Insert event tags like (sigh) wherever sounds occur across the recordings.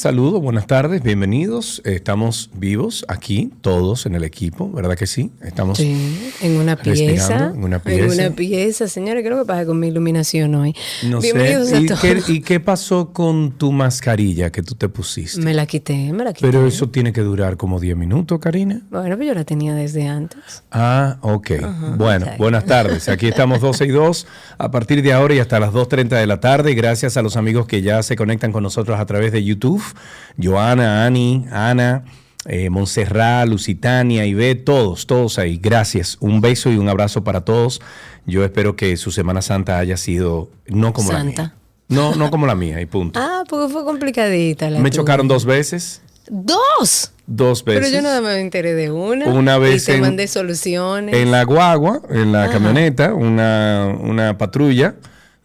Sí, saludos, buenas tardes, bienvenidos. Estamos vivos aquí, todos en el equipo, ¿verdad que sí? Estamos Sí, en una pieza. en una pieza. En una pieza. Señores, creo que pasa con mi iluminación hoy. No Bienvenidos sé. a ¿Y todos. qué, y qué pasó con tu mascarilla que tú te pusiste? Me la quité, me la quité. Pero eso tiene que durar como 10 minutos, Karina. Bueno, pues yo la tenía desde antes. Ah, ok. bueno, exacto. buenas tardes. Aquí estamos (laughs) 12 y 2 a partir de ahora y hasta las 2.30 de la tarde. Gracias a los amigos que ya se conectan con nosotros a través de YouTube. Joana, Ani, Ana, eh, Montserrat, Lusitania, Ivette, todos, todos ahí. Gracias. Un beso y un abrazo para todos. Yo espero que su Semana Santa haya sido no como la mía. No, no como la mía, y punto. (laughs) Ah, porque fue complicadita la Me tuya. chocaron dos veces. ¡Dos! Dos veces. Pero yo nada más me enteré de una. Una vez Y te en- mandé soluciones. En la guagua, en la Ajá. camioneta, una, una patrulla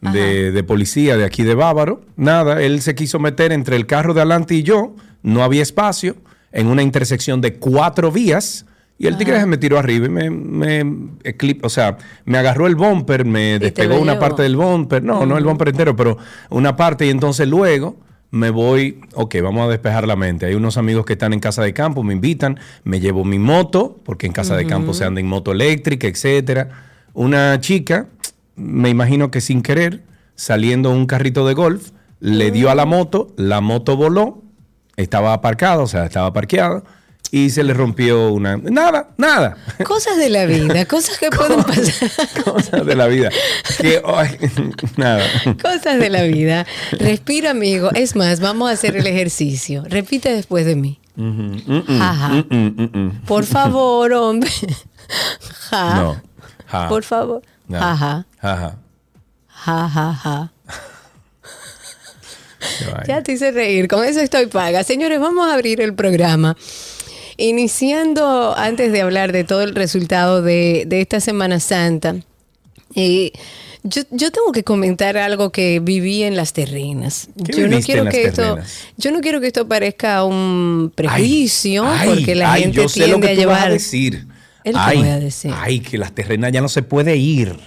de, de policía de aquí de Bávaro. Nada, él se quiso meter entre el carro de adelante y yo. No había espacio en una intersección de cuatro vías. Y el tigre se me tiró arriba y me, me eclip- o sea, me agarró el bumper, me despegó una parte del bumper. No, no el bumper entero, pero una parte. Y entonces luego me voy, ok, vamos a despejar la mente. Hay unos amigos que están en casa de campo, me invitan, me llevo mi moto, porque en casa de campo se anda en moto eléctrica, etcétera. Una chica, me imagino que sin querer, saliendo un carrito de golf, le dio a la moto, la moto voló, estaba aparcada, o sea, estaba parqueada, y se le rompió una... Nada, nada. Cosas de la vida, (laughs) cosas que pueden pasar. Cosas de la vida. Que, (laughs) nada. Cosas de la vida. Respira, amigo. Es más, vamos a hacer el ejercicio. Repite después de mí. Mm, mm, mm. Por favor, hombre. Ja. No. Ja. Por favor. No. Jaja. Jaja. Ja, ja, ja. Ya te hice reír, con eso estoy paga. Señores, vamos a abrir el programa. Iniciando, antes de hablar de todo el resultado de, de esta Semana Santa, eh, yo, yo tengo que comentar algo que viví en las terrenas. ¿Qué Yo no quiero que esto, terrenas? yo no quiero que esto parezca un prejuicio, Ay, porque la ay, gente tiende que a llevar. a decir. ¿El qué ay, voy a decir? ay, que las terrenas ya no se puede ir.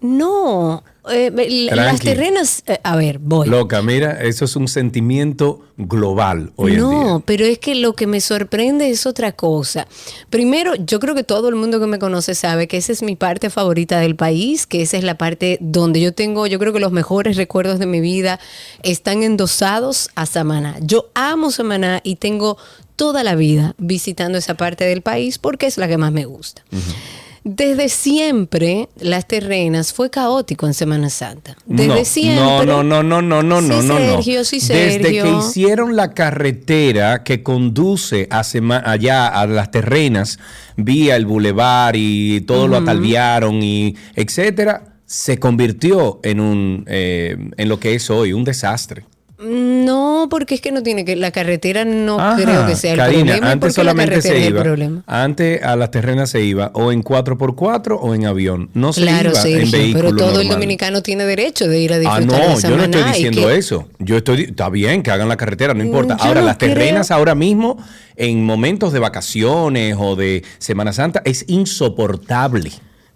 No, eh, las terrenas, eh, a ver, voy. Loca, mira, eso es un sentimiento global hoy en no, pero es que lo que me sorprende es otra cosa. Primero, yo creo que todo el mundo que me conoce sabe que esa es mi parte favorita del país, que esa es la parte donde yo tengo, yo creo que los mejores recuerdos de mi vida están endosados a Samaná. Yo amo Samaná y tengo toda la vida visitando esa parte del país porque es la que más me gusta. Desde siempre, las terrenas fue caótico en Semana Santa. Desde no, siempre. No, no, no, no, no, no, Sí, no, no. Sergio, sí, Desde Sergio. que hicieron la carretera que conduce a Sema- allá a las terrenas, vía el bulevar y todo lo atalviaron y etcétera, se convirtió en un eh, en lo que es hoy, un desastre. No, porque es que no tiene que la carretera no Ajá, creo que sea el Karina, problema. ¿y Antes solamente carretera se iba. Antes a las terrenas se iba o en 4x4 o en avión. No se Claro, iba en Sergio, vehículo pero todo el dominicano tiene derecho de ir a Ah, disfrutar no, de yo no estoy diciendo que- eso. Yo estoy, está bien que hagan la carretera, no importa. Yo ahora, no las terrenas creo- ahora mismo, en momentos de vacaciones o de Semana Santa, es insoportable.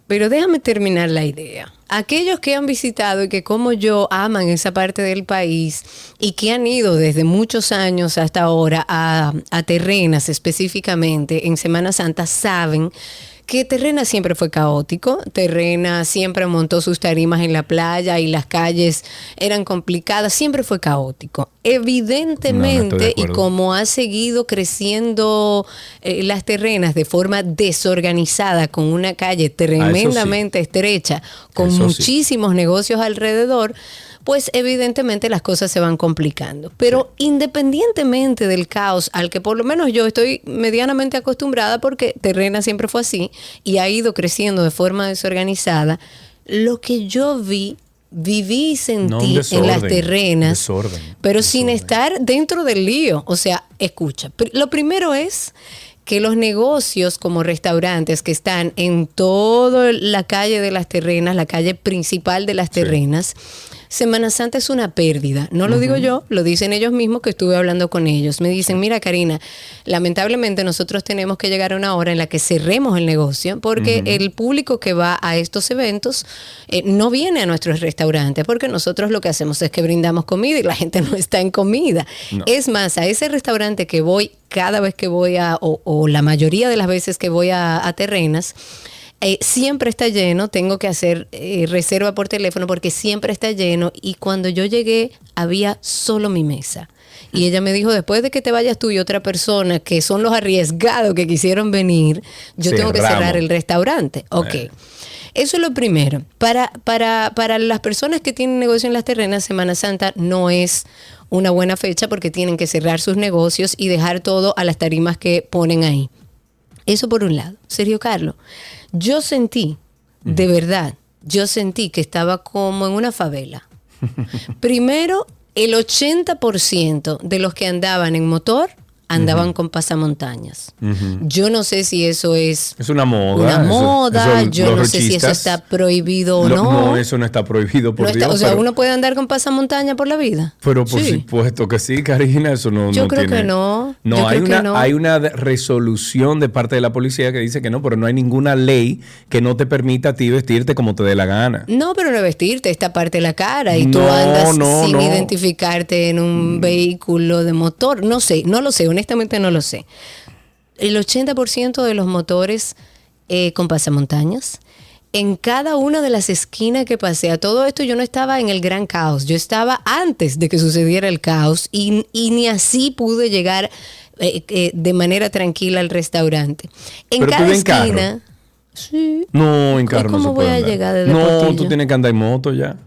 Pero déjame terminar la idea. Aquellos que han visitado y que como yo aman esa parte del país y que han ido desde muchos años hasta ahora a, Terrenas específicamente en Semana Santa saben que Terrena siempre fue caótico. Terrena siempre montó sus tarimas en la playa y las calles eran complicadas. Siempre fue caótico. Evidentemente, de y como ha seguido creciendo eh, las terrenas de forma desorganizada, con una calle tremendamente estrecha, con Eso sí. muchísimos negocios alrededor, pues evidentemente las cosas se van complicando. Pero independientemente del caos al que por lo menos yo estoy medianamente acostumbrada, porque Terrena siempre fue así y ha ido creciendo de forma desorganizada, lo que yo vi, viví y sentí No, en las terrenas, desorden, pero sin estar dentro del lío. O sea, escucha, lo primero es que los negocios como restaurantes que están en toda la calle de las terrenas, la calle principal de las terrenas, Semana Santa es una pérdida. No lo digo yo, lo dicen ellos mismos que estuve hablando con ellos. Me dicen, mira Karina, lamentablemente nosotros tenemos que llegar a una hora en la que cerremos el negocio porque el público que va a estos eventos eh, no viene a nuestros restaurantes porque nosotros lo que hacemos es que brindamos comida y la gente (laughs) no está en comida. Es más, a ese restaurante que voy cada vez que voy a, o, la mayoría de las veces que voy a, a terrenas, eh, siempre está lleno, tengo que hacer eh, reserva por teléfono porque siempre está lleno y cuando yo llegué había solo mi mesa. Y ella me dijo, después de que te vayas tú y otra persona, que son los arriesgados que quisieron venir, yo tengo que cerrar el restaurante. Ok. Eh. Eso es lo primero. Para, para, para las personas que tienen negocio en las terrenas, Semana Santa no es una buena fecha porque tienen que cerrar sus negocios y dejar todo a las tarimas que ponen ahí. Eso por un lado. Sergio Carlos, yo sentí, de verdad, yo sentí que estaba como en una favela. (laughs) Primero, el 80% de los que andaban en motor andaban con pasamontañas. Yo no sé si eso es... Es una moda. Una moda, yo no sé si eso está prohibido o no. No, eso no está prohibido por Dios. o sea, uno puede andar con pasamontaña por la vida. Pero por supuesto que sí, Karina, eso no Yo creo que no. No, hay, una, hay una resolución de parte de la policía que dice que no, pero no hay ninguna ley que no te permita a ti vestirte como te dé la gana. No, pero no vestirte, esta parte de la cara y tú andas sin identificarte en un vehículo de motor. No sé, no lo sé, honestamente honestamente no lo sé. El 80% de los motores eh, con pasamontañas, en cada una de las esquinas que pasé, a todo esto yo no estaba en el gran caos, yo estaba antes de que sucediera el caos y, ni así pude llegar eh, eh, de manera tranquila al restaurante. En cada esquina... Sí. No, en carro ¿Cómo voy a llegar de No, tú tienes que andar en moto ya.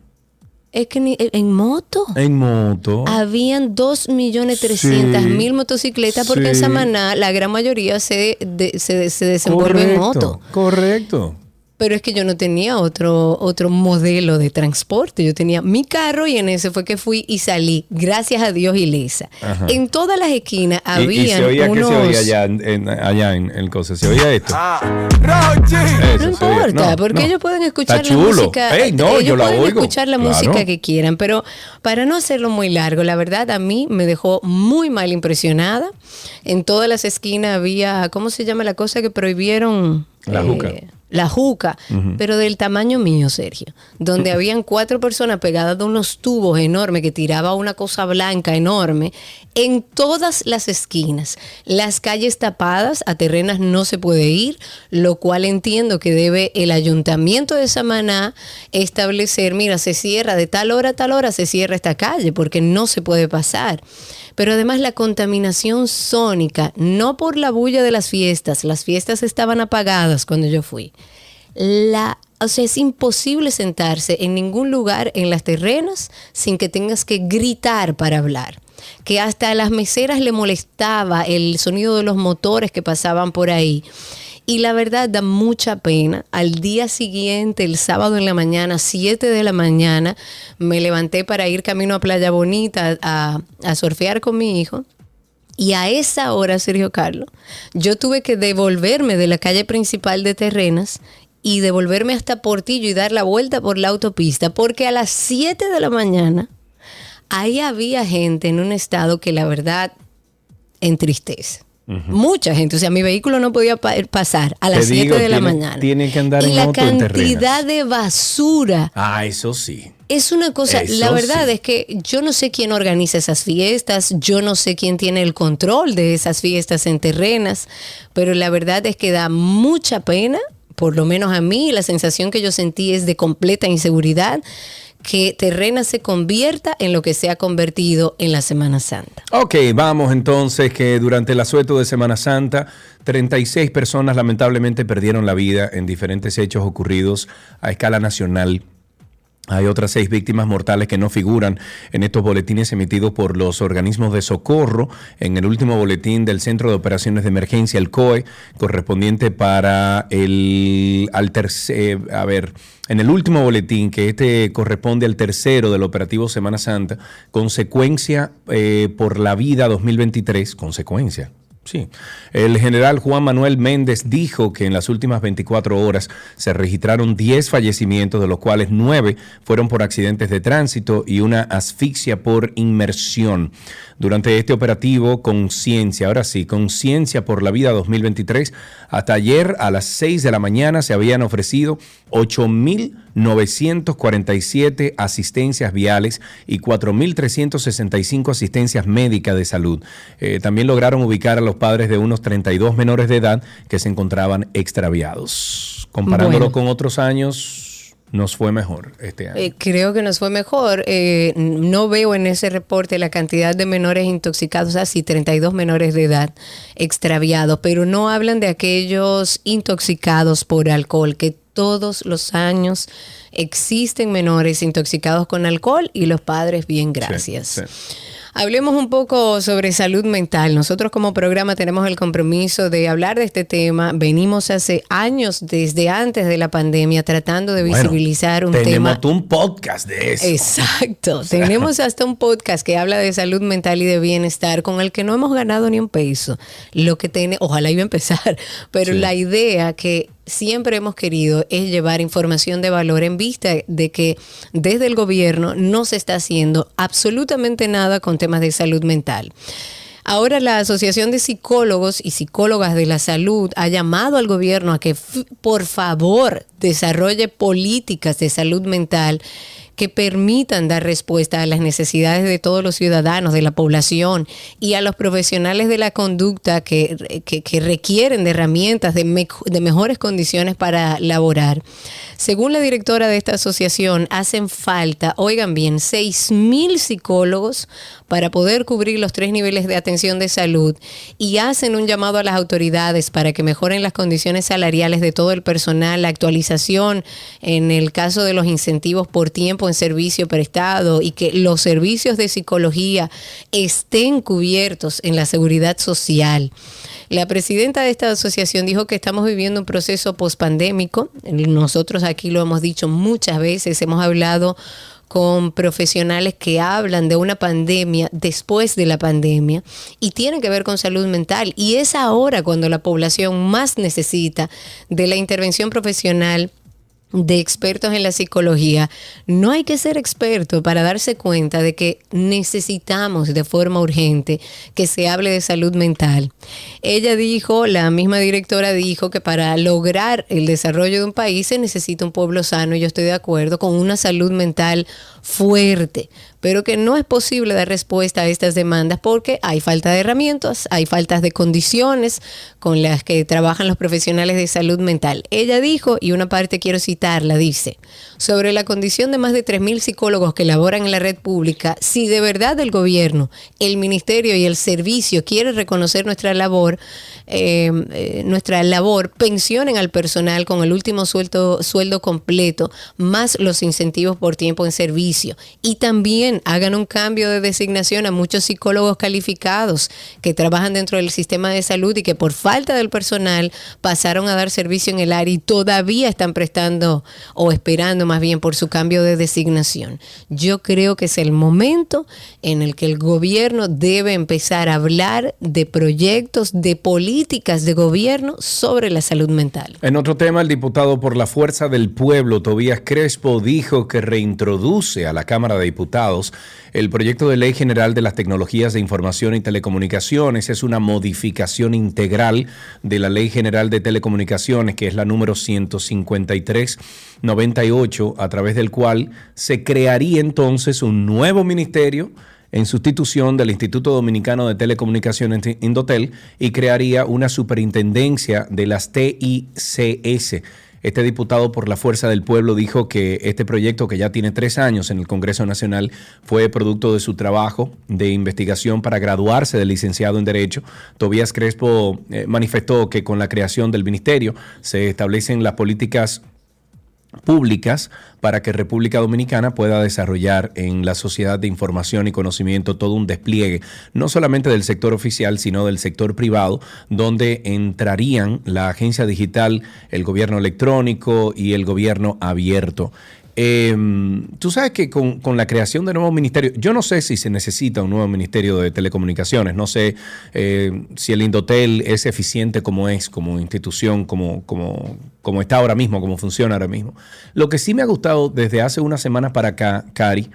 Es que eh, en moto. En moto. Habían 2.300.000 motocicletas porque en Samaná la gran mayoría se, se, se desenvuelve en moto. Correcto. Pero es que yo no tenía otro, otro modelo de transporte. Yo tenía mi carro y en ese fue que fui y salí. Gracias a Dios ilesa. En todas las esquinas había. ¿Y, se oía unos... se oía allá en, allá en el cosa? ¿Se oía esto? Ah, no importa, porque ellos pueden escuchar la música. ellos yo pueden escuchar la música que quieran. Pero para no hacerlo muy largo, la verdad a mí me dejó muy mal impresionada. En todas las esquinas había, ¿cómo se llama la cosa que prohibieron? La juca. Eh, la juca, pero del tamaño mío, Sergio, donde (laughs) habían cuatro personas pegadas de unos tubos enormes que tiraba una cosa blanca enorme en todas las esquinas. Las calles tapadas, a terrenas no se puede ir, lo cual entiendo que debe el ayuntamiento de Samaná establecer, mira, se cierra de tal hora a tal hora, se cierra esta calle porque no se puede pasar pero además la contaminación sónica, no por la bulla de las fiestas, las fiestas estaban apagadas cuando yo fui. La, o sea, es imposible sentarse en ningún lugar en las terrenas sin que tengas que gritar para hablar que hasta a las meseras le molestaba el sonido de los motores que pasaban por ahí. Y la verdad da mucha pena. Al día siguiente, el sábado en la mañana, 7 de la mañana, me levanté para ir camino a Playa Bonita a, a surfear con mi hijo. Y a esa hora, Sergio Carlos, yo tuve que devolverme de la calle principal de Terrenas y devolverme hasta Portillo y dar la vuelta por la autopista, porque a las 7 de la mañana ahí había gente en un estado que la verdad entristece. Mucha gente, o sea, mi vehículo no podía pasar a las 7 de la mañana. Tienen que andar y en la cantidad de basura. Ah, eso sí. Es una cosa, la verdad es que yo no sé quién organiza esas fiestas, yo no sé quién tiene el control de esas fiestas en terrenas, pero la verdad es que da mucha pena, por lo menos a mí, la sensación que yo sentí es de completa inseguridad que Terrena se convierta en lo que se ha convertido en la Semana Santa. Ok, vamos entonces que durante el asueto de Semana Santa, 36 personas lamentablemente perdieron la vida en diferentes hechos ocurridos a escala nacional hay otras seis víctimas mortales que no figuran en estos boletines emitidos por los organismos de socorro. En el último boletín del Centro de Operaciones de Emergencia, el COE, correspondiente para el al tercer, a ver, en el último boletín, que este corresponde al tercero del operativo Semana Santa, consecuencia eh, por la vida 2023, consecuencia Sí. El general Juan Manuel Méndez dijo que en las últimas 24 horas se registraron 10 fallecimientos, de los cuales 9 fueron por accidentes de tránsito y una asfixia por inmersión. Durante este operativo Conciencia, ahora sí, Conciencia por la Vida 2023, hasta ayer a las 6 de la mañana se habían ofrecido 8.947 asistencias viales y 4.365 asistencias médicas de salud. Eh, también lograron ubicar a los padres de unos 32 menores de edad que se encontraban extraviados. Comparándolo con otros años, nos fue mejor este año. Eh, creo que nos fue mejor. Eh, no veo en ese reporte la cantidad de menores intoxicados, así 32 menores de edad extraviados, pero no hablan de aquellos intoxicados por alcohol, que todos los años existen menores intoxicados con alcohol y los padres bien gracias. Hablemos un poco sobre salud mental. Nosotros como programa tenemos el compromiso de hablar de este tema. Venimos hace años, desde antes de la pandemia, tratando de visibilizar un tema. Tenemos un podcast de eso. Exacto. tenemos hasta un podcast que habla de salud mental y de bienestar con el que no hemos ganado ni un peso. Lo que tiene, ojalá iba a empezar, (laughs) pero la idea que siempre hemos querido es llevar información de valor en vista de que desde el gobierno no se está haciendo absolutamente nada con temas de salud mental. Ahora la Asociación de Psicólogos y Psicólogas de la Salud ha llamado al gobierno a que por favor desarrolle políticas de salud mental que permitan dar respuesta a las necesidades de todos los ciudadanos, de la población y a los profesionales de la conducta que, requieren de herramientas, de, de mejores condiciones para laborar. Según la directora de esta asociación, hacen falta, oigan bien, 6.000 psicólogos para poder cubrir los tres niveles de atención de salud y hacen un llamado a las autoridades para que mejoren las condiciones salariales de todo el personal, la actualización en el caso de los incentivos por tiempo en servicio prestado y que los servicios de psicología estén cubiertos en la seguridad social. La presidenta de esta asociación dijo que estamos viviendo un proceso pospandémico. Nosotros aquí lo hemos dicho muchas veces, hemos hablado con profesionales que hablan de una pandemia después de la pandemia y tiene que ver con salud mental. Y es ahora cuando la población más necesita de la intervención profesional de expertos en la psicología, no hay que ser experto para darse cuenta de que necesitamos de forma urgente que se hable de salud mental. Ella dijo, la misma directora dijo que para lograr el desarrollo de un país se necesita un pueblo sano, y yo estoy de acuerdo, con una salud mental fuerte, pero que no es posible dar respuesta a estas demandas porque hay falta de herramientas, hay faltas de condiciones con las que trabajan los profesionales de salud mental. Ella dijo, y una parte quiero citarla, dice, sobre la condición de más de 3.000 psicólogos que laboran en la red pública, si de verdad el gobierno, el ministerio y el servicio quieren reconocer nuestra labor, eh, eh, nuestra labor, pensionen al personal con el último sueldo, sueldo completo, más los incentivos por tiempo en servicio. Y también hagan un cambio de designación a muchos psicólogos calificados que trabajan dentro del sistema de salud y que por falta del personal pasaron a dar servicio en el área y todavía están prestando o esperando más bien por su cambio de designación. Yo creo que es el momento en el que el gobierno debe empezar a hablar de proyectos, de políticas de gobierno sobre la salud mental. En otro tema, el diputado por la Fuerza del Pueblo, Tobías Crespo, dijo que reintroduce a la Cámara de Diputados el proyecto de ley general de las tecnologías de información y telecomunicaciones. Es una modificación integral de la ley general de telecomunicaciones, que es la número 15398, a través del cual se crearía entonces un nuevo ministerio en sustitución del Instituto Dominicano de Telecomunicaciones Indotel y crearía una superintendencia de las TICS este diputado por la Fuerza del Pueblo dijo que este proyecto, que ya tiene tres años en el Congreso Nacional, fue producto de su trabajo de investigación para graduarse de licenciado en Derecho. Tobías Crespo eh, manifestó que con la creación del ministerio se establecen las políticas públicas para que República Dominicana pueda desarrollar en la sociedad de información y conocimiento todo un despliegue, no solamente del sector oficial, sino del sector privado, donde entrarían la agencia digital, el gobierno electrónico y el gobierno abierto. Eh, tú sabes que con, con, la creación de nuevos ministerios, yo no sé si se necesita un nuevo ministerio de telecomunicaciones, no sé eh, si el Indotel es eficiente como es, como institución, como, como, como está ahora mismo, como funciona ahora mismo. Lo que sí me ha gustado desde hace unas semanas para acá, Cari,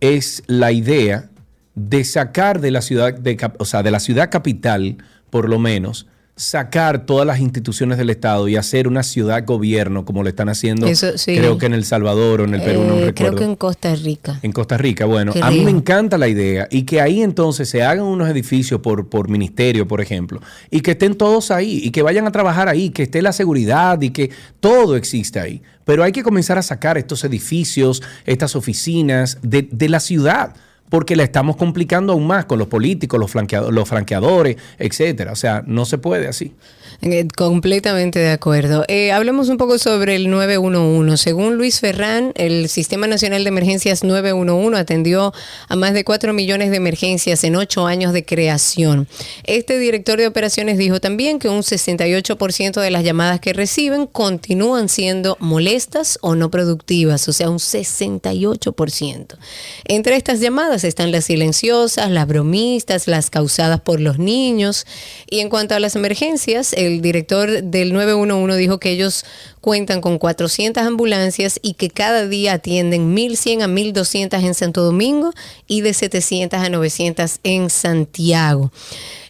es la idea de sacar de la ciudad, de, o sea, de la ciudad capital, por lo menos, sacar todas las instituciones del Estado y hacer una ciudad gobierno como lo están haciendo, creo que en El Salvador o en el Perú, no eh, recuerdo. Creo que en Costa Rica. En Costa Rica, bueno, a mí me encanta la idea y que ahí entonces se hagan unos edificios por, por ministerio, por ejemplo, y que estén todos ahí y que vayan a trabajar ahí, que esté la seguridad y que todo existe ahí. Pero hay que comenzar a sacar estos edificios, estas oficinas de, de la ciudad porque la estamos complicando aún más con los políticos, los, flanqueadores, los franqueadores, etcétera. O sea, no se puede así. Eh, completamente de acuerdo. Eh, hablemos un poco sobre el 911. Según Luis Ferrán, el Sistema Nacional de Emergencias 911 atendió a más de 4 millones de emergencias en 8 años de creación. Este director de operaciones dijo también que un 68% de las llamadas que reciben continúan siendo molestas o no productivas, o sea, un 68%. Entre estas llamadas están las silenciosas, las bromistas, las causadas por los niños. Y en cuanto a las emergencias, el director del 911 dijo que ellos cuentan con 400 ambulancias y que cada día atienden 1.100 a 1.200 en Santo Domingo y de 700 a 900 en Santiago.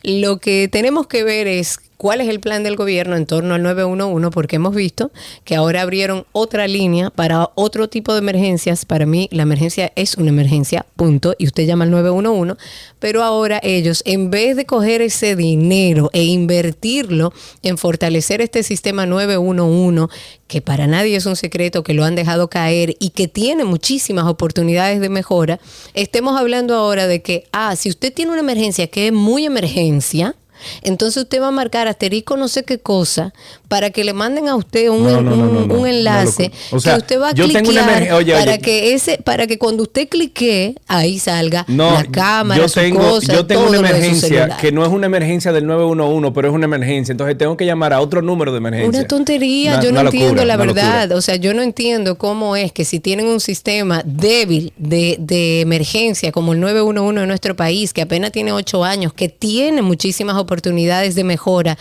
Lo que tenemos que ver es cuál es el plan del gobierno en torno al 911, porque hemos visto que ahora abrieron otra línea para otro tipo de emergencias. Para mí la emergencia es una emergencia, punto, y usted llama al 911, pero ahora ellos, en vez de coger ese dinero e invertirlo en fortalecer este sistema 911, que para nadie es un secreto, que lo han dejado caer y que tiene muchísimas oportunidades de mejora, estemos hablando ahora de que, ah, si usted tiene una emergencia que es muy emergencia, entonces usted va a marcar asterisco no sé qué cosa para que le manden a usted un, un, enlace que usted va a cliquear para que ese para que cuando usted clique ahí salga la cámara, yo tengo, yo tengo una emergencia que no es una emergencia del 911, pero es una emergencia, entonces tengo que llamar a otro número de emergencia. Una tontería, yo no entiendo la verdad, o sea, yo no entiendo cómo es que si tienen un sistema débil de, de emergencia como el 911 en nuestro país, que apenas tiene ocho años, que tiene muchísimas oportunidades de mejora,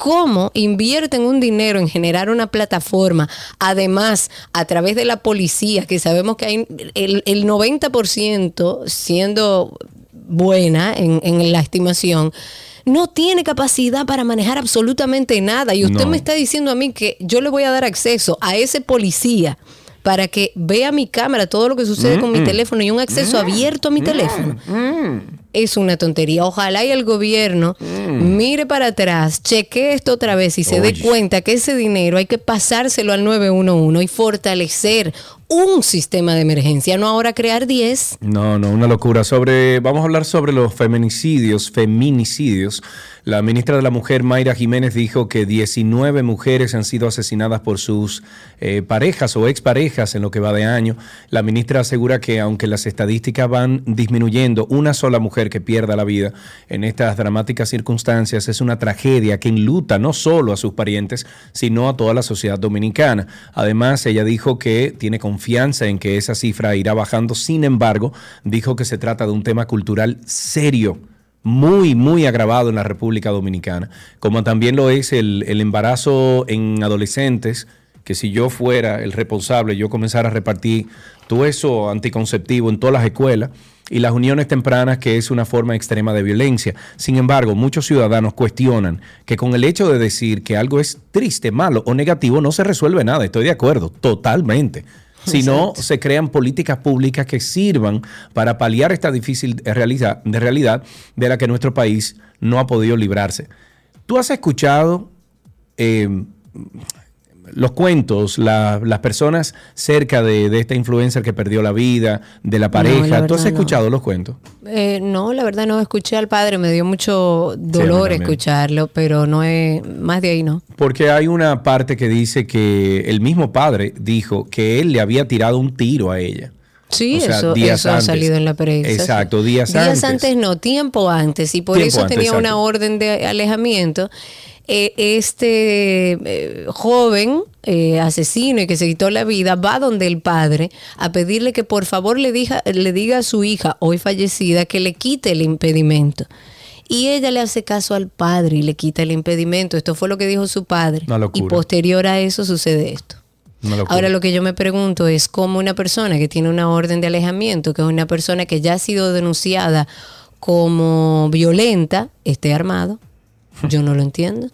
cómo invierten un dinero en generar una plataforma, además a través de la policía, que sabemos que hay el, el 90% siendo buena en, en, la estimación, no tiene capacidad para manejar absolutamente nada. Y usted me está diciendo a mí que yo le voy a dar acceso a ese policía para que vea mi cámara, todo lo que sucede con mi mm. teléfono y un acceso mm. abierto a mi mm. teléfono. Es una tontería. Ojalá y el gobierno mire para atrás, cheque esto otra vez y se dé cuenta que ese dinero hay que pasárselo al 911 y fortalecer un sistema de emergencia, no ahora crear 10. No, no, una locura. Sobre, vamos a hablar sobre los feminicidios, feminicidios. La ministra de la Mujer, Mayra Jiménez, dijo que 19 mujeres han sido asesinadas por sus eh, parejas o exparejas en lo que va de año. La ministra asegura que aunque las estadísticas van disminuyendo, una sola mujer que pierda la vida en estas dramáticas circunstancias es una tragedia que enluta no solo a sus parientes, sino a toda la sociedad dominicana. Además, ella dijo que tiene confianza en que esa cifra irá bajando. Sin embargo, dijo que se trata de un tema cultural serio muy, muy agravado en la República Dominicana, como también lo es el, embarazo en adolescentes, que si yo fuera el responsable, yo comenzara a repartir todo eso anticonceptivo en todas las escuelas y las uniones tempranas, que es una forma extrema de violencia. Sin embargo, muchos ciudadanos cuestionan que con el hecho de decir que algo es triste, malo o negativo, no se resuelve nada. Estoy de acuerdo, totalmente sino se crean políticas públicas que sirvan para paliar esta difícil realidad, de realidad de la que nuestro país no ha podido librarse. ¿Tú has escuchado eh, los cuentos, las personas cerca de, esta influencer que perdió la vida, de la pareja. ¿Tú has escuchado los cuentos? Eh, no, la verdad no escuché al padre, me dio mucho dolor escucharlo, pero no es, más de ahí no. Porque hay una parte que dice que el mismo padre dijo que él le había tirado un tiro a ella. Sí, O sea, eso, días eso ha salido en la prensa. Exacto, días antes. antes no, tiempo antes. Y por Tiempo eso antes, tenía una orden de alejamiento. Eh, este eh, joven eh, asesino y que se quitó la vida va donde el padre a pedirle que por favor le diga, le diga a su hija, hoy fallecida, que le quite el impedimento. Y ella le hace caso al padre y le quita el impedimento. Esto fue lo que dijo su padre. Y posterior a eso sucede esto. Ahora lo que yo me pregunto es cómo una persona que tiene una orden de alejamiento, que es una persona que ya ha sido denunciada como violenta, esté armado. Yo no lo entiendo.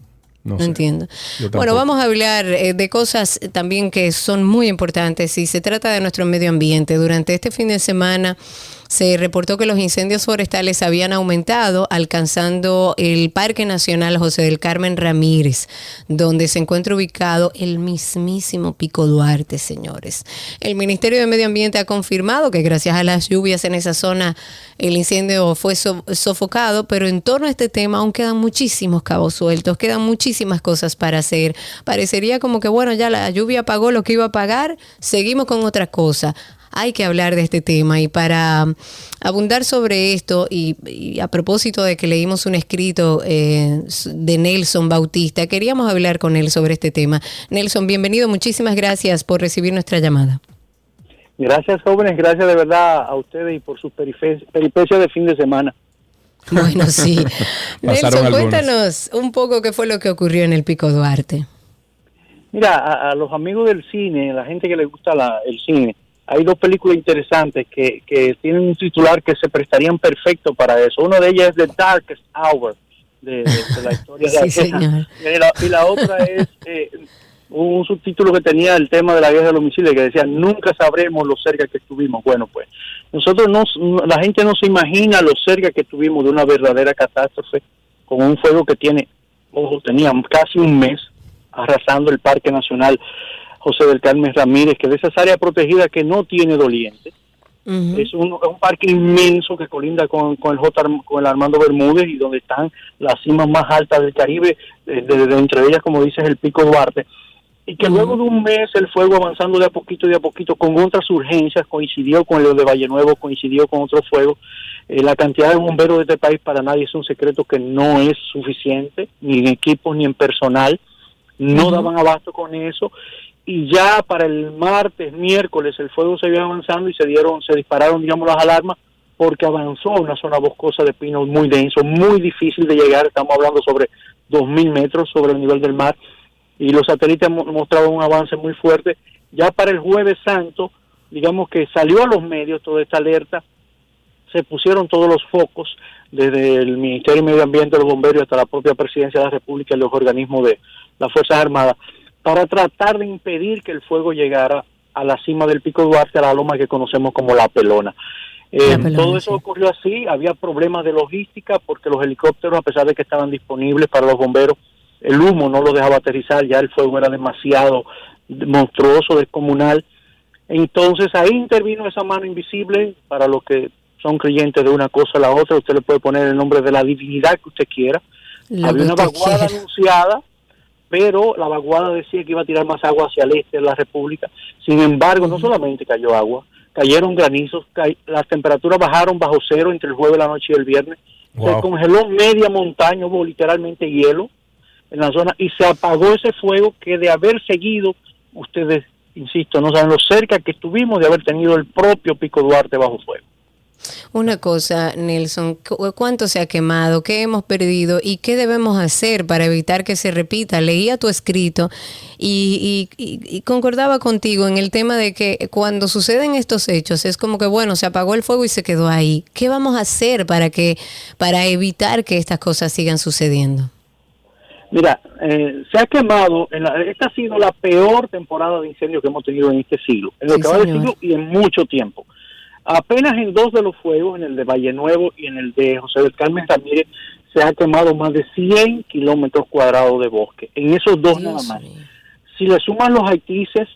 No No, sé. entiendo. Bueno, vamos a hablar eh, de cosas también que son muy importantes y se trata de nuestro medio ambiente. Durante este fin de semana se reportó que los incendios forestales habían aumentado, alcanzando el Parque Nacional José del Carmen Ramírez, donde se encuentra ubicado el mismísimo Pico Duarte, señores. El Ministerio de Medio Ambiente ha confirmado que gracias a las lluvias en esa zona el incendio fue so- sofocado, pero en torno a este tema aún quedan muchísimos cabos sueltos, quedan muchísimas cosas para hacer. Parecería como que, bueno, ya la lluvia pagó lo que iba a pagar, seguimos con otra cosa. Hay que hablar de este tema y para abundar sobre esto y, y a propósito de que leímos un escrito eh, de Nelson Bautista, queríamos hablar con él sobre este tema. Nelson, bienvenido, muchísimas gracias por recibir nuestra llamada. Gracias, jóvenes, gracias de verdad a ustedes y por sus peripecias de fin de semana. Bueno, (laughs) sí. Nelson, algunos. cuéntanos un poco qué fue lo que ocurrió en el Pico Duarte. Mira, a, a los amigos del cine, la gente que les gusta la- el cine, hay dos películas interesantes que, que tienen un titular que se prestarían perfecto para eso. Una de ellas es The Darkest Hour, de, de- de la historia (laughs) de Sí, señor. Y la, y la otra es eh, un subtítulo que tenía el tema de la guerra de los misiles que decía, nunca sabremos lo cerca que estuvimos. Bueno, pues nosotros no, la gente no se imagina lo cerca que estuvimos de una verdadera catástrofe con un fuego que tiene, ojo, tenía casi un mes arrasando el Parque Nacional José del Carmen Ramírez, que de esas áreas protegidas que no tiene doliente. Es un, es un parque inmenso que colinda con, con el J. Con el Armando Bermúdez y donde están las cimas más altas del Caribe, de, de- de entre ellas, como dices, el Pico Duarte. Y que luego de un mes el fuego avanzando de a poquito, de a poquito, con otras urgencias, coincidió con lo de Valle Nuevo, coincidió con otro fuego. Eh, la cantidad de bomberos de este país para nadie es un secreto que no es suficiente, ni en equipos ni en personal. No daban abasto con eso y ya para el martes, miércoles, el fuego seguía avanzando y se dieron, se dispararon, digamos, las alarmas porque avanzó una zona boscosa de pinos muy denso, muy difícil de llegar, estamos hablando sobre 2.000 metros sobre el nivel del mar y los satélites mo- mostraban un avance muy fuerte. Ya para el jueves santo, digamos que salió a los medios toda esta alerta, se pusieron todos los focos, desde el Ministerio de Medio Ambiente, los bomberos, hasta la propia Presidencia de la República y los organismos de las Fuerzas Armadas, para tratar de impedir que el fuego llegara a la cima del Pico Duarte, a la loma que conocemos como La Pelona. Eh, Pelona, todo eso sí. ocurrió así, había problemas de logística porque los helicópteros, a pesar de que estaban disponibles para los bomberos, el humo no lo dejaba aterrizar, ya el fuego era demasiado monstruoso, descomunal. Entonces ahí intervino esa mano invisible para los que son creyentes de una cosa a la otra, usted le puede poner el nombre de la divinidad que usted quiera. Había una vaguada anunciada, pero la vaguada decía que iba a tirar más agua hacia el este de la República. Sin embargo, no solamente cayó agua, cayeron granizos, ca- las temperaturas bajaron bajo cero entre el jueves, la noche y el viernes. Se congeló media montaña, hubo literalmente hielo en la zona y se apagó ese fuego que de haber seguido, ustedes, insisto, no saben lo cerca que estuvimos de haber tenido el propio Pico Duarte bajo fuego. Una cosa, Nelson, ¿cu- ¿cuánto se ha quemado? ¿Qué hemos perdido? ¿Y qué debemos hacer para evitar que se repita? Leía tu escrito y, y- y- y concordaba contigo en el tema de que cuando suceden estos hechos es como que, bueno, se apagó el fuego y se quedó ahí. ¿Qué vamos a hacer para, que, para evitar que estas cosas sigan sucediendo? Mira, eh, se ha quemado, en la- esta ha sido la peor temporada de incendios que hemos tenido en este siglo, en lo Sí, que va de señor. siglo y en mucho tiempo. Apenas en dos de los fuegos, en el de Valle Nuevo y en el de José del Carmen Ramírez, se ha quemado más de 100 kilómetros cuadrados de bosque, en esos dos nada más. mío. Si le suman los haitises,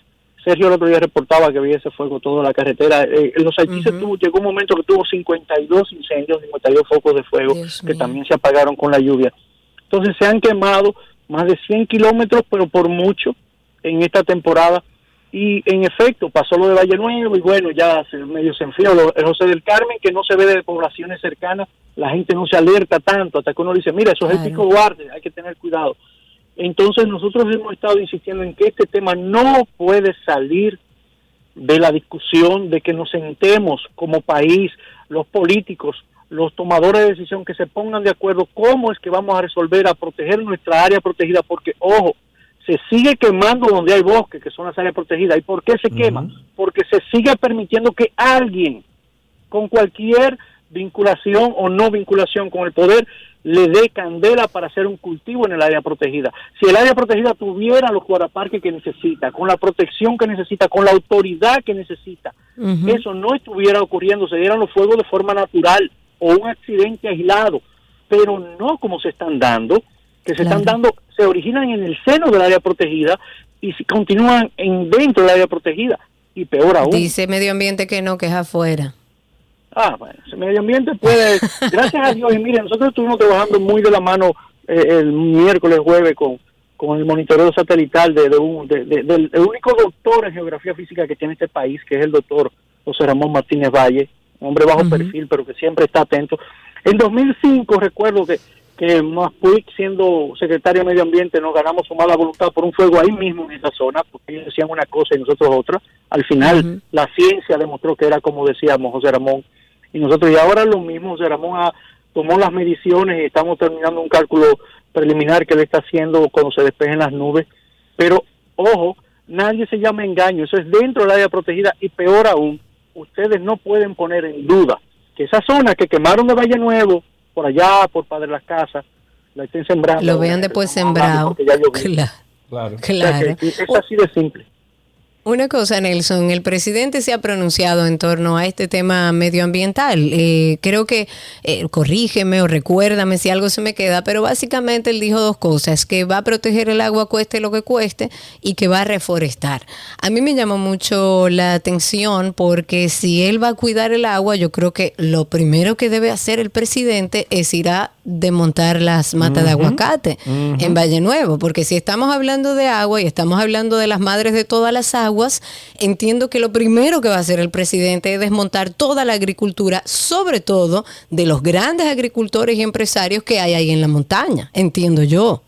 Sergio el otro día reportaba que había ese fuego toda la carretera. Eh, en los haitises Ujú. tuvo, llegó un momento que tuvo 52 incendios, 52 focos de fuego Dios que mío. también se apagaron con la lluvia. Entonces se han quemado más de 100 kilómetros, pero por mucho en esta temporada. Y en efecto, pasó lo de Valle Nuevo y bueno, ya se, medio se enfrió lo, el José del Carmen, que no se ve de poblaciones cercanas, la gente no se alerta tanto, hasta que uno dice, mira, eso es el pico guarde, hay que tener cuidado. Entonces nosotros hemos estado insistiendo en que este tema no puede salir de la discusión, de que nos sentemos como país, los políticos, los tomadores de decisión, que se pongan de acuerdo cómo es que vamos a resolver, a proteger nuestra área protegida, porque, ojo, se sigue quemando donde hay bosque, que son las áreas protegidas. ¿Y por qué se quema? Porque se sigue permitiendo que alguien, con cualquier vinculación o no vinculación con el poder, le dé candela para hacer un cultivo en el área protegida. Si el área protegida tuviera los guardaparques que necesita, con la protección que necesita, con la autoridad que necesita, eso no estuviera ocurriendo, se dieran los fuegos de forma natural o un accidente aislado, pero no como se están dando, que se están dando, se originan en el seno del área protegida y si continúan en dentro del área protegida y peor aún. Dice medio ambiente que no, que es afuera. Ah, bueno, ese medio ambiente puede, (laughs) gracias a Dios, y miren, nosotros estuvimos trabajando muy de la mano eh, el miércoles, jueves con, con el monitoreo satelital de, un, del único doctor en geografía física que tiene este país, que es el doctor José Ramón Martínez Valle, hombre bajo perfil, pero que siempre está atento. En 2005 recuerdo que, que Maspuig, siendo secretario de Medio Ambiente, nos ganamos su mala voluntad por un fuego ahí mismo en esa zona, porque ellos decían una cosa y nosotros otra. Al final, la ciencia demostró que era como decíamos José Ramón. Y nosotros, y ahora lo mismo, José Ramón tomó las mediciones y estamos terminando un cálculo preliminar que le está haciendo cuando se despejen las nubes. Pero, ojo, nadie se llama engaño, eso es dentro del área protegida y peor aún, ustedes no pueden poner en duda que esa zona que quemaron de Valle Nuevo, por allá, por Padre Las Casas, la estén sembrando. Lo vean después sembrado. (laughs) Claro, claro. es así de simple. Una cosa, Nelson, el presidente se ha pronunciado en torno a este tema medioambiental. Eh, creo que, eh, corrígeme o recuérdame si algo se me queda, pero básicamente él dijo dos cosas, que va a proteger el agua cueste lo que cueste y que va a reforestar. A mí me llamó mucho la atención porque si él va a cuidar el agua, yo creo que lo primero que debe hacer el presidente es ir a desmontar las matas de aguacate en Valle Nuevo, porque si estamos hablando de agua y estamos hablando de las madres de todas las aguas, entiendo que lo primero que va a hacer el presidente es desmontar toda la agricultura, sobre todo de los grandes agricultores y empresarios que hay ahí en la montaña, entiendo yo.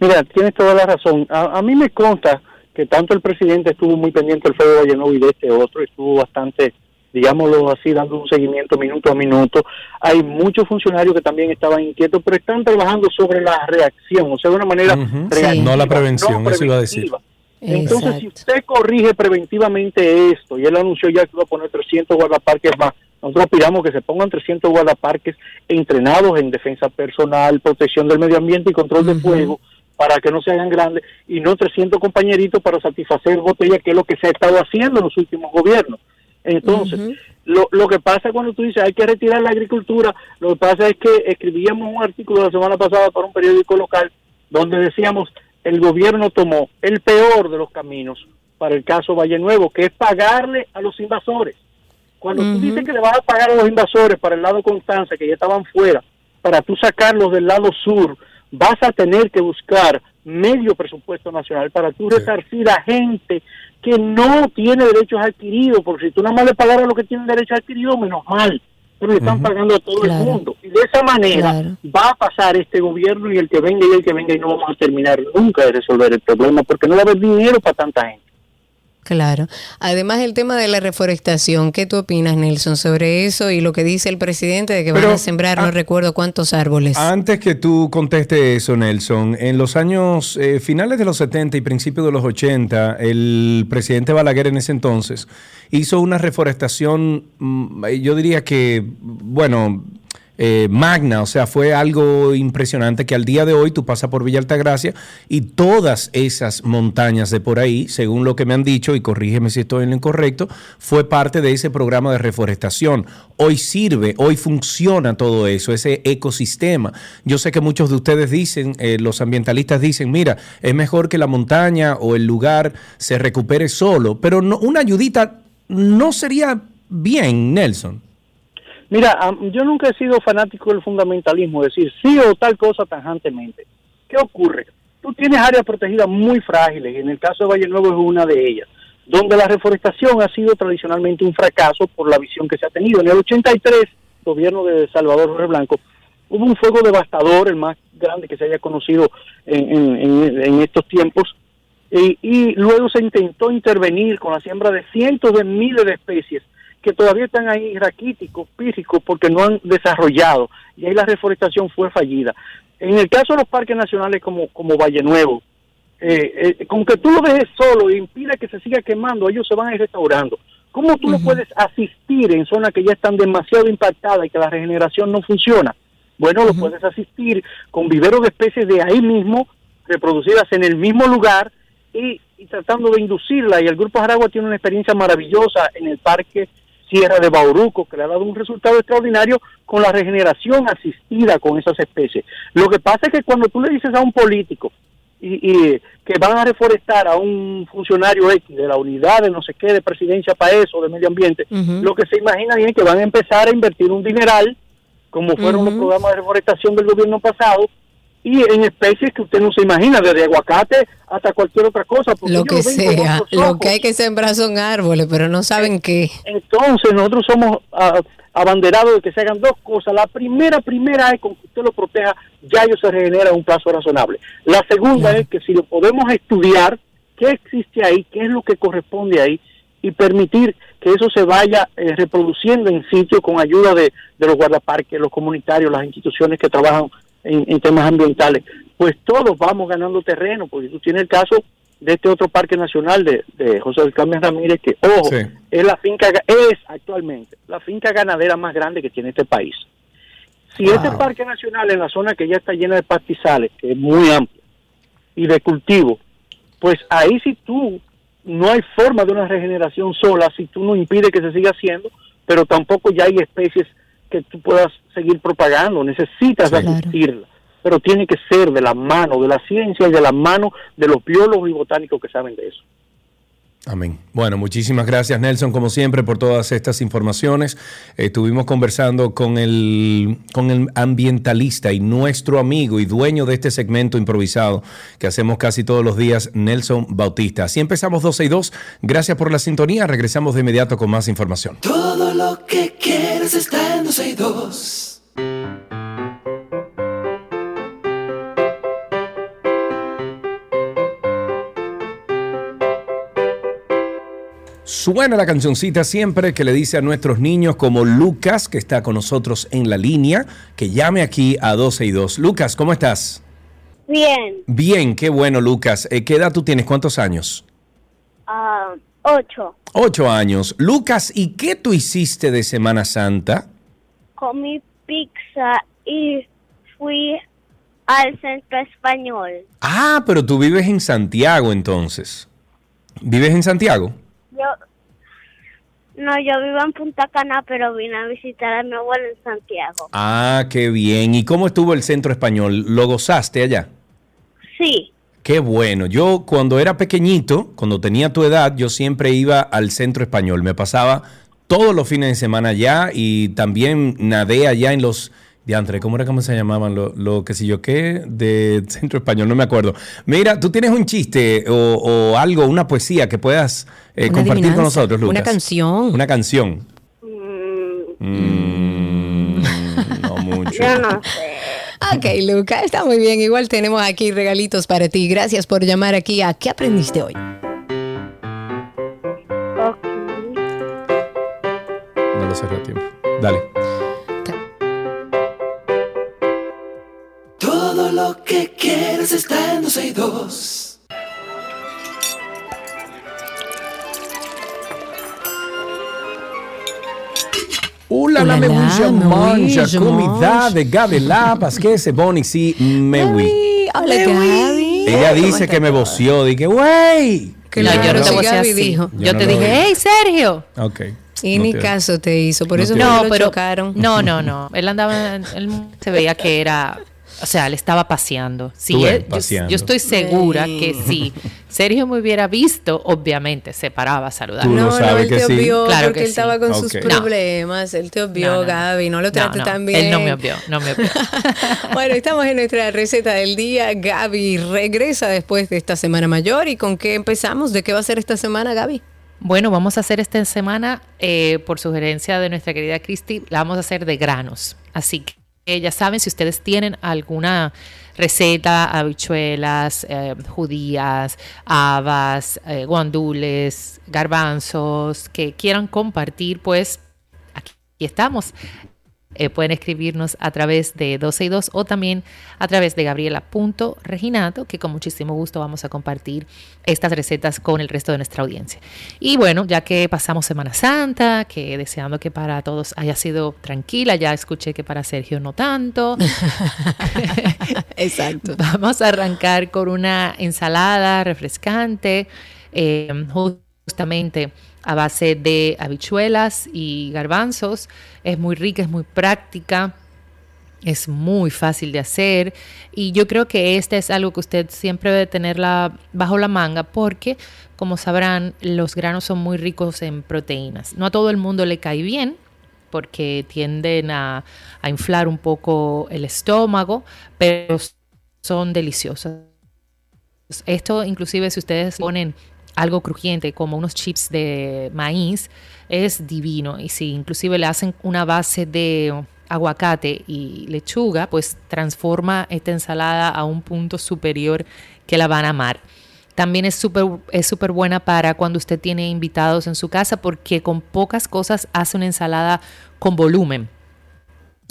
Mira, tienes toda la razón. A, mí me consta que tanto el presidente estuvo muy pendiente del fuego de y de este otro, estuvo bastante digámoslo así, dando un seguimiento minuto a minuto. Hay muchos funcionarios que también estaban inquietos, pero están trabajando sobre la reacción, o sea, de una manera No la prevención, eso iba a decir. Entonces, si usted corrige preventivamente esto, y él anunció ya que va a poner 300 guardaparques más, nosotros aspiramos que se pongan 300 guardaparques entrenados en defensa personal, protección del medio ambiente y control de fuego, para que no se hagan grandes, y no 300 compañeritos para satisfacer botellas, que es lo que se ha estado haciendo en los últimos gobiernos. Entonces, lo, lo que pasa cuando tú dices hay que retirar la agricultura, lo que pasa es que escribíamos un artículo la semana pasada para un periódico local donde decíamos el gobierno tomó el peor de los caminos para el caso Valle Nuevo, que es pagarle a los invasores. Cuando tú dices que le vas a pagar a los invasores para el lado Constanza, que ya estaban fuera, para tú sacarlos del lado sur, vas a tener que buscar medio presupuesto nacional para tú resarcir a gente que no tiene derechos adquiridos, porque si tú nada más le pagaras a los que tienen derechos adquiridos, menos mal, pero le están pagando a todo el mundo. Y de esa manera va a pasar este gobierno y el que venga y el que venga y no vamos a terminar nunca de resolver el problema, porque no va a haber dinero para tanta gente. Claro. Además, el tema de la reforestación, ¿qué tú opinas, Nelson, sobre eso y lo que dice el presidente de que van a sembrar, no recuerdo cuántos árboles? Antes que tú conteste eso, Nelson, en los años eh, finales de los 70 y principios de los 80, el presidente Balaguer en ese entonces hizo una reforestación, mm, yo diría que, bueno, eh, magna, o sea, fue algo impresionante que al día de hoy tú pasas por Villa Altagracia y todas esas montañas de por ahí, según lo que me han dicho, y corrígeme si estoy en lo incorrecto, fue parte de ese programa de reforestación. Hoy sirve, hoy funciona todo eso, ese ecosistema. Yo sé que muchos de ustedes dicen, eh, los ambientalistas dicen, mira, es mejor que la montaña o el lugar se recupere solo, pero no, una ayudita no sería bien, Nelson. Mira, yo nunca he sido fanático del fundamentalismo, decir sí o tal cosa tajantemente. ¿Qué ocurre? tú tienes áreas protegidas muy frágiles, en el caso de Valle Nuevo es una de ellas, donde la reforestación ha sido tradicionalmente un fracaso por la visión que se ha tenido. En el 83, gobierno de Salvador Jorge Blanco, hubo un fuego devastador, el más grande que se haya conocido en, en- en estos tiempos, y, y luego se intentó intervenir con la siembra de cientos de miles de especies que todavía están ahí raquíticos, pírricos, porque no han desarrollado, y ahí la reforestación fue fallida. En el caso de los parques nacionales como, como Valle Nuevo, eh, eh, con que tú lo dejes solo e impida que se siga quemando, ellos se van a ir restaurando. ¿Cómo tú lo puedes asistir en zonas que ya están demasiado impactadas y que la regeneración no funciona? Bueno, lo puedes asistir con viveros de especies de ahí mismo, reproducidas en el mismo lugar y, y tratando de inducirla. Y el Grupo Jaragua tiene una experiencia maravillosa en el Parque Sierra de Bauruco, que le ha dado un resultado extraordinario con la regeneración asistida con esas especies. Lo que pasa es que cuando tú le dices a un político y, y que van a reforestar a un funcionario X de la unidad de no sé qué, de presidencia para eso, de medio ambiente, lo que se imagina es que van a empezar a invertir un dineral, como fueron los programas de reforestación del gobierno pasado, y en especies que usted no se imagina, desde aguacate hasta cualquier otra cosa. porque Lo ellos que sea, lo que hay que sembrar son árboles, pero no saben qué. Entonces nosotros somos ah, abanderados de que se hagan dos cosas. La primera, primera es con que usted lo proteja, ya ello se regenera en un plazo razonable. La segunda es que si lo podemos estudiar, qué existe ahí, qué es lo que corresponde ahí, y permitir que eso se vaya eh, reproduciendo en sitio con ayuda de, de los guardaparques, los comunitarios, las instituciones que trabajan en, en temas ambientales, pues todos vamos ganando terreno, porque tú tienes el caso de este otro parque nacional de, de José del Carmen Ramírez, que, ojo, Sí. es la finca, es actualmente la finca ganadera más grande que tiene este país. Si Wow. este parque nacional en la zona que ya está llena de pastizales, que es muy amplia, y de cultivo, pues ahí si tú no hay forma de una regeneración sola, si tú no impides que se siga haciendo, pero tampoco ya hay especies que tú puedas seguir propagando, necesitas asistirla, pero tiene que ser de la mano de la ciencia y de la mano de los biólogos y botánicos que saben de eso. Amén. Bueno, muchísimas gracias Nelson, como siempre, por todas estas informaciones. Estuvimos conversando con el, con el ambientalista y nuestro amigo y dueño de este segmento improvisado que hacemos casi todos los días, Nelson Bautista. Así empezamos 12 y 2. Gracias por la sintonía. Regresamos de inmediato con más información. Todo lo que quieres está en 12 y 2. Suena la cancioncita siempre que le dice a nuestros niños como Lucas, que está con nosotros en la línea, que llame aquí a 12 y 2. Lucas, ¿cómo estás? Bien, Bien, qué bueno, Lucas. Eh, ¿Qué edad tú tienes? ¿Cuántos años? ah, ocho. Ocho años. Lucas, ¿y qué tú hiciste de Semana Santa? Comí pizza y fui al centro español. Ah, pero tú vives en Santiago entonces. ¿Vives en Santiago? Yo, no, yo vivo en Punta Cana, pero vine a visitar a mi abuelo en Santiago. Ah, qué bien. ¿Y cómo estuvo el centro español? ¿Lo gozaste allá? Sí, Qué bueno. Yo cuando era pequeñito, cuando tenía tu edad, yo siempre iba al centro español. Me pasaba todos los fines de semana allá y también nadé allá en los... Diantre, ¿cómo era cómo se llamaban? Lo, lo que sé yo qué de centro español, no me acuerdo. Mira, tú tienes un chiste o, o algo, una poesía que puedas eh, Una compartir con nosotros, Lucas. una canción. Una canción. mm, Mm, no mucho. yo no sé. Ok, Luca, está muy bien. Igual tenemos aquí regalitos para ti. Gracias por llamar aquí a ¿Qué aprendiste hoy? No lo cerré a tiempo. Dale. Todo lo que quieres está en 12 y 2. Hola, la Hola, me la, gusta me gusta comida de Gadela, que se boni si me Gaby, oui. Hola, Gaby. Ella ¿Cómo dice que me voció, dije, wey. Claro, no, yo no te sí, voy a Gaby así. dijo. Yo Yo no te dije, hey, Sergio. Ok. Y No ni te- caso te hizo, por no eso que No, lo pero chocaron. no, no, no. Él andaba, él se veía que era O sea, le estaba paseando. Sí, Tú ves, él- yo- paseando. yo, estoy segura Sí. que si Sergio me hubiera visto, obviamente se paraba a saludar. No, no, sabes él que te sí. obvió Claro porque que él estaba sí. con sus problemas. Él te obvió, No, no. Gaby. No lo trate no, tan bien. Él no me obvió, no me obvió. (laughs) bueno, estamos en nuestra receta del día. Gaby regresa después de esta semana mayor. ¿Y con qué empezamos? ¿De qué va a ser esta semana, Gaby? Bueno, vamos a hacer esta semana, eh, por sugerencia de nuestra querida Cristi, la vamos a hacer de granos. Así que eh, ya saben, si ustedes tienen alguna receta, habichuelas, eh, judías, habas, eh, guandules, garbanzos, que quieran compartir, pues aquí estamos. Eh, pueden escribirnos a través de 12 y 2 o también a través de gabriela.reginato, que con muchísimo gusto vamos a compartir estas recetas con el resto de nuestra audiencia. Y bueno, ya que pasamos Semana Santa, que deseando que para todos haya sido tranquila, ya escuché que para Sergio no tanto. (laughs) Exacto. Vamos a arrancar con una ensalada refrescante, eh, justamente a base de habichuelas y garbanzos. Es muy rica, es muy práctica. Es muy fácil de hacer y yo creo que este es algo que usted siempre debe tenerla bajo la manga porque, como sabrán, los granos son muy ricos en proteínas. No a todo el mundo le cae bien porque tienden a, a inflar un poco el estómago, pero son deliciosos. Esto inclusive si ustedes ponen algo crujiente como unos chips de maíz es divino y si inclusive le hacen una base de aguacate y lechuga pues transforma esta ensalada a un punto superior que la van a amar. También es súper es súper buena para cuando usted tiene invitados en su casa porque con pocas cosas hace una ensalada con volumen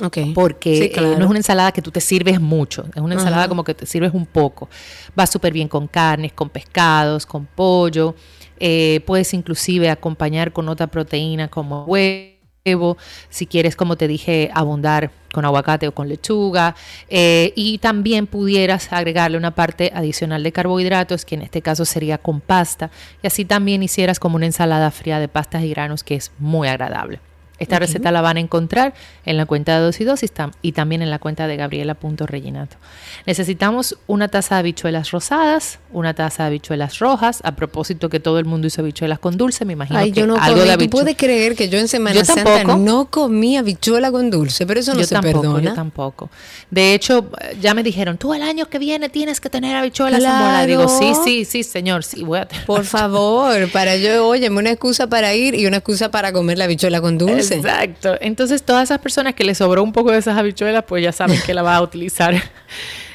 Ok. porque Sí, eh, no es una ensalada que tú te sirves mucho, es una ensalada Ajá. como que te sirves un poco. Va súper bien con carnes, con pescados, con pollo. eh, puedes inclusive acompañar con otra proteína como huevo, si quieres, como te dije, abundar con aguacate o con lechuga. eh, y también pudieras agregarle una parte adicional de carbohidratos, que en este caso sería con pasta. Y así también hicieras como una ensalada fría de pastas y granos, que es muy agradable. Esta receta la van a encontrar en la cuenta de 2 y 2 y, tam- y también en la cuenta de gabriela.reginato. Necesitamos una taza de habichuelas rosadas, una taza de habichuelas rojas. A propósito que todo el mundo hizo habichuelas con dulce, me imagino Ay, que yo no algo comí. de ¿Tú puedes creer que yo en Semana Yo Santa tampoco. no comí habichuela con dulce? Pero eso no yo se tampoco, perdona. yo tampoco. De hecho, eh, ya me dijeron, tú el año que viene tienes que tener habichuelas en bola. Digo, sí, Claro. sí, sí, señor, sí, voy a tener. Por favor, para yo, óyeme, una excusa para ir y una excusa para comer la habichuela con dulce. Exacto. Entonces, todas esas personas que les sobró un poco de esas habichuelas, pues ya saben que la va a utilizar. (laughs)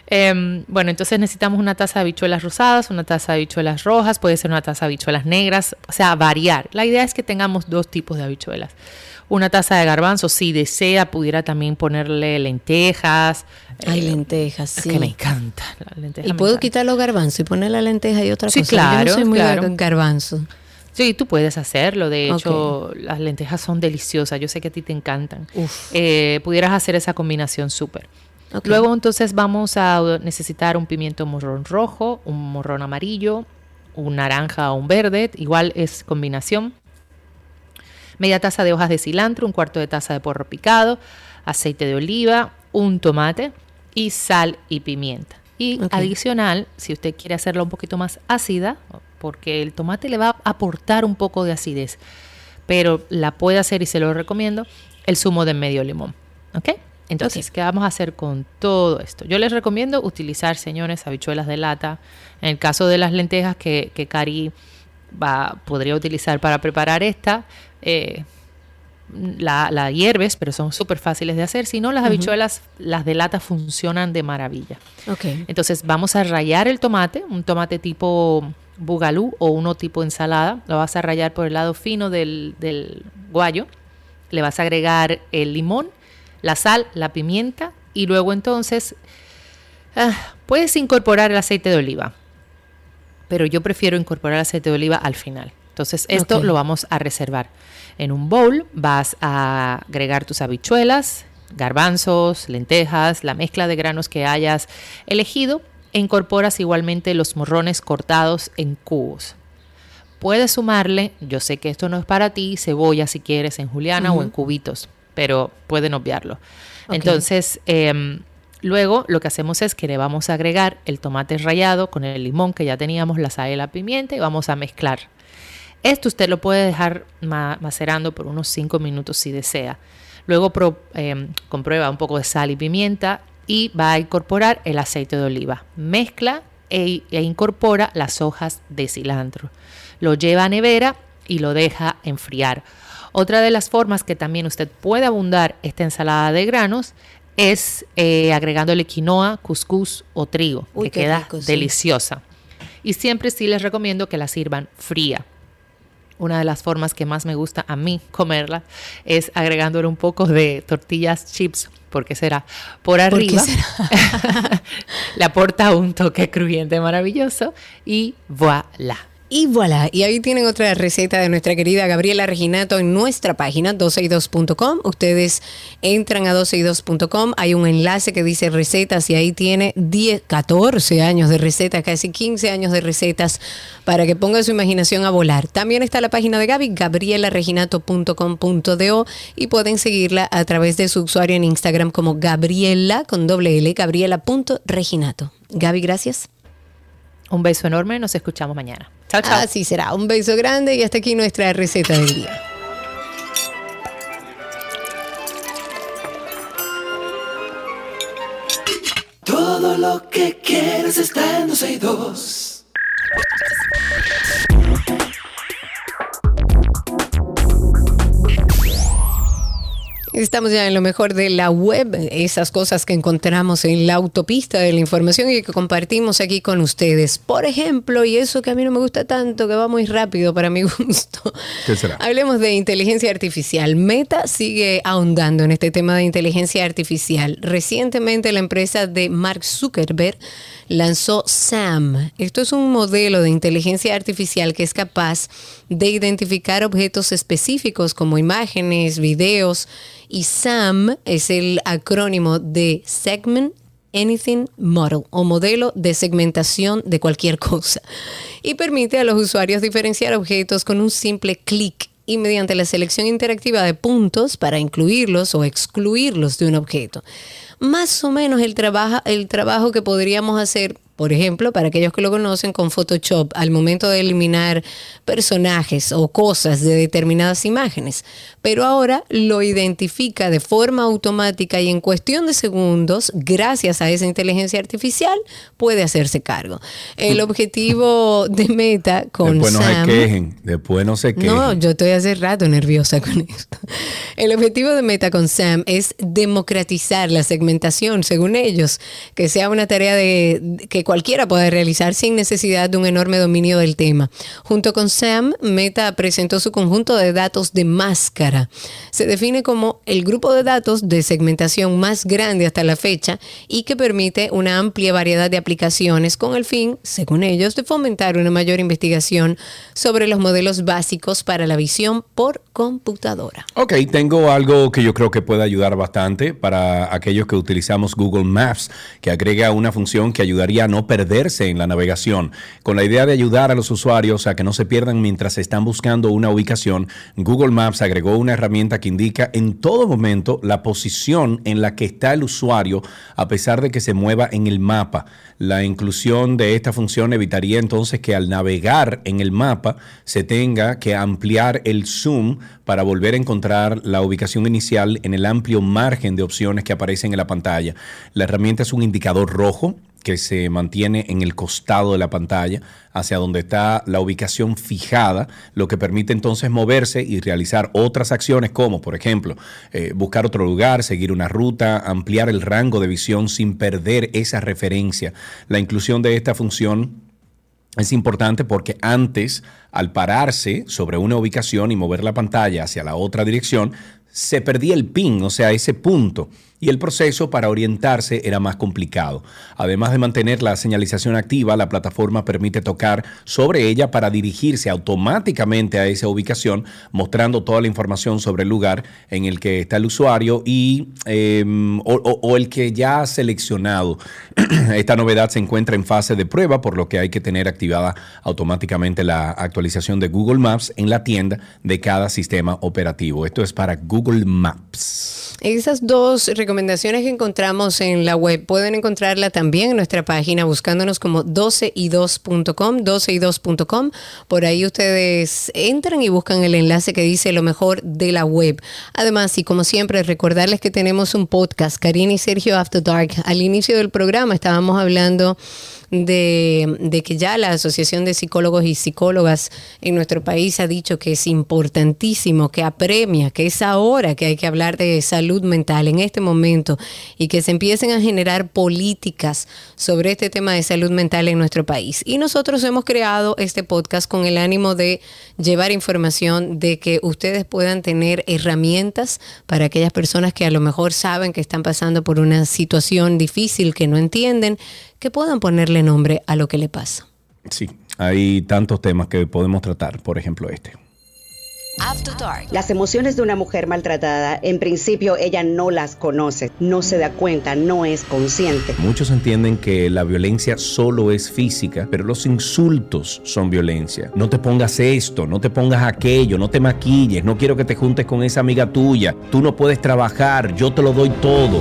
Em, bueno, entonces necesitamos una taza de habichuelas rosadas, una taza de habichuelas rojas, puede ser una taza de habichuelas negras, o sea, variar. La idea es que tengamos dos tipos de habichuelas. Una taza de garbanzos, si desea, pudiera también ponerle lentejas. Ay, eh, lentejas, sí. que me encanta. la lenteja Y me puedo encanta. quitar los garbanzos y poner la lenteja y otra Sí, cosa. Yo claro, no soy muy claro. garbanzo. Sí, tú puedes hacerlo. De hecho, las lentejas son deliciosas. Yo sé que a ti te encantan. Eh, pudieras hacer esa combinación súper. Luego entonces vamos a necesitar un pimiento morrón rojo, un morrón amarillo, un naranja o un verde. Igual es combinación. Media taza de hojas de cilantro, un cuarto de taza de porro picado, aceite de oliva, un tomate y sal y pimienta. Y adicional, si usted quiere hacerla un poquito más ácida, porque el tomate le va a aportar un poco de acidez, pero la puede hacer y se lo recomiendo, el zumo de medio limón. ¿Ok? Entonces, ¿qué vamos a hacer con todo esto? Yo les recomiendo utilizar, señores, habichuelas de lata. En el caso de las lentejas que, que Cari va, podría utilizar para preparar esta, eh, la, la hierves, pero son súper fáciles de hacer. Si no, las habichuelas, las de lata funcionan de maravilla. Ok. Entonces vamos a rayar el tomate, un tomate tipo bugalú o uno tipo ensalada. Lo vas a rayar por el lado fino del, del guayo. Le vas a agregar el limón, la sal, la pimienta y luego entonces ah, puedes incorporar el aceite de oliva. Pero yo prefiero incorporar el aceite de oliva al final. Entonces esto lo vamos a reservar. En un bowl vas a agregar tus habichuelas, garbanzos, lentejas, la mezcla de granos que hayas elegido incorporas igualmente los morrones cortados en cubos. Puedes sumarle, yo sé que esto no es para ti, cebolla si quieres en juliana o en cubitos, pero pueden obviarlo. Entonces, em, Luego lo que hacemos es que le vamos a agregar el tomate rallado con el limón que ya teníamos, la sal y la pimienta y vamos a mezclar. Esto usted lo puede dejar macerando por unos 5 minutos si desea. Luego em, comprueba un poco de sal y pimienta y va a incorporar el aceite de oliva. Mezcla e, e incorpora las hojas de cilantro. Lo lleva a nevera y lo deja enfriar. Otra de las formas que también usted puede abundar esta ensalada de granos es eh, agregándole quinoa, cuscús o trigo, que queda deliciosa. Y siempre sí les recomiendo que la sirvan fría. Una de las formas que más me gusta a mí comerla es agregándole un poco de tortillas chips, porque será por arriba. le (laughs) aporta un toque crujiente maravilloso y voilà. Y voilà, y ahí tienen otra receta de nuestra querida Gabriela Reginato en nuestra página 12y2.com. Ustedes entran a 12y2.com, hay un enlace que dice recetas y ahí tiene 10, 14 años de recetas, casi 15 años de recetas para que ponga su imaginación a volar. También está la página de Gaby, gabrielareginato.com.do y pueden seguirla a través de su usuario en Instagram como Gabriela con doble L, gabriela.reginato. Gaby, gracias. Un beso enorme, nos escuchamos mañana. Chao, chao. Así será. Un beso grande y hasta aquí nuestra receta del día. Todo lo que quieres está en 12 y 2. Estamos ya en lo mejor de la web, esas cosas que encontramos en la autopista de la información y que compartimos aquí con ustedes. Por ejemplo, y eso que a mí no me gusta tanto, que va muy rápido para mi (laughs) gusto. ¿Qué será? Hablemos de inteligencia artificial. Meta sigue ahondando en este tema de inteligencia artificial. Recientemente la empresa de Mark Zuckerberg lanzó SAM. Esto es un modelo de inteligencia artificial que es capaz de identificar objetos específicos como imágenes, videos, y SAM es el acrónimo de Segment Anything Model o modelo de segmentación de cualquier cosa y permite a los usuarios diferenciar objetos con un simple clic y mediante la selección interactiva de puntos para incluirlos o excluirlos de un objeto. Más o menos el, trabajo, el trabajo que podríamos hacer por ejemplo, para aquellos que lo conocen con Photoshop, al momento de eliminar personajes o cosas de determinadas imágenes. Pero ahora lo identifica de forma automática y en cuestión de segundos, gracias a esa inteligencia artificial, puede hacerse cargo. El objetivo de Meta con después no se quejen, después no se quejen. No, yo estoy hace rato nerviosa con esto. El objetivo de Meta con Sam es democratizar la segmentación, según ellos, que sea una tarea de que cualquiera puede realizar sin necesidad de un enorme dominio del tema. Junto con Sam, Meta presentó su conjunto de datos de máscara. Se define como el grupo de datos de segmentación más grande hasta la fecha y que permite una amplia variedad de aplicaciones con el fin, según ellos, de fomentar una mayor investigación sobre los modelos básicos para la visión por computadora. Ok, tengo algo que yo creo que puede ayudar bastante para aquellos que utilizamos Google Maps, que agrega una función que ayudaría a no perderse en la navegación. Con la idea de ayudar a los usuarios a que no se pierdan mientras están buscando una ubicación, Google Maps agregó una herramienta que indica en todo momento la posición en la que está el usuario a pesar de que se mueva en el mapa. La inclusión de esta función evitaría entonces que al navegar en el mapa se tenga que ampliar el zoom para volver a encontrar la ubicación inicial en el amplio margen de opciones que aparecen en la pantalla. La herramienta es un indicador rojo que se mantiene en el costado de la pantalla, hacia donde está la ubicación fijada, lo que permite entonces moverse y realizar otras acciones como, por ejemplo, eh, buscar otro lugar, seguir una ruta, ampliar el rango de visión sin perder esa referencia. La inclusión de esta función es importante porque antes, al pararse sobre una ubicación y mover la pantalla hacia la otra dirección, se perdía el pin, o sea, ese punto y el proceso para orientarse era más complicado. Además de mantener la señalización activa, la plataforma permite tocar sobre ella para dirigirse automáticamente a esa ubicación, mostrando toda la información sobre el lugar en el que está el usuario y, em, o, el que ya ha seleccionado. (clears throat) Esta novedad se encuentra en fase de prueba, por lo que hay que tener activada automáticamente la actualización de Google Maps en la tienda de cada sistema operativo. Esto es para Google Maps. Esas dos recomendaciones que encontramos en la web pueden encontrarla también en nuestra página buscándonos como 12y2.com, 12y2.com. Por ahí ustedes entran y buscan el enlace que dice lo mejor de la web. Además, y como siempre, recordarles que tenemos un podcast, Karina y Sergio After Dark. Al inicio del programa estábamos hablando de, que ya la Asociación de Psicólogos y Psicólogas en nuestro país ha dicho que es importantísimo, que apremia, que es ahora que hay que hablar de salud mental en este momento y que se empiecen a generar políticas sobre este tema de salud mental en nuestro país. Y nosotros hemos creado este podcast con el ánimo de llevar información, de que ustedes puedan tener herramientas para aquellas personas que a lo mejor saben que están pasando por una situación difícil, que no entienden, que puedan ponerle nombre a lo que le pasa. Sí, hay tantos temas que podemos tratar, por ejemplo este. Las emociones de una mujer maltratada, en principio ella no las conoce, no se da cuenta, no es consciente. Muchos entienden que la violencia solo es física, pero los insultos son violencia. No te pongas esto, no te pongas aquello, no te maquilles, no quiero que te juntes con esa amiga tuya, tú no puedes trabajar, yo te lo doy todo.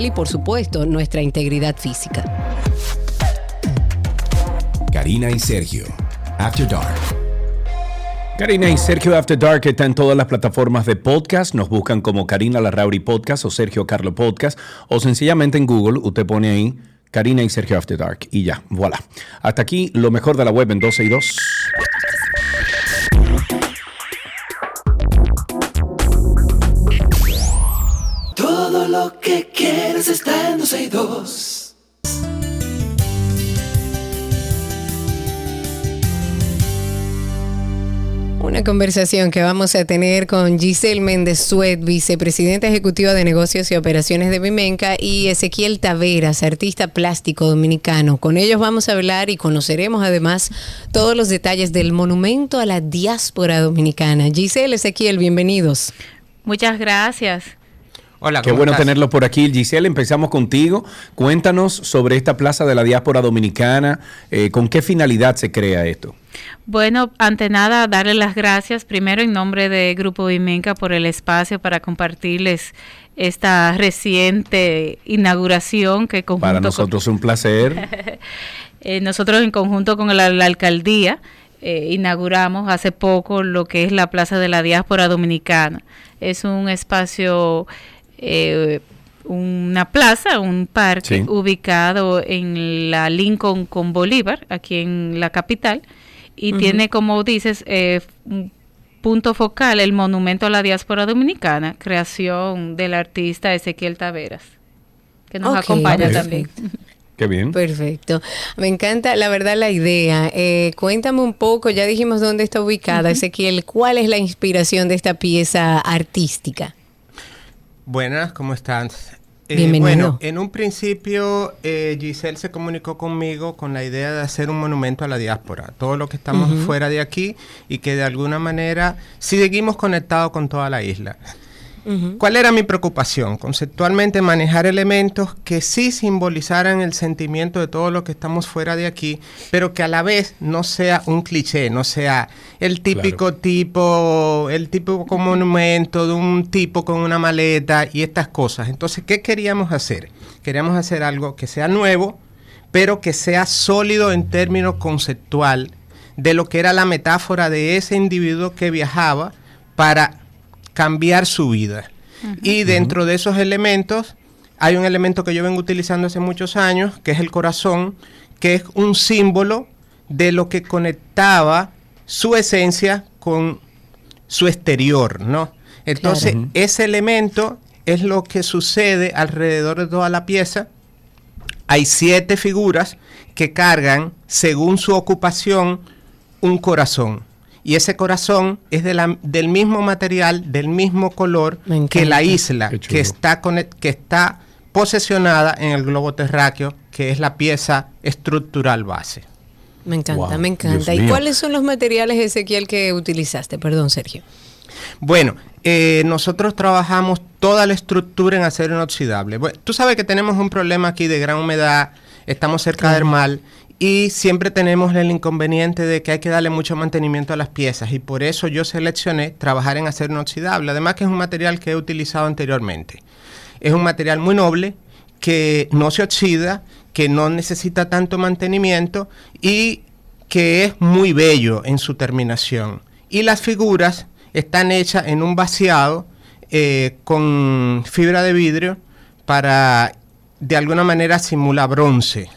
y por supuesto nuestra integridad física. Karina y Sergio, After Dark. Karina y Sergio After Dark está en todas las plataformas de podcast. Nos buscan como Karina Larrauri Podcast o Sergio Carlo Podcast. O sencillamente en Google usted pone ahí Karina y Sergio After Dark. Y ya, voilà. Hasta aquí lo mejor de la web en 12 y 2. Lo que quieres está en 12 y 2. Una conversación que vamos a tener con Giselle Méndez Suet, vicepresidenta ejecutiva de negocios y operaciones de Vimenca, y Ezequiel Taveras, artista plástico dominicano. Con ellos vamos a hablar y conoceremos además todos los detalles del monumento a la diáspora dominicana. Giselle, Ezequiel, bienvenidos. Muchas gracias. Hola, Qué bueno tenerlo por aquí. Giselle, empezamos contigo. Cuéntanos sobre esta Plaza de la Diáspora Dominicana. Eh, ¿Con qué finalidad se crea esto? Bueno, ante nada, darle las gracias primero en nombre de Grupo Vimenca por el espacio para compartirles esta reciente inauguración que conjunto para nosotros es un placer. (laughs) eh, nosotros en conjunto con la, la alcaldía eh, inauguramos hace poco lo que es la Plaza de la Diáspora Dominicana. Es un espacio eh, una plaza, un parque ubicado en la Lincoln con Bolívar, aquí en la capital, y tiene, como dices, eh, un punto focal el monumento a la diáspora dominicana, creación del artista Ezequiel Taveras, que nos acompaña también. Qué bien. Perfecto. Me encanta, la verdad, la idea. Eh, cuéntame un poco, ya dijimos dónde está ubicada, Ezequiel, ¿cuál es la inspiración de esta pieza artística? Buenas, ¿cómo están? Eh, bueno, en un principio eh, Giselle se comunicó conmigo con la idea de hacer un monumento a la diáspora, todo lo que estamos fuera de aquí y que de alguna manera seguimos conectados con toda la isla. ¿Cuál era mi preocupación? Conceptualmente manejar elementos que sí simbolizaran el sentimiento de todo lo que estamos fuera de aquí, pero que a la vez no sea un cliché, no sea el típico tipo, el típico monumento de un tipo con una maleta y estas cosas. Entonces, ¿qué queríamos hacer? Queríamos hacer algo que sea nuevo, pero que sea sólido en términos conceptual de lo que era la metáfora de ese individuo que viajaba para cambiar su vida. Y dentro de esos elementos hay un elemento que yo vengo utilizando hace muchos años, que es el corazón, que es un símbolo de lo que conectaba su esencia con su exterior, ¿no? Entonces, ese elemento es lo que sucede alrededor de toda la pieza. Hay siete figuras que cargan, según su ocupación, un corazón. Y ese corazón es de la- del mismo material, del mismo color que la isla que está, que está posesionada en el globo terráqueo, que es la pieza estructural base. Me encanta, Wow, me encanta. Dios ¿Y mío. cuáles son los materiales, Ezequiel, que utilizaste? Perdón, Sergio. Bueno, eh, nosotros trabajamos toda la estructura en acero inoxidable. Bueno, tú sabes que tenemos un problema aquí de gran humedad, estamos cerca del mar y siempre tenemos el inconveniente de que hay que darle mucho mantenimiento a las piezas y por eso yo seleccioné trabajar en acero inoxidable. Además que es un material que he utilizado anteriormente. Es un material muy noble que no se oxida, que no necesita tanto mantenimiento y que es muy bello en su terminación. Y las figuras están hechas en un vaciado eh, con fibra de vidrio para de alguna manera simular bronce.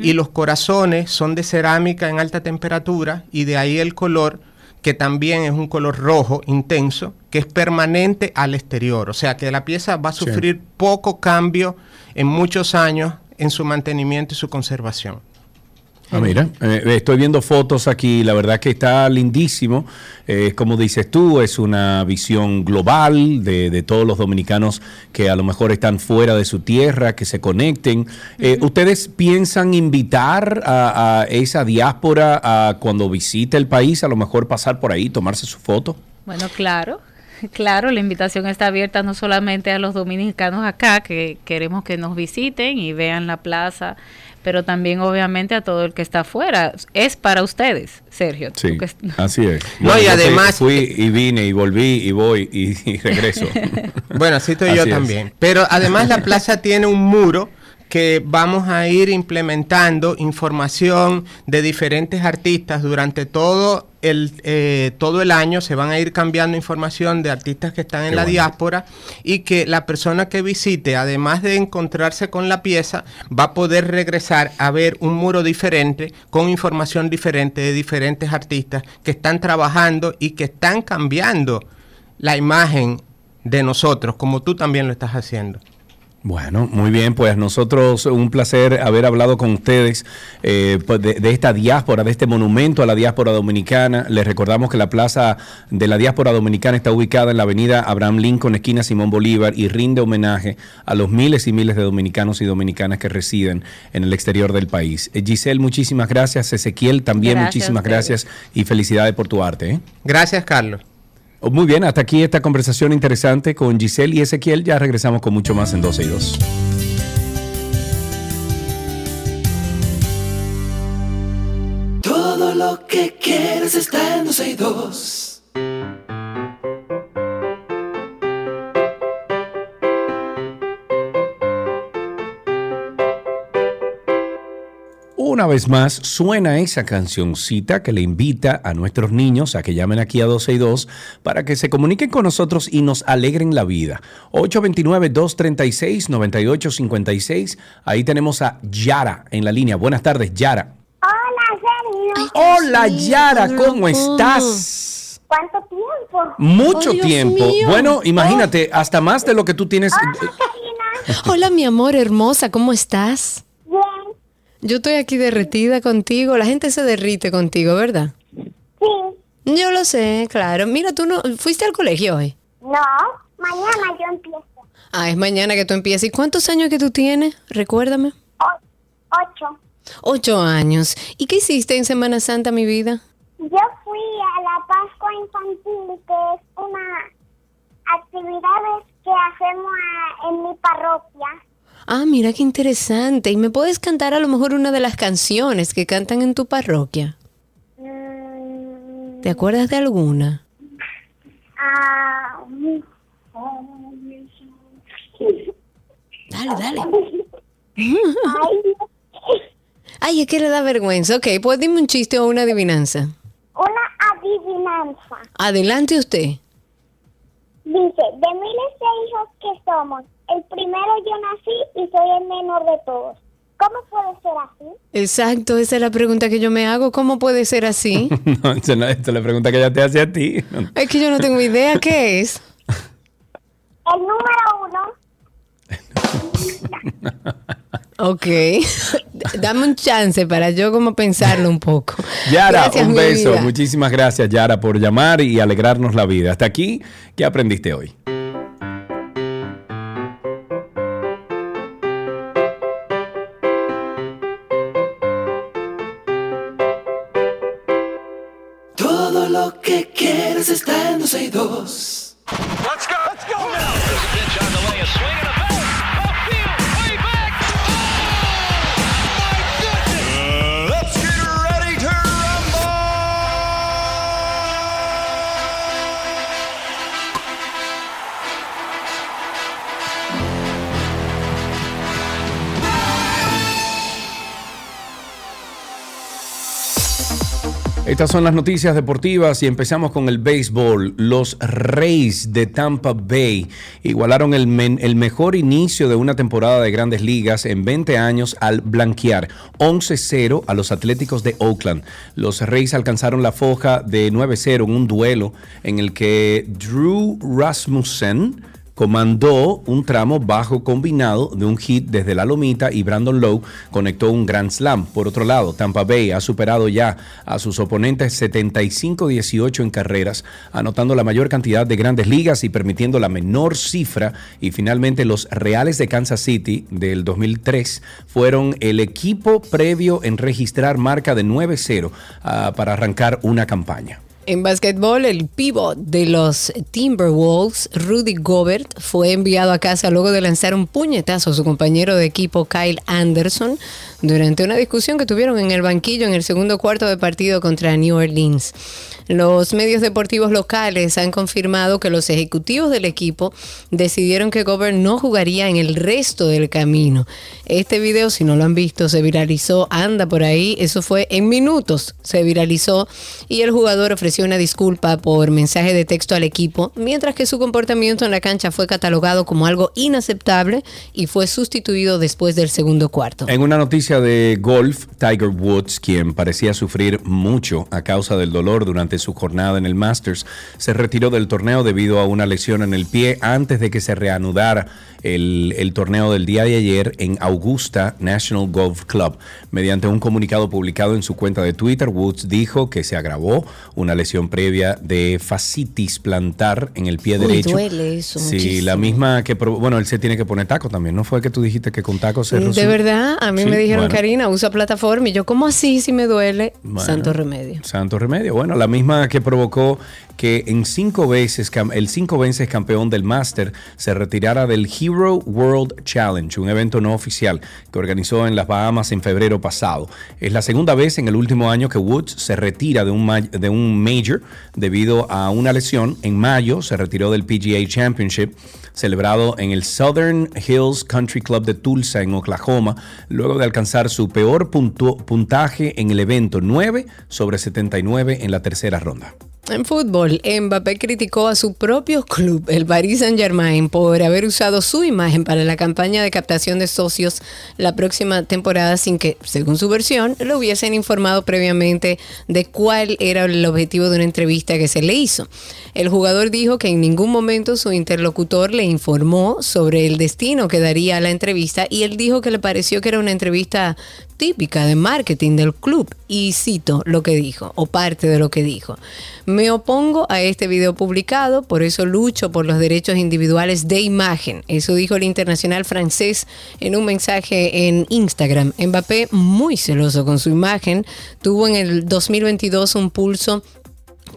Y los corazones son de cerámica en alta temperatura y de ahí el color que también es un color rojo intenso, que es permanente al exterior. O sea que la pieza va a Sí. sufrir poco cambio en muchos años en su mantenimiento y su conservación. Ah, mira, eh, estoy viendo fotos aquí, la verdad que está lindísimo. Eh, como dices tú, es una visión global de, de todos los dominicanos que a lo mejor están fuera de su tierra, que se conecten. Eh, ¿Ustedes piensan invitar a, a esa diáspora a cuando visite el país, a lo mejor pasar por ahí, tomarse su foto? Bueno, claro, (laughs) claro, la invitación está abierta no solamente a los dominicanos acá, que queremos que nos visiten y vean la plaza, pero también obviamente a todo el que está afuera. Es para ustedes, Sergio. Sí, que- (laughs) así es. No, y además- Fui y vine y volví y voy y, (laughs) y regreso. Bueno, así estoy yo es. también. Pero además la plaza tiene un muro que vamos a ir implementando información de diferentes artistas durante todo el, eh, todo el año. Se van a ir cambiando información de artistas que están en Qué la bueno. diáspora y que la persona que visite, además de encontrarse con la pieza, va a poder regresar a ver un muro diferente con información diferente de diferentes artistas que están trabajando y que están cambiando la imagen de nosotros, como tú también lo estás haciendo. Bueno, muy bien, pues nosotros un placer haber hablado con ustedes eh, pues, de, de esta diáspora, de este monumento a la diáspora dominicana. Les recordamos que la plaza de la diáspora dominicana está ubicada en la avenida Abraham Lincoln, esquina Simón Bolívar, y rinde homenaje a los miles y miles de dominicanos y dominicanas que residen en el exterior del país. Eh, Giselle, muchísimas gracias. Ezequiel, también Gracias muchísimas gracias y felicidades por tu arte. ¿eh? Gracias, Carlos. Muy bien, hasta aquí esta conversación interesante con Giselle y Ezequiel. Ya regresamos con mucho más en 12 y 2. Todo lo que quieres está en 12 y 2. Una vez más suena esa cancioncita que le invita a nuestros niños a que llamen aquí a 12 y 2 para que se comuniquen con nosotros y nos alegren la vida. 829-236-9856. Ahí tenemos a Yara en la línea. Buenas tardes, Yara. Hola. Hola, Yara, ¿cómo loco. estás? ¿Cuánto tiempo? Mucho tiempo. mío. Bueno, imagínate, hasta más de lo que tú tienes. Hola. Hola, mi amor hermosa, ¿cómo estás? Bien. Yo estoy aquí derretida contigo. La gente se derrite contigo, ¿verdad? Sí. Yo lo sé, claro. Mira, tú no fuiste al colegio hoy. No. Mañana yo empiezo. Ah, es mañana que tú empiezas. ¿Y cuántos años que tú tienes? Recuérdame. O- ocho. Ocho años. ¿Y qué hiciste en Semana Santa, mi vida? Yo fui a la Pascua Infantil, que es una actividades que hacemos a- en mi parroquia. Ah, mira qué interesante. ¿Y me puedes cantar a lo mejor una de las canciones que cantan en tu parroquia? Mm, ¿Te acuerdas de alguna? ah, Dale, dale. (laughs) ay, Ay, es que le da vergüenza. Ok, pues dime un chiste o una adivinanza. una adivinanza. Adelante usted. Dice, de miles de hijos que somos, el primero yo nací y soy el menor de todos. ¿Cómo puede ser así? Exacto, esa es la pregunta que yo me hago. ¿Cómo puede ser así? (laughs) No, esa no- es la pregunta que ella te hace a ti. es que yo no tengo idea qué es. El número uno, (laughs) Ok. (laughs) Dame un chance para yo como pensarlo un poco. Yara, Gracias, un beso. vida. Muchísimas gracias, Yara, por llamar y alegrarnos la vida. Hasta aquí, ¿qué aprendiste hoy? Estas son las noticias deportivas y empezamos con el béisbol. Los Rays de Tampa Bay igualaron el, mejor inicio de una temporada de grandes ligas en 20 años al blanquear 11-0 a los Atléticos de Oakland. Los Rays alcanzaron la foja de 9-0 en un duelo en el que Drew Rasmussen comandó un tramo bajo combinado de un hit desde la lomita y Brandon Lowe conectó un Grand Slam. Por otro lado, Tampa Bay ha superado ya a sus oponentes 75-18 en carreras, anotando la mayor cantidad de grandes ligas y permitiendo la menor cifra. Y finalmente los Reales de Kansas City del 2003 fueron el equipo previo en registrar marca de 9-0 ah, para arrancar una campaña. En básquetbol, el pivot de los Timberwolves, Rudy Gobert, fue enviado a casa luego de lanzar un puñetazo a su compañero de equipo Kyle Anderson durante una discusión que tuvieron en el banquillo en el segundo cuarto de partido contra New Orleans. Los medios deportivos locales han confirmado que los ejecutivos del equipo decidieron que Gobert no jugaría en el resto del camino. Este video, si no lo han visto, se viralizó, anda por ahí, eso fue en minutos, se viralizó y el jugador ofreció una disculpa por mensaje de texto al equipo, mientras que su comportamiento en la cancha fue catalogado como algo inaceptable y fue sustituido después del segundo cuarto. En una noticia de golf, Tiger Woods, quien parecía sufrir mucho a causa del dolor durante su jornada en el Masters, se retiró del torneo debido a una lesión en el pie antes de que se reanudara el, el torneo del día de ayer en Augusta National Golf Club. Mediante un comunicado publicado en su cuenta de Twitter, Woods dijo que se agravó una lesión previa de fascitis plantar en el pie Uy, derecho. duele eso Sí, muchísimo. la misma que, bueno, él se tiene que poner taco también. ¿No fue que tú dijiste que con taco se De verdad, a mí Sí, me dijeron, bueno. Karina, usa plataforma. Y yo, ¿cómo así si me duele? Bueno. Santo remedio. Santo remedio. Bueno, la misma que provocó que en cinco veces el cinco veces campeón del Master se retirara del Hero World Challenge, un evento no oficial que organizó en las Bahamas en febrero pasado. Es la segunda vez en el último año que Woods se retira de un, de un major debido a una lesión. En mayo se retiró del PGA Championship celebrado en el Southern Hills Country Club de Tulsa, en Oklahoma, luego de alcanzar su peor puntaje en el evento, 9 sobre 79 en la tercera ronda. En fútbol, Mbappé criticó a su propio club, el Paris Saint-Germain, por haber usado su imagen para la campaña de captación de socios la próxima temporada sin que, según su versión, lo hubiesen informado previamente de cuál era el objetivo de una entrevista que se le hizo. El jugador dijo que en ningún momento su interlocutor le informó sobre el destino que daría a la entrevista y él dijo que le pareció que era una entrevista típica de marketing del club. Y cito lo que dijo, o parte de lo que dijo. Me opongo a este video publicado, por eso lucho por los derechos individuales de imagen. Eso dijo el internacional francés en un mensaje en Instagram. Mbappé, muy celoso con su imagen, tuvo en el 2022 un pulso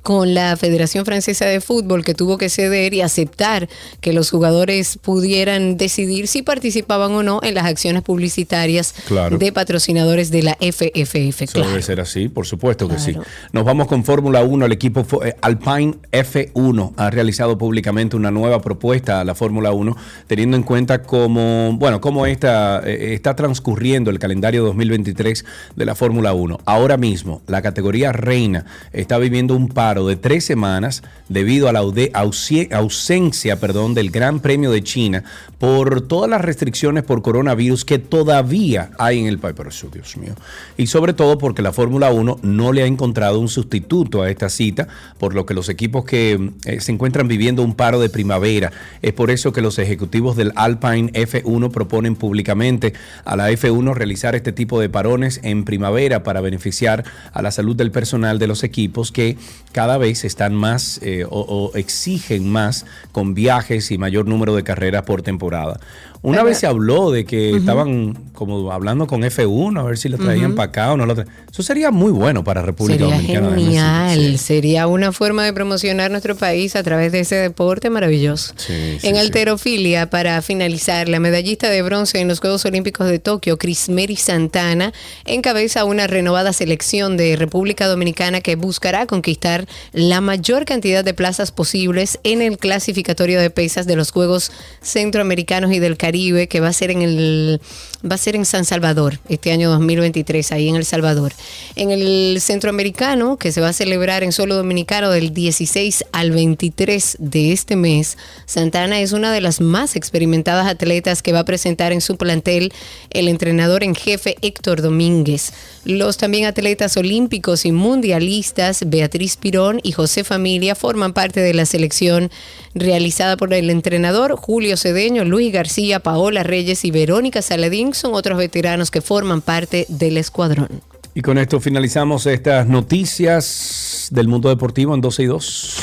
con la Federación Francesa de Fútbol que tuvo que ceder y aceptar que los jugadores pudieran decidir si participaban o no en las acciones publicitarias Claro. de patrocinadores de la FFF. Eso Claro. debe ser así, por supuesto que sí. Nos vamos con Fórmula 1. El equipo eh, Alpine F1 ha realizado públicamente una nueva propuesta a la Fórmula 1, teniendo en cuenta cómo, bueno, cómo esta, eh, está transcurriendo el calendario 2023 de la Fórmula 1. Ahora mismo, la categoría reina está viviendo un paro de tres semanas debido a la ausencia del Gran Premio de China por todas las restricciones por coronavirus que todavía hay en el país. Dios mío. Y sobre todo porque la Fórmula 1 no le ha encontrado un sustituto a esta cita, por lo que los equipos que eh, se encuentran viviendo un paro de primavera. Es por eso que los ejecutivos del Alpine F1 proponen públicamente a la F1 realizar este tipo de parones en primavera para beneficiar a la salud del personal de los equipos que cada vez están más eh, o, o exigen más con viajes y mayor número de carreras por temporada. Una Pero- vez se habló de que estaban como hablando con F1 a ver si lo traían Ujú. para acá o no lo traían. Eso sería muy bueno para República Sería Dominicana. genial, decirte. sería una forma de promocionar nuestro país a través de ese deporte maravilloso. Sí, sí, en sí. alterofilia, para finalizar, la medallista de bronce en los Juegos Olímpicos de Tokio, Crismeri Santana, encabeza una renovada selección de República Dominicana que buscará conquistar la mayor cantidad de plazas posibles en el clasificatorio de pesas de los Juegos Centroamericanos y del Caribe, que va a ser en el va a ser en San Salvador este año 2023, ahí en El Salvador. En el centroamericano, que se va a celebrar en suelo dominicano del 16 al 23 de este mes, Santana es una de las más experimentadas atletas que va a presentar en su plantel el entrenador en jefe Héctor Domínguez. Los también atletas olímpicos y mundialistas Beatriz Y José Familia forman parte de la selección realizada por el entrenador Julio Cedeño, Luis García, Paola Reyes y Verónica Saladín son otros veteranos que forman parte del escuadrón. Y con esto finalizamos estas noticias del mundo deportivo en 12 y 2.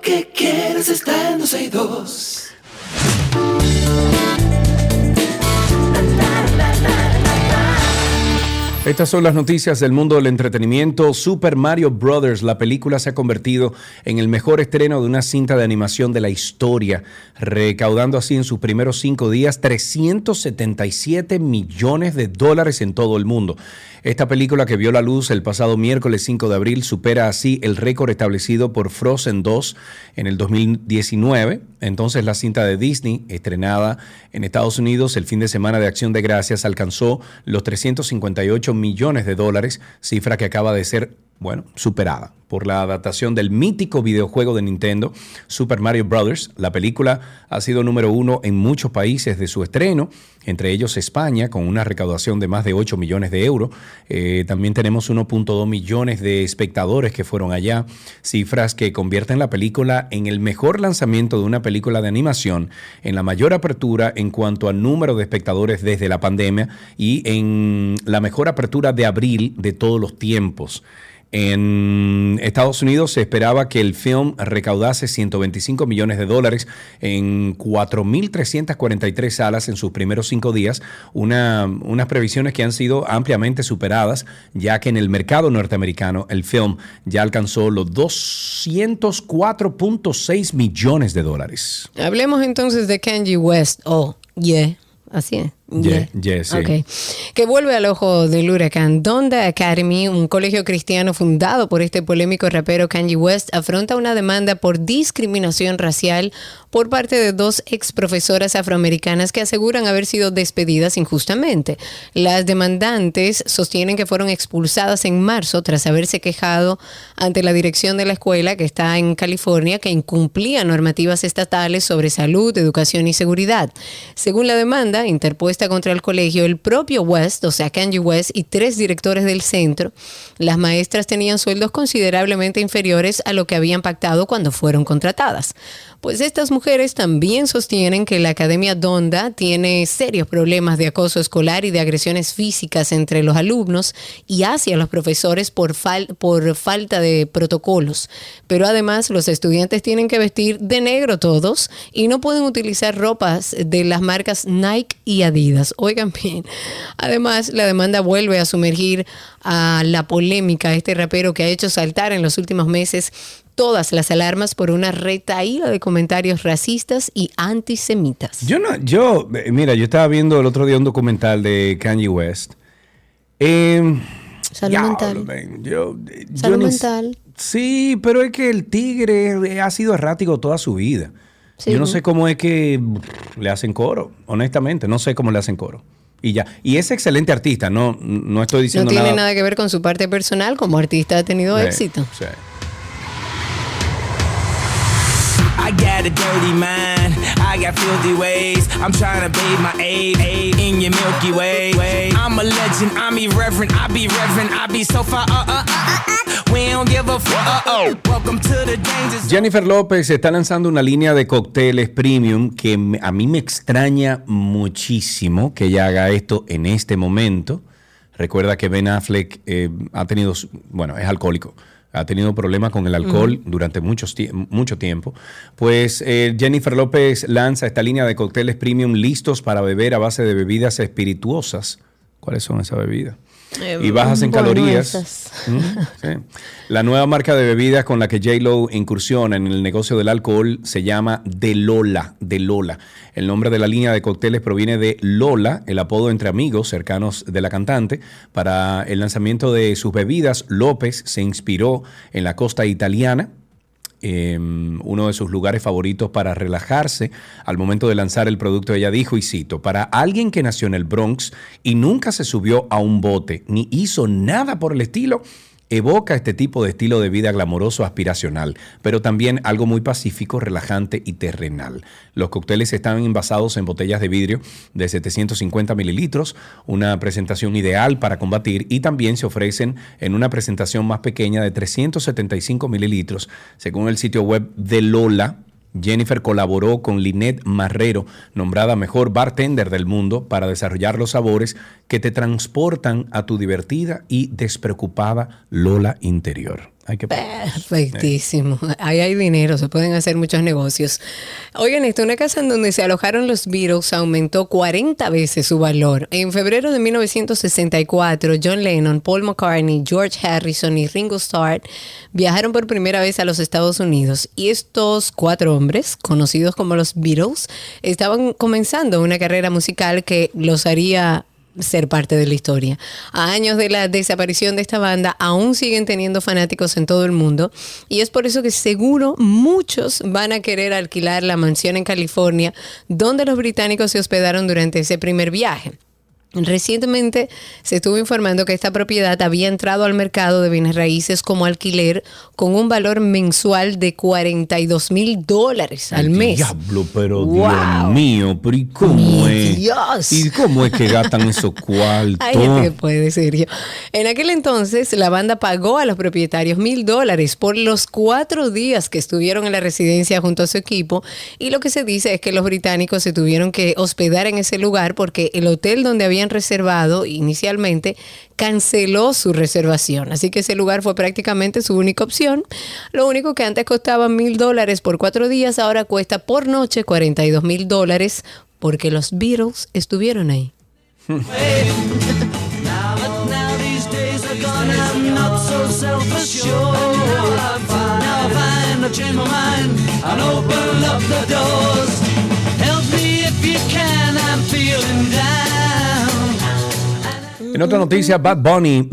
Que quieres está en 12 y 2. Estas son las noticias del mundo del entretenimiento. Super Mario Brothers, la película se ha convertido en el mejor estreno de una cinta de animación de la historia, recaudando así en sus primeros cinco días 377 millones de dólares en todo el mundo. Esta película que vio la luz el pasado miércoles 5 de abril supera así el récord establecido por Frozen 2 en el 2019. Entonces la cinta de Disney, estrenada en Estados Unidos el fin de semana de Acción de Gracias, alcanzó los 358 millones de dólares, cifra que acaba de ser, bueno, superada por la adaptación del mítico videojuego de Nintendo, Super Mario Bros. La película ha sido número uno en muchos países de su estreno, entre ellos España, con una recaudación de más de 8 millones de euros. Eh, también tenemos 1.2 millones de espectadores que fueron allá, cifras que convierten la película en el mejor lanzamiento de una película de animación, en la mayor apertura en cuanto al número de espectadores desde la pandemia y en la mejor apertura de abril de todos los tiempos. En Estados Unidos se esperaba que el film recaudase 125 millones de dólares en 4.343 salas en sus primeros cinco días, una- unas previsiones que han sido ampliamente superadas, ya que en el mercado norteamericano el film ya alcanzó los 204.6 millones de dólares. Hablemos entonces de Kanye West. Oh, yeah. Así es. Yeah, yeah, sí. Ok. Que vuelve al ojo del huracán. Donda Academy, un colegio cristiano fundado por este polémico rapero Kanye West, afronta una demanda por discriminación racial por parte de dos ex profesoras afroamericanas que aseguran haber sido despedidas injustamente. Las demandantes sostienen que fueron expulsadas en marzo tras haberse quejado ante la dirección de la escuela que está en California que incumplía normativas estatales sobre salud, educación y seguridad. Según la demanda interpuesta contra el colegio, el propio West, o sea, Kanye West y tres directores del centro, las maestras tenían sueldos considerablemente inferiores a lo que habían pactado cuando fueron contratadas. Pues estas mujeres también sostienen que la Academia Donda tiene serios problemas de acoso escolar y de agresiones físicas entre los alumnos y hacia los profesores por, fal- por falta de protocolos. Pero además los estudiantes tienen que vestir de negro todos y no pueden utilizar ropas de las marcas Nike y Adidas. Oigan (laughs) bien. Además, la demanda vuelve a sumergir a la polémica este rapero que ha hecho saltar en los últimos meses todas las alarmas por una retaíla de comentarios racistas y antisemitas. Yo no, yo, eh, mira, yo estaba viendo el otro día un documental de Kanye West. Eh, Salud diablo, mental. man, yo, yo Salud mental. Sí, pero es que el tigre ha sido errático toda su vida. Sí. Yo no sé cómo es que le hacen coro, honestamente, no sé cómo le hacen coro. Y ya. Y es excelente artista, no, no estoy No diciendo tiene nada. nada que ver con su parte personal, como artista ha tenido Sí, éxito. sí. I got a dirty mind, I got filthy ways. I'm trying to bathe my aid, in your Milky Way. I'm a legend, I'm irreverent, I be reverent, I be so far. Uh, uh, uh, uh, uh. We don't give a fuck. Oh. Welcome to the danger. Jennifer López está lanzando una línea de cócteles premium que a mí me extraña muchísimo que ella haga esto en este momento. Recuerda que Ben Affleck eh, ha tenido, bueno, es alcohólico, ha tenido problemas con el alcohol durante muchos tie- mucho tiempo. Pues eh, Jennifer López lanza esta línea de cócteles premium listos para beber a base de bebidas espirituosas. ¿Cuáles son esas bebidas? Eh, y bajas en calorías. Mm, (laughs) sí. La nueva marca de bebidas con la que J-Lo incursiona en el negocio del alcohol se llama De Lola, De Lola. El nombre de la línea de cócteles proviene de Lola, el apodo entre amigos cercanos de la cantante. Para el lanzamiento de sus bebidas, López se inspiró en la costa italiana, eh, uno de sus lugares favoritos para relajarse. Al momento de lanzar el producto, ella dijo, y cito, para alguien que nació en el Bronx y nunca se subió a un bote ni hizo nada por el estilo, evoca este tipo de estilo de vida glamoroso aspiracional, pero también algo muy pacífico, relajante y terrenal. Los cócteles están envasados en botellas de vidrio de 750 mililitros, una presentación ideal para combatir y también se ofrecen en una presentación más pequeña de 375 mililitros. Según el sitio web de Lola, Jennifer colaboró con Lynette Marrero, nombrada mejor bartender del mundo, para desarrollar los sabores que te transportan a tu divertida y despreocupada Lola interior. Hay que Perfectísimo. Ahí hay dinero, se pueden hacer muchos negocios. Oigan, esto, una casa en donde se alojaron los Beatles aumentó 40 veces su valor. En febrero de 1964, John Lennon, Paul McCartney, George Harrison y Ringo Starr viajaron por primera vez a los Estados Unidos. Y estos cuatro hombres, conocidos como los Beatles, estaban comenzando una carrera musical que los haría ser parte de la historia. A años de la desaparición de esta banda, aún siguen teniendo fanáticos en todo el mundo y es por eso que seguro muchos van a querer alquilar la mansión en California donde los británicos se hospedaron durante ese primer viaje. Recientemente se estuvo informando que esta propiedad había entrado al mercado de bienes raíces como alquiler con un valor mensual de 42 mil dólares al mes. Diablo, pero Wow. Dios mío, pero ¿y cómo es? Dios. ¿Y cómo es que gastan esos (laughs) cuartos? Que puede, serio. En aquel entonces, la banda pagó a los propietarios mil dólares por los cuatro días que estuvieron en la residencia junto a su equipo. Y lo que se dice es que los británicos se tuvieron que hospedar en ese lugar porque el hotel donde habían reservado inicialmente canceló su reservación. Así que ese lugar fue prácticamente su única opción. Lo único que antes costaba mil dólares por cuatro días, ahora cuesta por noche 42 mil dólares porque los Beatles estuvieron ahí. En otra noticia, Bad Bunny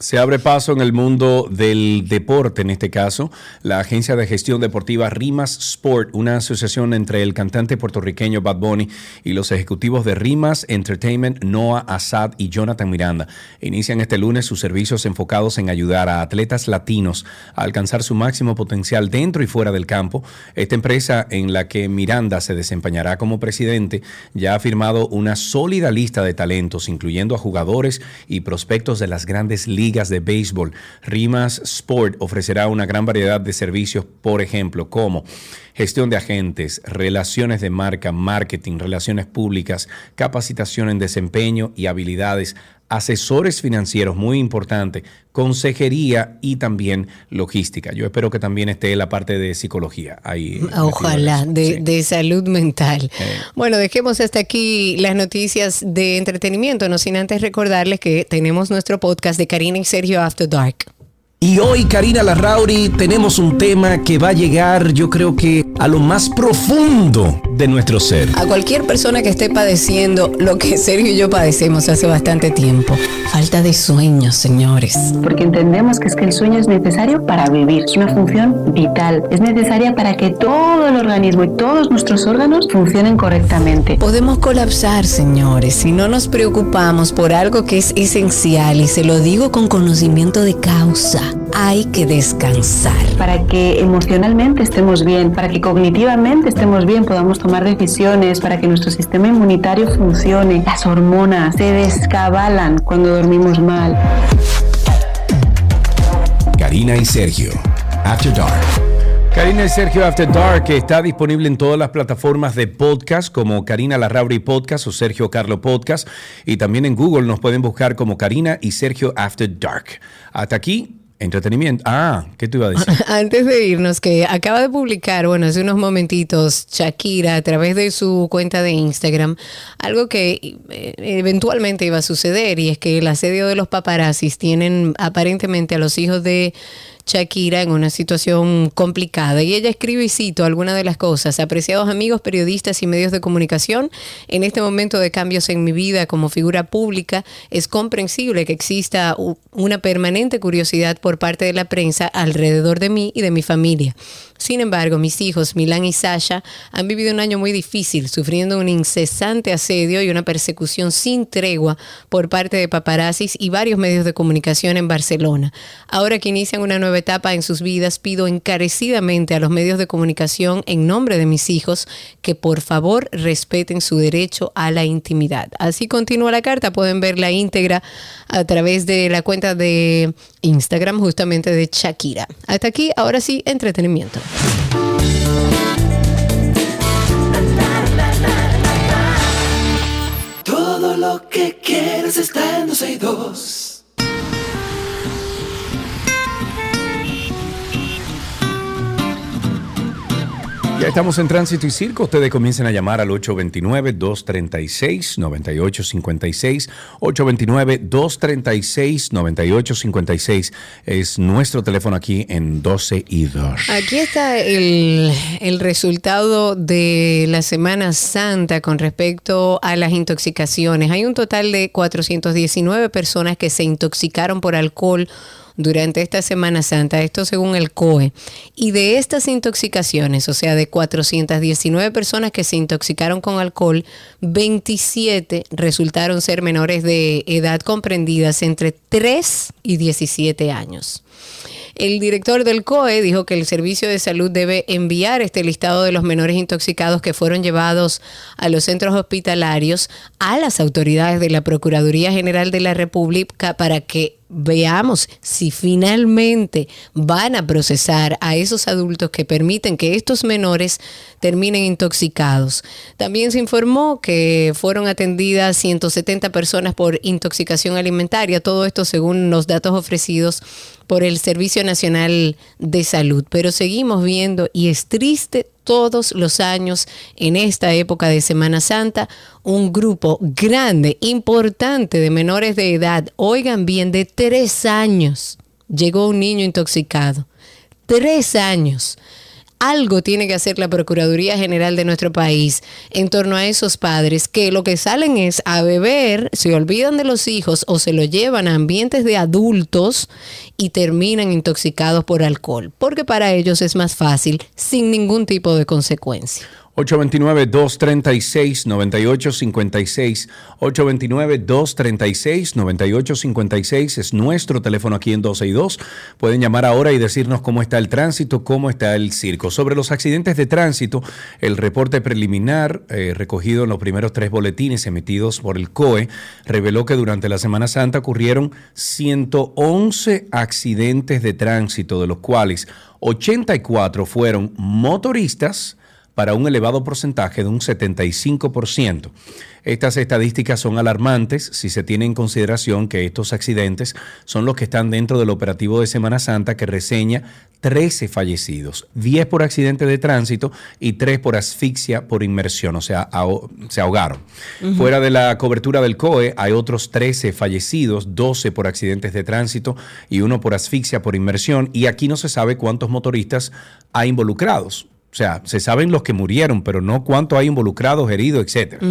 se abre paso en el mundo del deporte, en este caso, la agencia de gestión deportiva Rimas Sport, una asociación entre el cantante puertorriqueño Bad Bunny y los ejecutivos de Rimas Entertainment, Noah Assad y Jonathan Miranda. Inician este lunes sus servicios enfocados en ayudar a atletas latinos a alcanzar su máximo potencial dentro y fuera del campo. Esta empresa en la que Miranda se desempeñará como presidente ya ha firmado una sólida lista de talentos, incluyendo a jugadores y prospectos de las grandes ligas de béisbol. Rimas Sport ofrecerá una gran variedad de servicios, por ejemplo, como gestión de agentes, relaciones de marca, marketing, relaciones públicas, capacitación en desempeño y habilidades, asesores financieros, muy importante, consejería y también logística. Yo espero que también esté la parte de psicología ahí. Ojalá, de, Sí. de salud mental. Eh. Bueno, dejemos hasta aquí las noticias de entretenimiento, no sin antes recordarles que tenemos nuestro podcast de Karina y Sergio After Dark. Y hoy, Karina Larrauri, tenemos un tema que va a llegar, yo creo que a lo más profundo de nuestro ser. A cualquier persona que esté padeciendo lo que Sergio y yo padecemos hace bastante tiempo. Falta de sueños, señores. Porque entendemos que es que el sueño es necesario para vivir, es una función vital, es necesaria para que todo el organismo y todos nuestros órganos funcionen correctamente. Podemos colapsar, señores, si no nos preocupamos por algo que es esencial y se lo digo con conocimiento de causa. Hay que descansar. Para que emocionalmente estemos bien, para que cognitivamente estemos bien, podamos tomar decisiones, para que nuestro sistema inmunitario funcione. Las hormonas se descabalan cuando dormimos mal. Karina y Sergio, After Dark. Karina y Sergio After Dark que está disponible en todas las plataformas de podcast como Karina Larrauri Podcast o Sergio Carlo Podcast y también en Google nos pueden buscar como Karina y Sergio After Dark. Hasta aquí, entretenimiento. Ah, ¿qué te iba a decir? (laughs) Antes de irnos, que acaba de publicar, bueno, hace unos momentitos, Shakira a través de su cuenta de Instagram, algo que eh, eventualmente iba a suceder y es que el asedio de los paparazzis tienen aparentemente a los hijos de Shakira en una situación complicada. Y ella escribe y cito algunas de las cosas. Apreciados amigos, periodistas y medios de comunicación, en este momento de cambios en mi vida como figura pública, es comprensible que exista una permanente curiosidad por parte de la prensa alrededor de mí y de mi familia. Sin embargo, mis hijos, Milán y Sasha, han vivido un año muy difícil, sufriendo un incesante asedio y una persecución sin tregua por parte de paparazzis y varios medios de comunicación en Barcelona. Ahora que inician una nueva etapa en sus vidas, pido encarecidamente a los medios de comunicación, en nombre de mis hijos, que por favor respeten su derecho a la intimidad. Así continúa la carta, pueden ver la íntegra a través de la cuenta de Instagram justamente de Shakira. Hasta aquí, ahora sí, entretenimiento. Todo lo que quieres está en 12 y 2. Ya estamos en Tránsito y Circo. Ustedes comiencen a llamar al 829-236-9856. 829-236-9856 es nuestro teléfono aquí en 12 y 2. Aquí está el, el resultado de la Semana Santa con respecto a las intoxicaciones. Hay un total de 419 personas que se intoxicaron por alcohol durante esta Semana Santa, esto según el COE. Y de estas intoxicaciones, o sea, de 419 personas que se intoxicaron con alcohol, 27 resultaron ser menores de edad comprendidas entre 3 y 17 años. El director del COE dijo que el Servicio de Salud debe enviar este listado de los menores intoxicados que fueron llevados a los centros hospitalarios a las autoridades de la Procuraduría General de la República para que veamos si finalmente van a procesar a esos adultos que permiten que estos menores terminen intoxicados. También se informó que fueron atendidas 170 personas por intoxicación alimentaria, todo esto según los datos ofrecidos por el Servicio Nacional de Salud. Pero seguimos viendo, y es triste todos los años en esta época de Semana Santa, un grupo grande, importante de menores de edad, oigan bien, de tres años, llegó un niño intoxicado. Tres años. Algo tiene que hacer la Procuraduría General de nuestro país en torno a esos padres que lo que salen es a beber, se olvidan de los hijos o se lo llevan a ambientes de adultos y terminan intoxicados por alcohol, porque para ellos es más fácil sin ningún tipo de consecuencia. 829-236-9856. 829-236-9856 es nuestro teléfono aquí en 12 y 2. Pueden llamar ahora y decirnos cómo está el tránsito, cómo está el circo. Sobre los accidentes de tránsito, el reporte preliminar eh, recogido en los primeros tres boletines emitidos por el COE reveló que durante la Semana Santa ocurrieron 111 accidentes de tránsito, de los cuales 84 fueron motoristas para un elevado porcentaje de un 75%. Estas estadísticas son alarmantes si se tiene en consideración que estos accidentes son los que están dentro del operativo de Semana Santa que reseña 13 fallecidos, 10 por accidente de tránsito y 3 por asfixia por inmersión, o sea, aho- se ahogaron. Fuera de la cobertura del COE hay otros 13 fallecidos, 12 por accidentes de tránsito y uno por asfixia por inmersión y aquí no se sabe cuántos motoristas hay involucrados. O sea, se saben los que murieron, pero no cuánto hay involucrados, heridos, etcétera.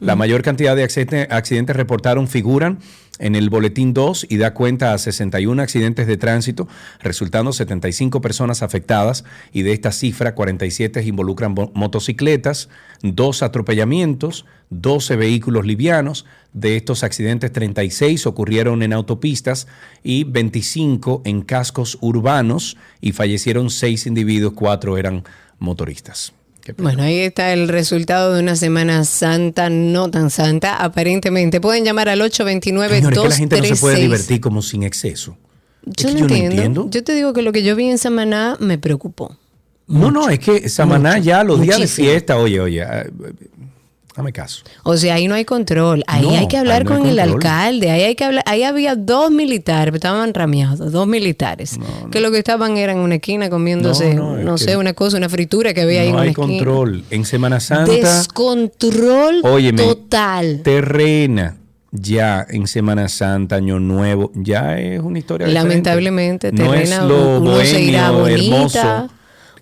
La mayor cantidad de accidente- accidentes reportaron figuran en el boletín 2 y da cuenta a 61 accidentes de tránsito, resultando 75 personas afectadas y de esta cifra 47 involucran motocicletas, dos atropellamientos, 12 vehículos livianos. De estos accidentes 36 ocurrieron en autopistas y 25 en cascos urbanos y fallecieron 6 individuos, 4 eran motoristas. Bueno, ahí está el resultado de una Semana Santa no tan santa, aparentemente. Pueden llamar al 829 Señores, que la gente no se puede 236 divertir como sin exceso. Yo Es no que yo no entiendo. entiendo. Yo te digo que lo que yo vi en Samaná me preocupó. No, no, es que Samaná Mucho, ya los días de fiesta, oye, oye, ah, dame caso. O sea, ahí no hay control. Ahí No, hay que hablar no con el alcalde. Ahí hay que hablar. Ahí había dos militares, estaban rameados, dos militares. Que lo que estaban eran en una esquina comiéndose, No, sé, una cosa, una fritura que había ahí en no una hay esquina. control. En Semana Santa, Descontrol Óyeme, total. terrena, ya en Semana Santa, Año Nuevo, ya es una historia diferente. Lamentablemente, no es terrena, lo uno se irá bonita, hermoso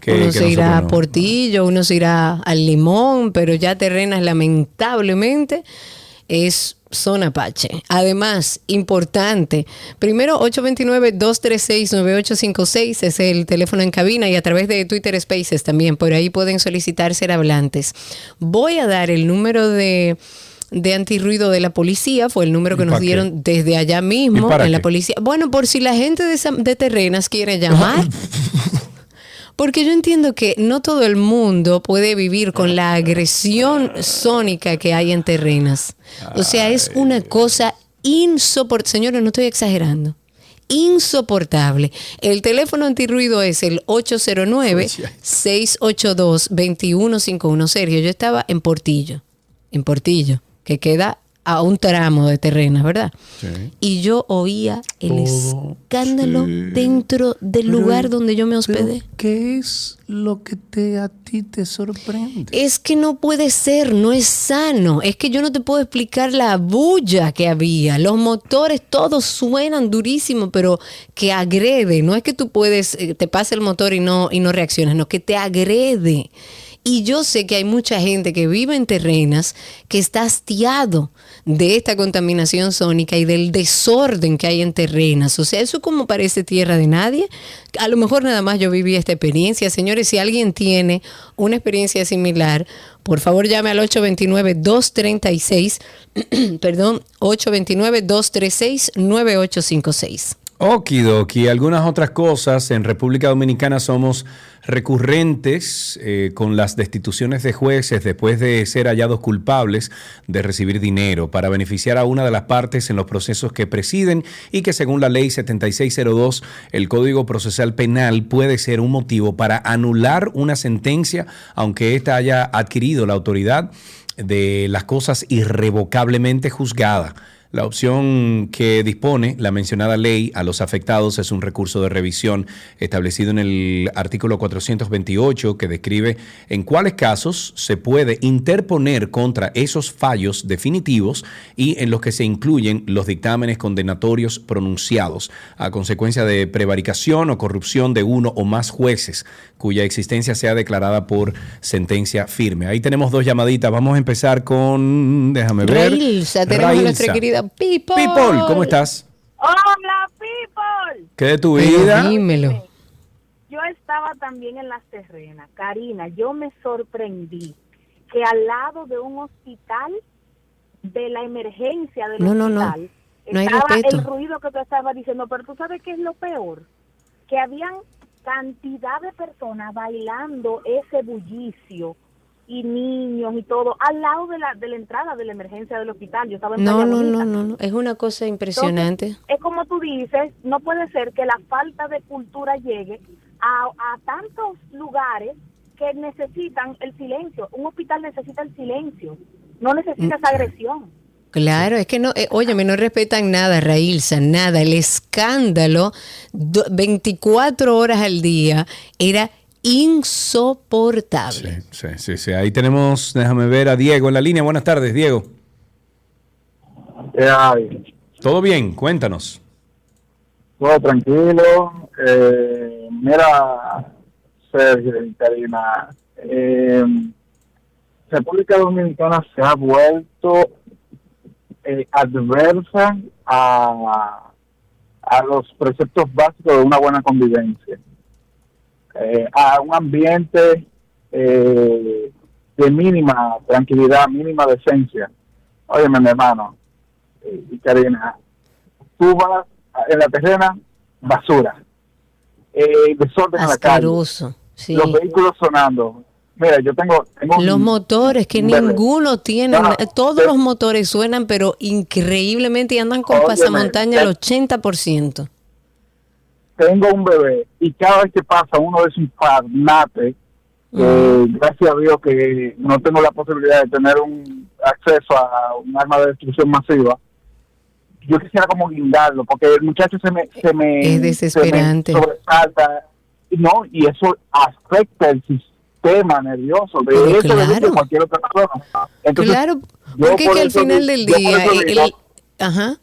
que- uno que se irá a no. Portillo, uno se irá al Limón, pero ya Terrenas lamentablemente es zona Apache. Además, importante, primero 829-236-9856 es el teléfono en cabina y a través de Twitter Spaces también, por ahí pueden solicitar ser hablantes. Voy a dar el número de de antirruido de la policía, fue el número que ¿Y nos qué? dieron desde allá mismo ¿Y para en la policía. Bueno, por si la gente de, de Terrenas quiere llamar. (laughs) Porque yo entiendo que no todo el mundo puede vivir con la agresión sónica que hay en Terrenas. O sea, es una cosa insoportable. Señores, no estoy exagerando. Insoportable. El teléfono antirruido es el 809-682-2151. Sergio, yo estaba en Portillo, en Portillo, que queda a un tramo de Terrenas, ¿verdad? Y yo oía el Todo, escándalo sí. dentro del Pero- lugar donde yo me hospedé. ¿Qué es lo que te, a ti te sorprende? Es que no puede ser, no es sano. Es que yo no te puedo explicar la bulla que había. Los motores todos suenan durísimo, pero que agrede. No es que tú puedes, eh, te pasa el motor y no, y no reaccionas, no, que te agrede. Y yo sé que hay mucha gente que vive en terrenas que está hastiado de esta contaminación sónica y del desorden que hay en terrenas. O sea, eso como parece tierra de nadie. A lo mejor nada más yo viví esta experiencia. Señores, si alguien tiene una experiencia similar, por favor llame al 829-236, (clears throat) perdón, 829-236-9856. Okidoki, algunas otras cosas. En República Dominicana somos recurrentes eh, con las destituciones de jueces después de ser hallados culpables de recibir dinero para beneficiar a una de las partes en los procesos que presiden y que según la ley 7602, el Código Procesal Penal puede ser un motivo para anular una sentencia aunque ésta haya adquirido la autoridad de las cosas irrevocablemente juzgada. La opción que dispone la mencionada ley a los afectados es un recurso de revisión establecido en el artículo 428 que describe en cuáles casos se puede interponer contra esos fallos definitivos y en los que se incluyen los dictámenes condenatorios pronunciados a consecuencia de prevaricación o corrupción de uno o más jueces cuya existencia sea declarada por sentencia firme. Ahí tenemos dos llamaditas. Vamos a empezar con, déjame ver. Railsa, tenemos nuestra Railsa. Querida People. People, ¿cómo estás? Hola, people. ¿Qué de tu Pero vida? dímelo. Yo estaba también en las terrenas. Karina, yo me sorprendí que al lado de un hospital de la emergencia del No, no, no. hospital No hay estaba respeto. el ruido que tú estabas diciendo, pero tú sabes qué es lo peor, que habían cantidad de personas bailando ese bullicio y niños y todo al lado de la, de la entrada de la emergencia del hospital. Yo estaba en No, no, no, no, no. Es una cosa impresionante. Entonces, es como tú dices, no puede ser que la falta de cultura llegue a, a tantos lugares que necesitan el silencio. Un hospital necesita el silencio, no necesita esa agresión. Claro, es que no, eh, óyeme, no respetan nada, Railsa, nada. El escándalo, do- 24 horas al día, era insoportable. Sí, sí, sí. Ahí tenemos, déjame ver a Diego en la línea. Buenas tardes, Diego. ¿Qué hay? ¿Todo bien? Cuéntanos. Todo tranquilo. Eh, mira, Sergio y Karina, eh, República Dominicana se ha vuelto eh, adversa a, a los preceptos básicos de una buena convivencia, Eh, a un ambiente eh, de mínima tranquilidad, mínima decencia. Óyeme, mi hermano, eh, y Karina, tú vas en la terrena, basura, eh, desorden en la calle. Sí. los vehículos sonando. Mira, yo tengo, tengo un- Los motores, que ninguno tiene, Ah, todos los motores suenan, pero increíblemente y andan con Óyeme, pasamontaña al ya- 80%. Tengo un bebé y cada vez que pasa uno de esos infarnates, eh, gracias a Dios que no tengo la posibilidad de tener un acceso a un arma de destrucción masiva, yo quisiera como guindarlo, porque el muchacho se me, se me, Es desesperante. se me sobresalta, no, y eso afecta el sistema nervioso de Pero eso de claro. cualquier otra persona. Entonces, claro, porque es por que al final del día, digo- el- ajá,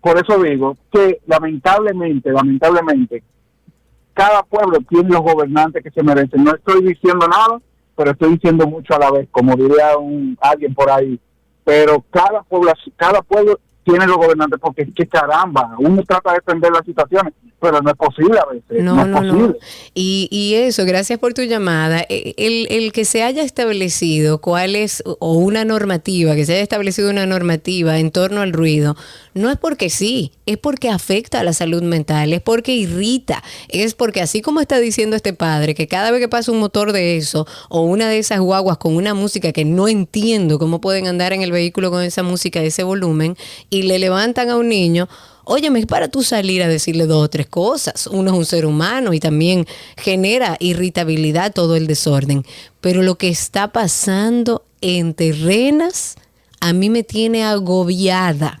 por eso digo que lamentablemente, lamentablemente, cada pueblo tiene los gobernantes que se merecen. No estoy diciendo nada, pero estoy diciendo mucho a la vez, como diría un, alguien por ahí. Pero cada población, cada pueblo tiene los gobernantes, porque es que caramba, uno trata de defender las situaciones, pero no es posible a veces. No, No, es no, no. posible. Y, y eso, gracias por tu llamada. Eh, El, el que se haya establecido cuál es, o una normativa, que se haya establecido una normativa en torno al ruido, no es porque sí, es porque afecta a la salud mental, es porque irrita, es porque así como está diciendo este padre, que cada vez que pasa un motor de eso, o una de esas guaguas con una música que no entiendo cómo pueden andar en el vehículo con esa música, ese volumen, y le levantan a un niño, Óyeme, para tú salir a decirle dos o tres cosas. Uno es un ser humano y también genera irritabilidad todo el desorden. Pero lo que está pasando en terrenas a mí me tiene agobiada.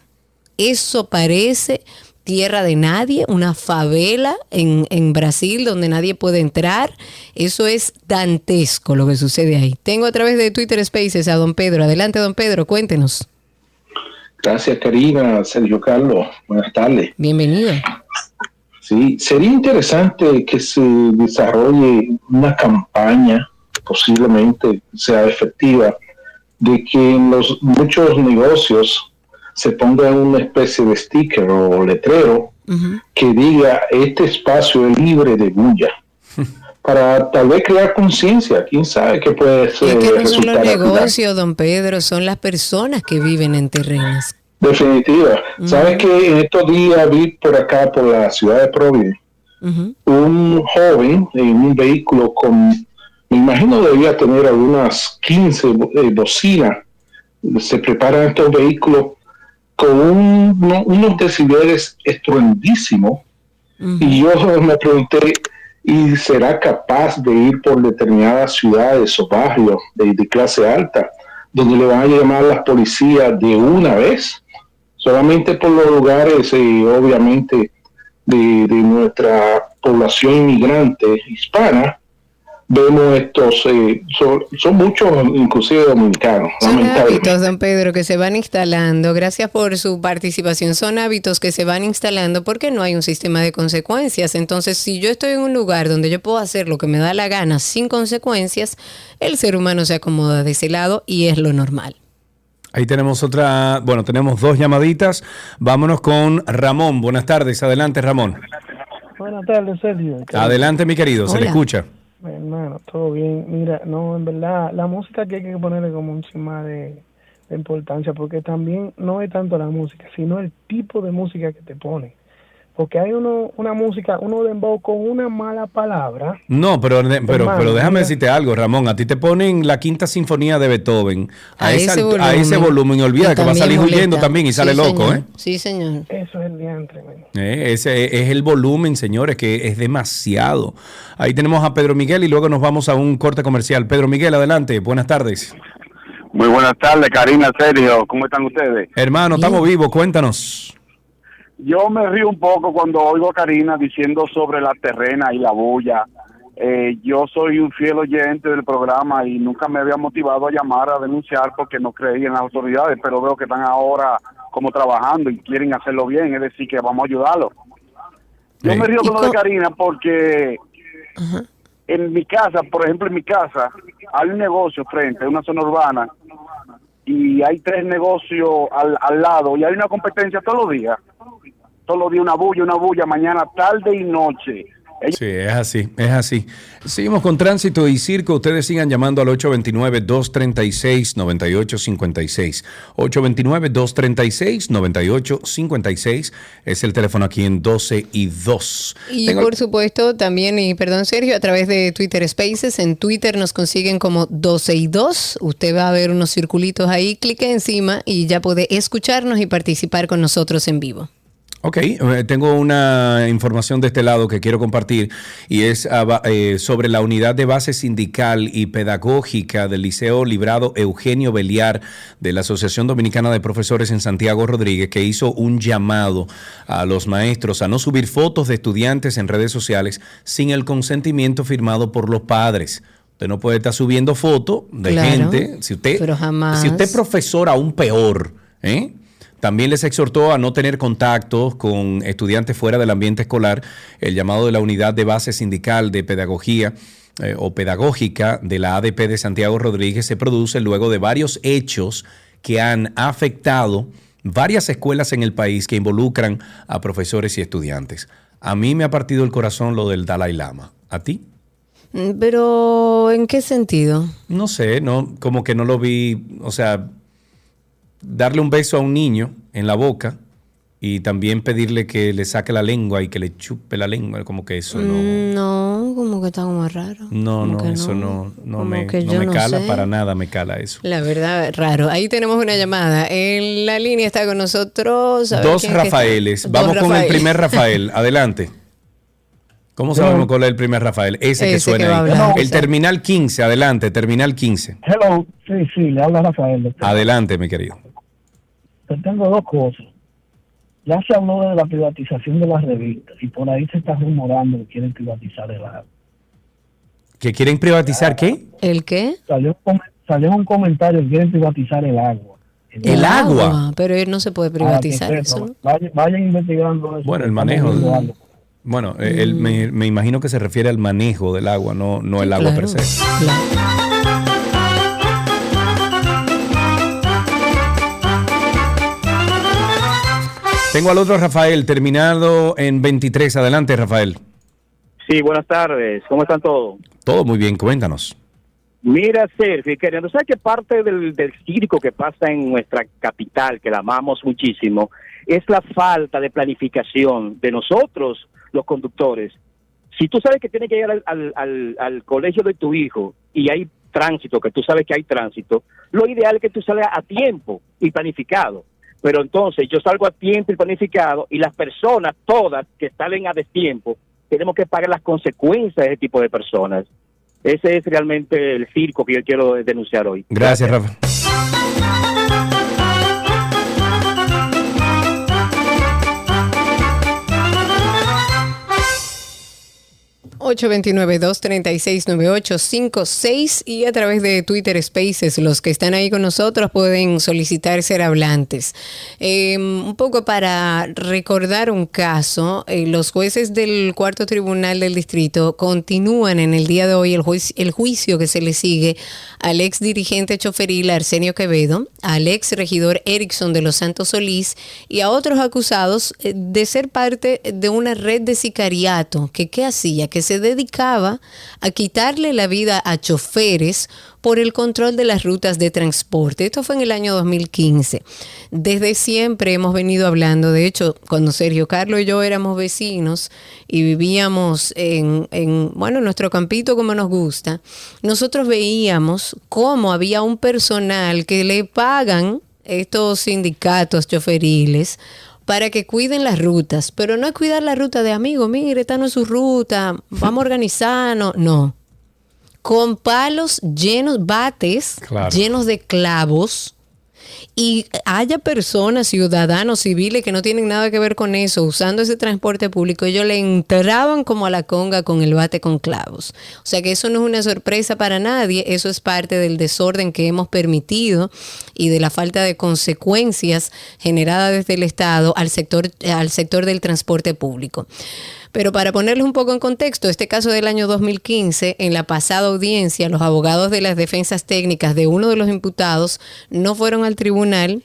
Eso parece tierra de nadie, una favela en, en Brasil donde nadie puede entrar. Eso es dantesco lo que sucede ahí. Tengo a través de Twitter Spaces a don Pedro. Adelante, don Pedro, cuéntenos. Gracias, Karina, Sergio Carlos. Buenas tardes. Bienvenido. Sí, sería interesante que se desarrolle una campaña, posiblemente sea efectiva, de que en los muchos negocios se ponga una especie de sticker o letrero que diga este espacio es libre de bulla. (laughs) Para tal vez crear conciencia, quién sabe qué puede ser. Es que no son los negocios, don Pedro, son las personas que viven en terrenos. Definitiva. Sabes que en estos días vi por acá, por la ciudad de Providence, un joven en un vehículo con, me imagino debía tener algunas 15 bo- eh, bocinas. Se preparan estos vehículos con un- uno- unos decibeles estruendísimos. Y yo (laughs) me pregunté, ¿y será capaz de ir por determinadas ciudades o barrios de, de clase alta, donde le van a llamar a las policías de una vez? Solamente por los lugares, eh, obviamente, de, de nuestra población inmigrante hispana, vemos estos, eh, son, son muchos, inclusive dominicanos, Son hábitos, don Pedro, que se van instalando. Gracias por su participación. Son hábitos que se van instalando porque no hay un sistema de consecuencias. Entonces, si yo estoy en un lugar donde yo puedo hacer lo que me da la gana sin consecuencias, el ser humano se acomoda de ese lado y es lo normal. Ahí tenemos otra, bueno, tenemos dos llamaditas. Vámonos con Ramón. Buenas tardes. Adelante, Ramón. Buenas tardes, Sergio. Adelante, mi querido. Se le escucha. Hermano, todo bien. Mira, no, en verdad, la música que hay que ponerle como un cima de, de importancia, porque también no es tanto la música, sino el tipo de música que te pone. Porque hay uno, una música, uno dembow con una mala palabra. No, pero, pero, pero déjame decirte algo, Ramón. A ti te ponen la quinta sinfonía de Beethoven a, A esa ese altu- a ese volumen. volumen. Y olvida que va a salir huyendo también y sale Sí, loco, señor. ¿eh? Sí, señor. Eso es el diantre. Eh, Ese es el volumen, señores, que es demasiado. Ahí tenemos a Pedro Miguel y luego nos vamos a un corte comercial. Pedro Miguel, adelante. Buenas tardes. Muy buenas tardes, Karina, Sergio. ¿Cómo están ustedes? Hermano, estamos vivos. Cuéntanos. Yo me río un poco cuando oigo a Karina diciendo sobre la terrena y la bulla. Eh, yo soy un fiel oyente del programa y nunca me había motivado a llamar a denunciar porque no creía en las autoridades, pero veo que están ahora como trabajando y quieren hacerlo bien, es decir, que vamos a ayudarlo. Yo me río ¿Y con lo de Karina porque en mi casa, por ejemplo, en mi casa, hay un negocio frente, una zona urbana, y hay tres negocios al, al lado, y hay una competencia todos los días. Todos los días una bulla, una bulla, mañana, tarde y noche. Sí, es así, es así. Seguimos con tránsito y circo. Ustedes sigan llamando al 829-236-9856. 829-236-9856 es el teléfono aquí en 12 y 2. Y Tengo- por supuesto, también, y perdón Sergio, a través de Twitter Spaces, en Twitter nos consiguen como 12 y 2. Usted va a ver unos circulitos ahí, clique encima y ya puede escucharnos y participar con nosotros en vivo. Ok, eh, tengo una información de este lado que quiero compartir y es eh, sobre la unidad de base sindical y pedagógica del Liceo Librado Eugenio Beliar de la Asociación Dominicana de Profesores en Santiago Rodríguez, que hizo un llamado a los maestros a no subir fotos de estudiantes en redes sociales sin el consentimiento firmado por los padres. Usted no puede estar subiendo fotos de Claro, gente. Si usted, pero jamás. si usted es profesor, aún peor. ¿eh? También les exhortó a no tener contactos con estudiantes fuera del ambiente escolar. El llamado de la Unidad de Base Sindical de Pedagogía eh, o Pedagógica de la ADP de Santiago Rodríguez se produce luego de varios hechos que han afectado varias escuelas en el país que involucran a profesores y estudiantes. A mí me ha partido el corazón lo del Dalai Lama. ¿A ti? Mm, Pero, ¿en qué sentido? No sé, no, como que no lo vi, o sea, darle un beso a un niño en la boca y también pedirle que le saque la lengua y que le chupe la lengua, como que eso no, Mm, No, como que está como raro. no, como no, eso no. no, me, no me no cala sé. para nada, me cala eso. La verdad, raro. Ahí tenemos una llamada. En la línea está con nosotros. Dos. Rafaeles, Dos vamos con el primer Rafael, (laughs) adelante. ¿Cómo sabemos cuál es el primer Rafael? Ese, que suena que ahí. hablar, el terminal 15, adelante, terminal 15. Hello, sí, sí, le habla Rafael. doctor. Adelante, mi querido. Yo tengo dos cosas. Ya se habló de la privatización de las revistas y por ahí se está rumorando que quieren privatizar el agua. ¿Que quieren privatizar qué? ¿El qué? Salió, salió un comentario que quieren privatizar el agua. El agua. Pero él no se puede privatizar Ah, que eso. Vayan, vayan investigando eso. Bueno, el manejo. Bueno, eh, él me, me imagino que se refiere al manejo del agua, no, no el agua per claro, Tengo al otro Rafael, terminado en 23. Adelante, Rafael. Sí, buenas tardes. ¿Cómo están todos? Todo muy bien, cuéntanos. Mira, Sergio, queriendo, ¿sabes que parte del, del circo que pasa en nuestra capital, que la amamos muchísimo, es la falta de planificación de nosotros, los conductores? Si tú sabes que tienes que ir al, al, al- al colegio de tu hijo y hay tránsito, que tú sabes que hay tránsito, lo ideal es que tú salgas a tiempo y planificado. Pero entonces yo salgo a tiempo y planificado y las personas, todas que salen a destiempo, tenemos que pagar las consecuencias de ese tipo de personas. Ese es realmente el circo que yo quiero denunciar hoy. Gracias, Rafa. 829-236-9856 y a través de Twitter Spaces, los que están ahí con nosotros pueden solicitar ser hablantes. Eh, un poco para recordar un caso, eh, los jueces del cuarto tribunal del distrito continúan en el día de hoy el, juicio, el juicio que se le sigue al ex dirigente choferil Arsenio Quevedo, al ex regidor Erickson de los Santos Solís y a otros acusados eh, de ser parte de una red de sicariato que qué hacía, que se dedicaba a quitarle la vida a choferes por el control de las rutas de transporte. Esto fue en el año 2015. Desde siempre hemos venido hablando, de hecho, cuando Sergio Carlos y yo éramos vecinos y vivíamos en, en bueno, nuestro campito como nos gusta, nosotros veíamos cómo había un personal que le pagan estos sindicatos choferiles para que cuiden las rutas, pero no es cuidar la ruta de amigo, mire, esta no es su ruta, vamos a organizarnos, no. Con palos llenos, bates Claro. llenos de clavos y haya personas, ciudadanos, civiles que no tienen nada que ver con eso, usando ese transporte público, ellos le entraban como a la conga con el bate con clavos. O sea que eso no es una sorpresa para nadie, eso es parte del desorden que hemos permitido y de la falta de consecuencias generadas desde el Estado al sector, al sector del transporte público. Pero para ponerles un poco en contexto, este caso del año 2015, en la pasada audiencia, los abogados de las defensas técnicas de uno de los imputados no fueron al tribunal.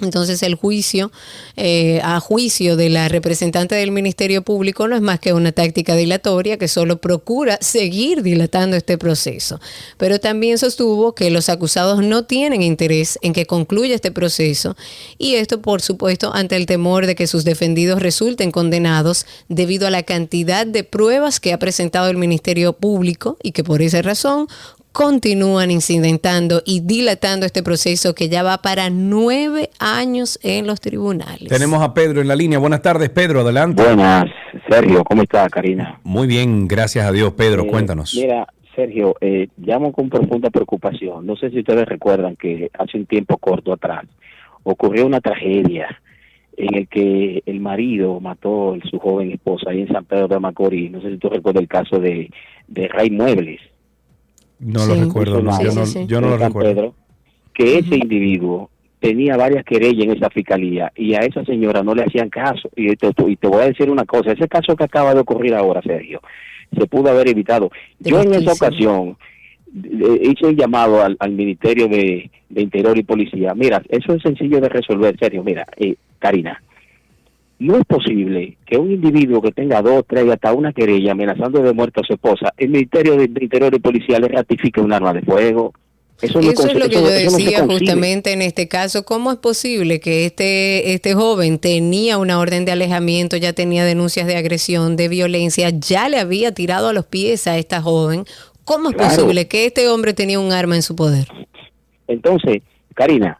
Entonces el juicio, eh, a juicio de la representante del Ministerio Público, no es más que una táctica dilatoria que solo procura seguir dilatando este proceso. Pero también sostuvo que los acusados no tienen interés en que concluya este proceso y esto, por supuesto, ante el temor de que sus defendidos resulten condenados debido a la cantidad de pruebas que ha presentado el Ministerio Público y que por esa razón continúan incidentando y dilatando este proceso que ya va para nueve años en los tribunales. Tenemos a Pedro en la línea. Buenas tardes, Pedro, adelante. Buenas, Sergio, ¿cómo está, Karina? Muy bien, gracias a Dios, Pedro, Eh, cuéntanos. Mira, Sergio, eh, llamo con profunda preocupación. No sé si ustedes recuerdan que hace un tiempo corto atrás ocurrió una tragedia en el que el marido mató a su joven esposa ahí en San Pedro de Macorís. No sé si tú recuerdas el caso de, de Ray Muebles. No lo recuerdo, no, yo no, yo no lo San recuerdo. Pedro, que ese individuo tenía varias querellas en esa fiscalía y a esa señora no le hacían caso. Y te, y te voy a decir una cosa, ese caso que acaba de ocurrir ahora, Sergio, se pudo haber evitado. Yo en esa ocasión eh, hice un llamado al, al Ministerio de, de Interior y Policía. Mira, eso es sencillo de resolver, Sergio. Mira, eh, Karina, no es posible que un individuo que tenga dos, tres y hasta una querella amenazando de muerte a su esposa, el Ministerio de, Interior y Policía le ratifique un arma de fuego. Eso, no Eso es lo que eso- yo no decía justamente en este caso. ¿Cómo es posible que este, este joven tenía una orden de alejamiento, ya tenía denuncias de agresión, de violencia, ya le había tirado a los pies a esta joven? ¿Cómo es Claro. posible que este hombre tenía un arma en su poder? Entonces, Karina,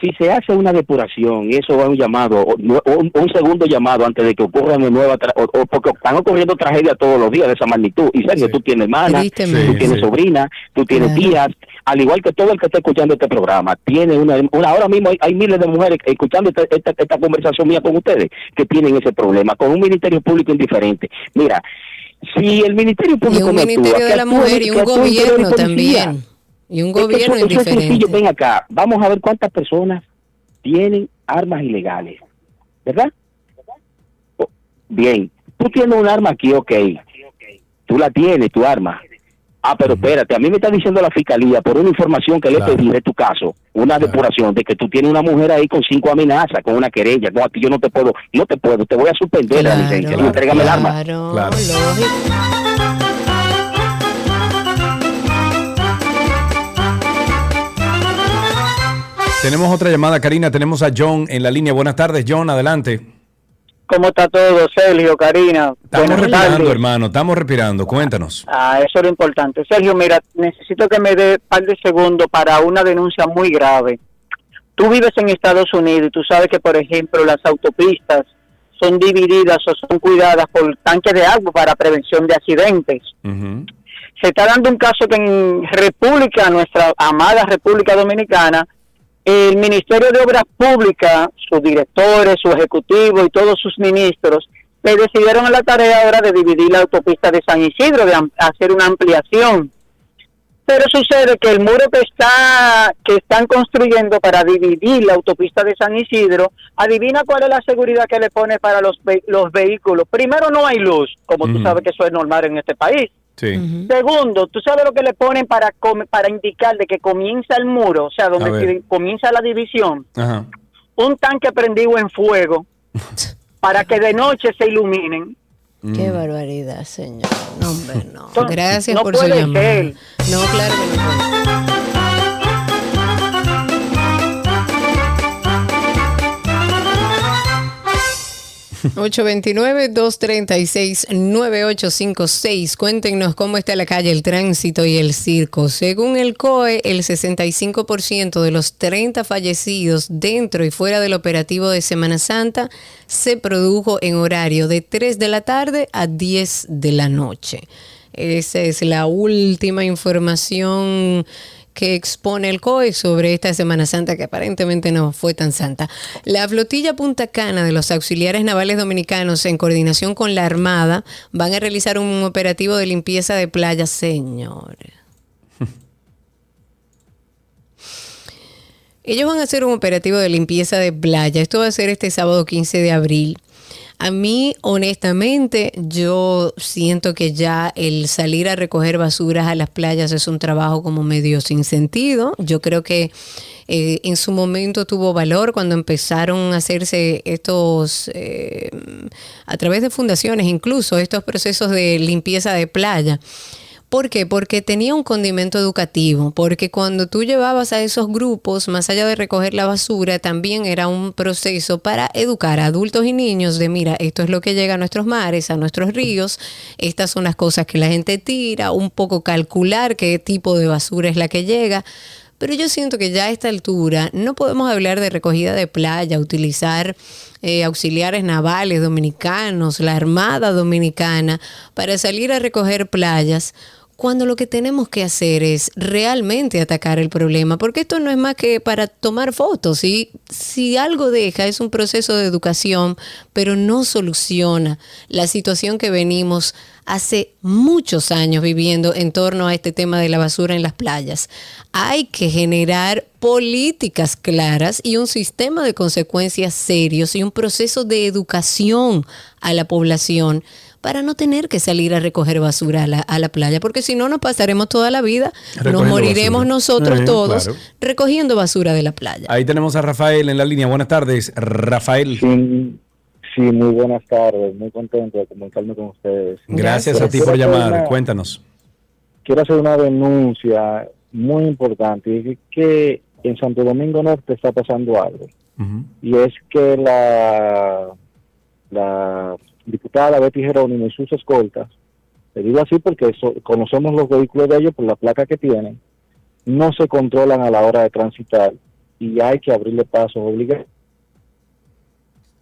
si se hace una depuración y eso va a un llamado, o, no- o un, un segundo llamado antes de que ocurra una nueva, tra- o, o porque están ocurriendo tragedias todos los días de esa magnitud. Y Sergio, tú tienes hermana, Tristemente. tú tienes Sí. sobrina, tú tienes tías, al igual que todo el que está escuchando este programa, tiene una, una ahora mismo hay, hay miles de mujeres escuchando esta, esta, esta conversación mía con ustedes que tienen ese problema, con un ministerio público indiferente. Mira, si el ministerio Y público un no ministerio actúa, de la mujer y un y gobierno también. Y un gobierno eso, eso es indiferente. sencillo. Ven acá, vamos a ver cuántas personas tienen armas ilegales, ¿verdad? Bien, tú tienes un arma aquí, ok. Tú la tienes, tu arma. Ah, pero espérate, a mí me está diciendo la fiscalía por una información que le Claro. pedí de tu caso, una depuración de que tú tienes una mujer ahí con cinco amenazas, con una querella. No, aquí yo no te puedo, no te puedo, te voy a suspender la licencia. y entrégame el arma. Claro, Claro. lógico. Tenemos otra llamada, Karina. Tenemos a John en la línea. Buenas tardes, John, adelante. ¿Cómo está todo, Sergio, Karina? Estamos Buenas respirando, tardes. hermano. Estamos respirando. Cuéntanos. Ah, eso es lo importante. Sergio, mira, necesito que me dé un par de segundos para una denuncia muy grave. Tú vives en Estados Unidos y tú sabes que, por ejemplo, las autopistas son divididas o son cuidadas por tanques de agua para prevención de accidentes. Se está dando un caso que en República, nuestra amada República Dominicana, el Ministerio de Obras Públicas, sus directores, su ejecutivo y todos sus ministros, le decidieron a la tarea ahora de dividir la autopista de San Isidro, de hacer una ampliación. Pero sucede que el muro que está que están construyendo para dividir la autopista de San Isidro, adivina cuál es la seguridad que le pone para los ve- los vehículos. Primero no hay luz, como tú Ujú. sabes que eso es normal en este país. Sí. Segundo, ¿tú sabes lo que le ponen para para indicar de que comienza el muro, o sea, A donde comienza la división? Ajá. Un tanque prendido en fuego (laughs) para que de noche se iluminen. Qué Mm. barbaridad, señor. No, hombre, no. Entonces, Gracias no por su llamada. No, claro que no 829-236-9856. Cuéntenos cómo está la calle, el tránsito y el circo. Según el COE, el 65% de los 30 fallecidos dentro y fuera del operativo de Semana Santa se produjo en horario de 3 de la tarde a 10 de la noche. Esa es la última información que expone el COE sobre esta Semana Santa que aparentemente no fue tan santa. La flotilla Punta Cana de los auxiliares navales dominicanos en coordinación con la Armada van a realizar un operativo de limpieza de playas, señores. (laughs) Ellos van a hacer un operativo de limpieza de playa. Esto va a ser este sábado 15 de abril. A mí, honestamente, yo siento que ya el salir a recoger basuras a las playas es un trabajo como medio sin sentido. Yo creo que eh, en su momento tuvo valor cuando empezaron a hacerse estos, eh, a través de fundaciones incluso, estos procesos de limpieza de playa. ¿Por qué? Porque tenía un condimento educativo, porque cuando tú llevabas a esos grupos, más allá de recoger la basura, también era un proceso para educar a adultos y niños de, mira, esto es lo que llega a nuestros mares, a nuestros ríos, estas son las cosas que la gente tira, un poco calcular qué tipo de basura es la que llega. Pero yo siento que ya a esta altura no podemos hablar de recogida de playa, utilizar eh, auxiliares navales dominicanos, la Armada Dominicana, para salir a recoger playas, cuando lo que tenemos que hacer es realmente atacar el problema, porque esto no es más que para tomar fotos. Y si algo deja, es un proceso de educación, pero no soluciona la situación que venimos hace muchos años viviendo en torno a este tema de la basura en las playas. Hay que generar políticas claras y un sistema de consecuencias serios y un proceso de educación a la población para no tener que salir a recoger basura a la, a la playa, porque si no nos pasaremos toda la vida, nos moriremos basura. nosotros Eh, todos claro. recogiendo basura de la playa. Ahí tenemos a Rafael en la línea. Buenas tardes, Rafael. Sí, muy buenas tardes, muy contento de comunicarme con ustedes. Gracias a ti por llamar. una- Cuéntanos. Quiero hacer una denuncia muy importante, que en Santo Domingo Norte está pasando algo, y es que la, la diputada Betty Jerónimo y sus escoltas, le digo así porque so- conocemos los vehículos de ellos por la placa que tienen, no se controlan a la hora de transitar y hay que abrirle pasos obligados.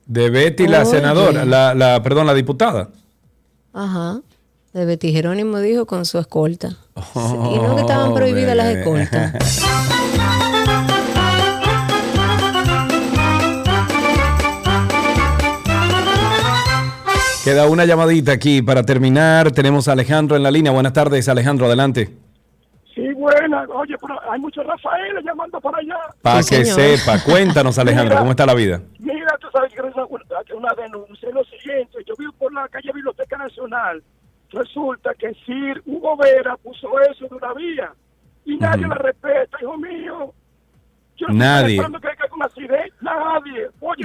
De Betty, la Oye. senadora, la, la, perdón, la diputada. Ajá. De Betty Jerónimo dijo con su escolta. y no que estaban prohibidas las escoltas. (laughs) Queda una llamadita aquí para terminar. Tenemos a Alejandro en la línea. Buenas tardes, Alejandro, adelante. Sí, buena. Oye, pero hay muchos Rafael llamando para allá. Para que sepa, cuéntanos, Alejandro, Mira. ¿cómo está la vida? Mira, tú sabes que es una, una denuncia. Es lo siguiente, yo vivo por la calle Biblioteca Nacional. Resulta que Sir Hugo Vera puso eso de una vía y nadie la respeta, hijo mío. Yo estoy Nadie. esperando que caiga un accidente. Nadie. Oye,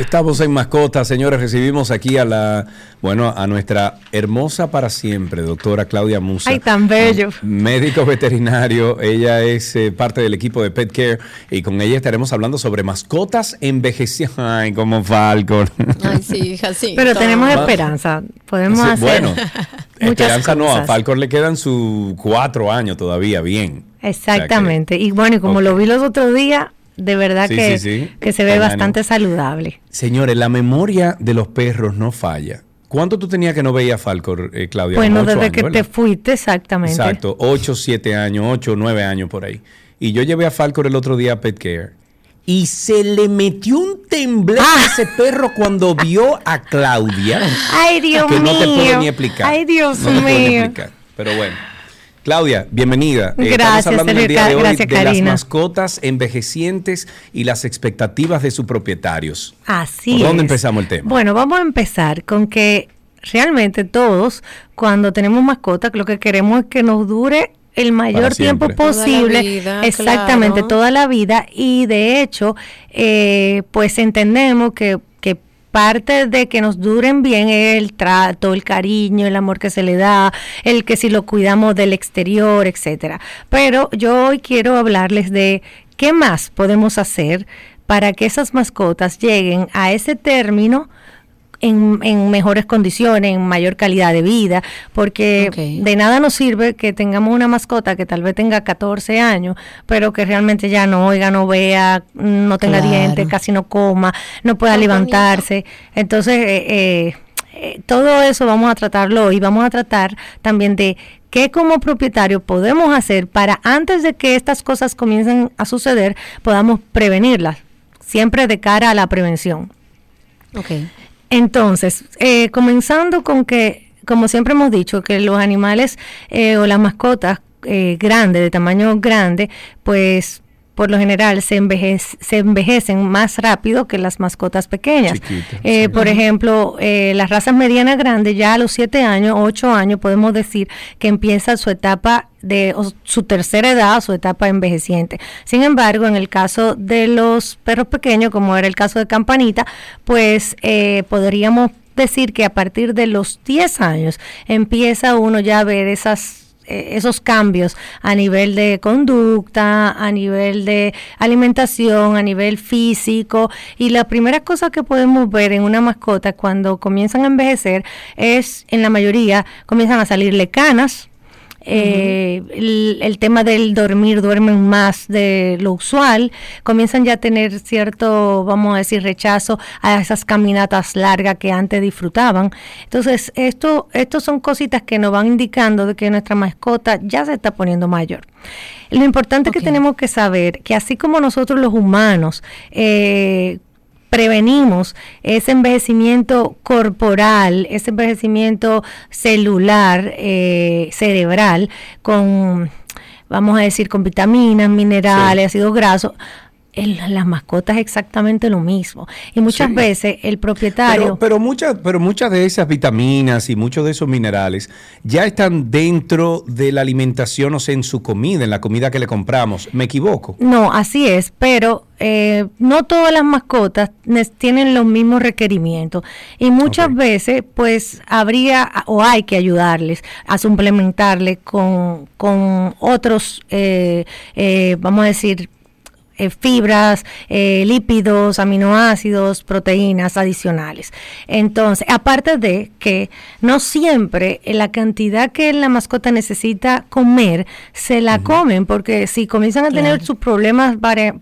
Estamos en mascotas, señores. Recibimos aquí a la, bueno, a nuestra hermosa para siempre, doctora Claudia Musa. Ay, tan bello. Médico veterinario, ella es eh, parte del equipo de Pet Care y con ella estaremos hablando sobre mascotas envejeciendo. (laughs) Ay, como Falcon. Ay, sí, hija, sí. Pero tenemos esperanza. Podemos Sí, hacer bueno, Esperanza no, a. Falcon le quedan sus cuatro años todavía, bien. Exactamente. Y bueno, y como lo vi los otros días, de verdad Sí, que, sí, sí. que se ve bastante saludable. Señores, la memoria de los perros no falla. ¿Cuánto tú tenías que no veías a Falcon, eh, Claudia? Bueno, ocho desde años, que ¿verdad? te fuiste, exactamente. Exacto, 8, 7 años, 8, 9 años por ahí. Y yo llevé a Falcon el otro día a Pet Care. Y se le metió un temblor a ese perro cuando vio a Claudia. Ay, Dios que no te mío. puedo ni explicar. Ay, Dios No te puedo ni mío. explicar. Pero bueno. Claudia, bienvenida. Eh, Gracias, estamos hablando en el día de hoy gracias, de las mascotas envejecientes y las expectativas de sus propietarios. Así ¿Por dónde es. empezamos el tema? Bueno, vamos a empezar con que realmente todos, cuando tenemos mascotas, lo que queremos es que nos dure el mayor tiempo siempre. Toda la posible, vida, exactamente claro. toda la vida y de hecho, eh, pues entendemos que parte de que nos duren bien el trato, el cariño, el amor que se le da, el que si lo cuidamos del exterior, etcétera. Pero yo hoy quiero hablarles de qué más podemos hacer para que esas mascotas lleguen a ese término en, en mejores condiciones, en mayor calidad de vida, porque de nada nos sirve que tengamos una mascota que tal vez tenga 14 años, pero que realmente ya no oiga, no vea, no tenga Claro. dientes, casi no coma, no pueda levantarse. Entonces, eh, eh, eh, todo eso vamos a tratarlo hoy. Vamos a tratar también de qué como propietario podemos hacer para antes de que estas cosas comiencen a suceder, podamos prevenirlas, siempre de cara a la prevención. Ok. Entonces, eh, comenzando con que, como siempre hemos dicho, que los animales eh, o las mascotas eh, grandes, de tamaño grande, pues por lo general se, se envejecen más rápido que las mascotas pequeñas. Eh, Por ejemplo, eh, las razas medianas grandes, ya a los 7 años, 8 años, podemos decir que empieza su etapa de su tercera edad, su etapa envejeciente. Sin embargo, en el caso de los perros pequeños, como era el caso de Campanita, pues eh, podríamos decir que a partir de los 10 años empieza uno ya a ver esas eh, esos cambios a nivel de conducta, a nivel de alimentación, a nivel físico. Y la primera cosa que podemos ver en una mascota cuando comienzan a envejecer es, en la mayoría, comienzan a salirle canas. Eh, el, el tema del dormir, duermen más de lo usual, comienzan ya a tener cierto, vamos a decir, rechazo a esas caminatas largas que antes disfrutaban. Entonces, esto, estos son cositas que nos van indicando de que nuestra mascota ya se está poniendo mayor. Lo importante que tenemos que saber que así como nosotros los humanos eh, prevenimos ese envejecimiento corporal, ese envejecimiento celular, eh, cerebral, con, vamos a decir, con vitaminas, minerales, ácidos grasos. En la- las mascotas es exactamente lo mismo. Y muchas Sí. veces el propietario... Pero, pero, muchas, pero muchas de esas vitaminas y muchos de esos minerales ya están dentro de la alimentación, o sea, en su comida, en la comida que le compramos. ¿Me equivoco? No, así es, pero eh, no todas las mascotas tienen los mismos requerimientos. Y muchas veces pues habría o hay que ayudarles a suplementarle con, con otros, eh, eh, vamos a decir, eh, fibras, eh, lípidos, aminoácidos, proteínas adicionales. Entonces, aparte de que no siempre la cantidad que la mascota necesita comer se la comen, porque si comienzan a tener sus problemas,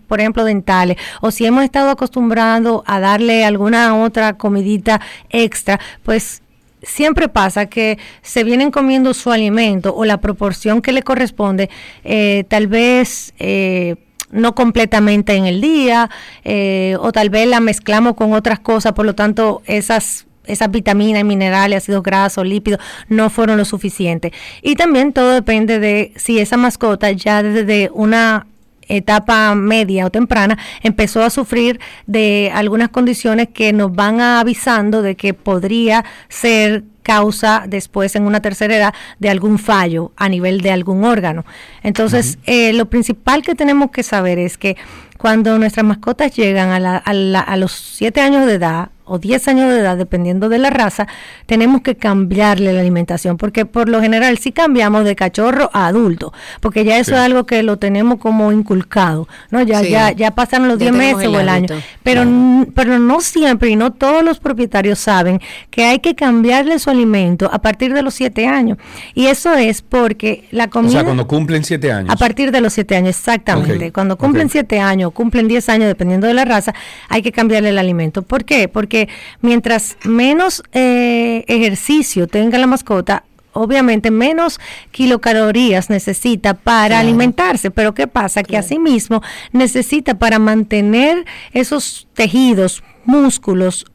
por ejemplo, dentales, o si hemos estado acostumbrados a darle alguna otra comidita extra, pues siempre pasa que se vienen comiendo su alimento o la proporción que le corresponde, eh, tal vez eh, no completamente en el día, eh, o tal vez la mezclamos con otras cosas, por lo tanto esas esas vitaminas, minerales, ácidos grasos, lípidos, no fueron lo suficiente. Y también todo depende de si esa mascota ya desde una etapa media o temprana empezó a sufrir de algunas condiciones que nos van avisando de que podría ser causa después en una tercera edad de algún fallo a nivel de algún órgano. Entonces, eh, lo principal que tenemos que saber es que cuando nuestras mascotas llegan a, la- a la- a los 7 años de edad o 10 años de edad, dependiendo de la raza, tenemos que cambiarle la alimentación, porque por lo general si cambiamos de cachorro a adulto, porque ya eso Sí. es algo que lo tenemos como inculcado, ¿no? Ya, Sí. ya, ya pasaron los Ya 10 tenemos meses el o el año, pero, n- pero no siempre y no todos los propietarios saben que hay que cambiarle su alimento a partir de los 7 años, y eso es porque la O comida... sea, cuando cumplen siete años. A partir de los 7 años, exactamente. Cuando cumplen ok. 7 años, cumplen 10 años, dependiendo de la raza, hay que cambiarle el alimento. ¿Por qué? Porque mientras menos eh, ejercicio tenga la mascota, obviamente menos kilocalorías necesita para alimentarse. Pero ¿qué pasa? Que asimismo necesita para mantener esos tejidos, músculos,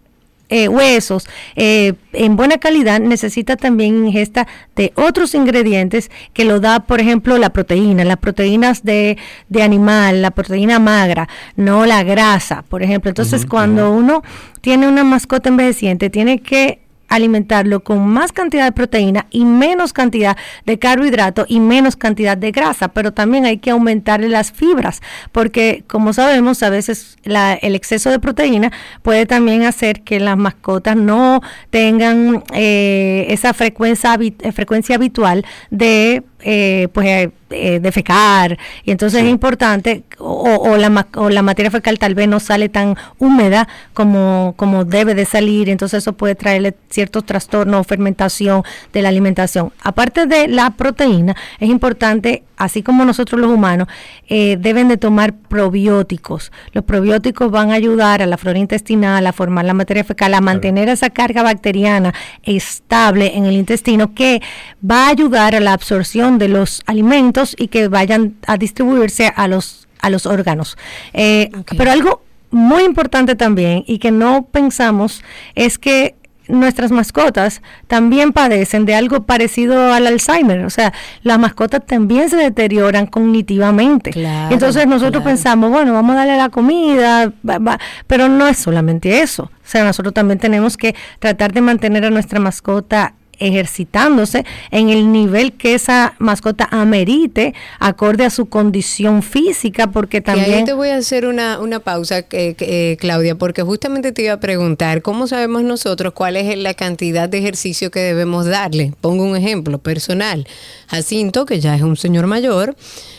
eh, huesos eh, en buena calidad necesita también ingesta de otros ingredientes que lo da, por ejemplo, la proteína, las proteínas de, de animal, la proteína magra, no la grasa, por ejemplo. Entonces, cuando uno tiene una mascota envejeciente, tiene que alimentarlo con más cantidad de proteína y menos cantidad de carbohidrato y menos cantidad de grasa, pero también hay que aumentarle las fibras, porque como sabemos, a veces la- el exceso de proteína puede también hacer que las mascotas no tengan eh, esa frecuencia, eh, frecuencia habitual de eh, pues eh, defecar. Y entonces es importante o, o la, o la materia fecal tal vez no sale tan húmeda como, como debe de salir entonces eso puede traerle ciertos trastornos o fermentación de la alimentación. Aparte de la proteína es importante así como nosotros los humanos eh, deben de tomar probióticos. Los probióticos van a ayudar a la flora intestinal a formar la materia fecal a mantener esa carga bacteriana estable en el intestino que va a ayudar a la absorción de los alimentos y que vayan a distribuirse a los, a los órganos. Eh, Pero algo muy importante también y que no pensamos es que nuestras mascotas también padecen de algo parecido al Alzheimer, o sea, las mascotas también se deterioran cognitivamente. Entonces nosotros claro. pensamos, bueno, vamos a darle la comida, va- va, pero no es solamente eso. O sea, nosotros también tenemos que tratar de mantener a nuestra mascota ejercitándose en el nivel que esa mascota amerite acorde a su condición física porque Y también ahí te voy a hacer una, una pausa, eh, eh, Claudia, porque justamente te iba a preguntar, ¿cómo sabemos nosotros cuál es la cantidad de ejercicio que debemos darle? Pongo un ejemplo personal. Jacinto, que ya es un señor mayor,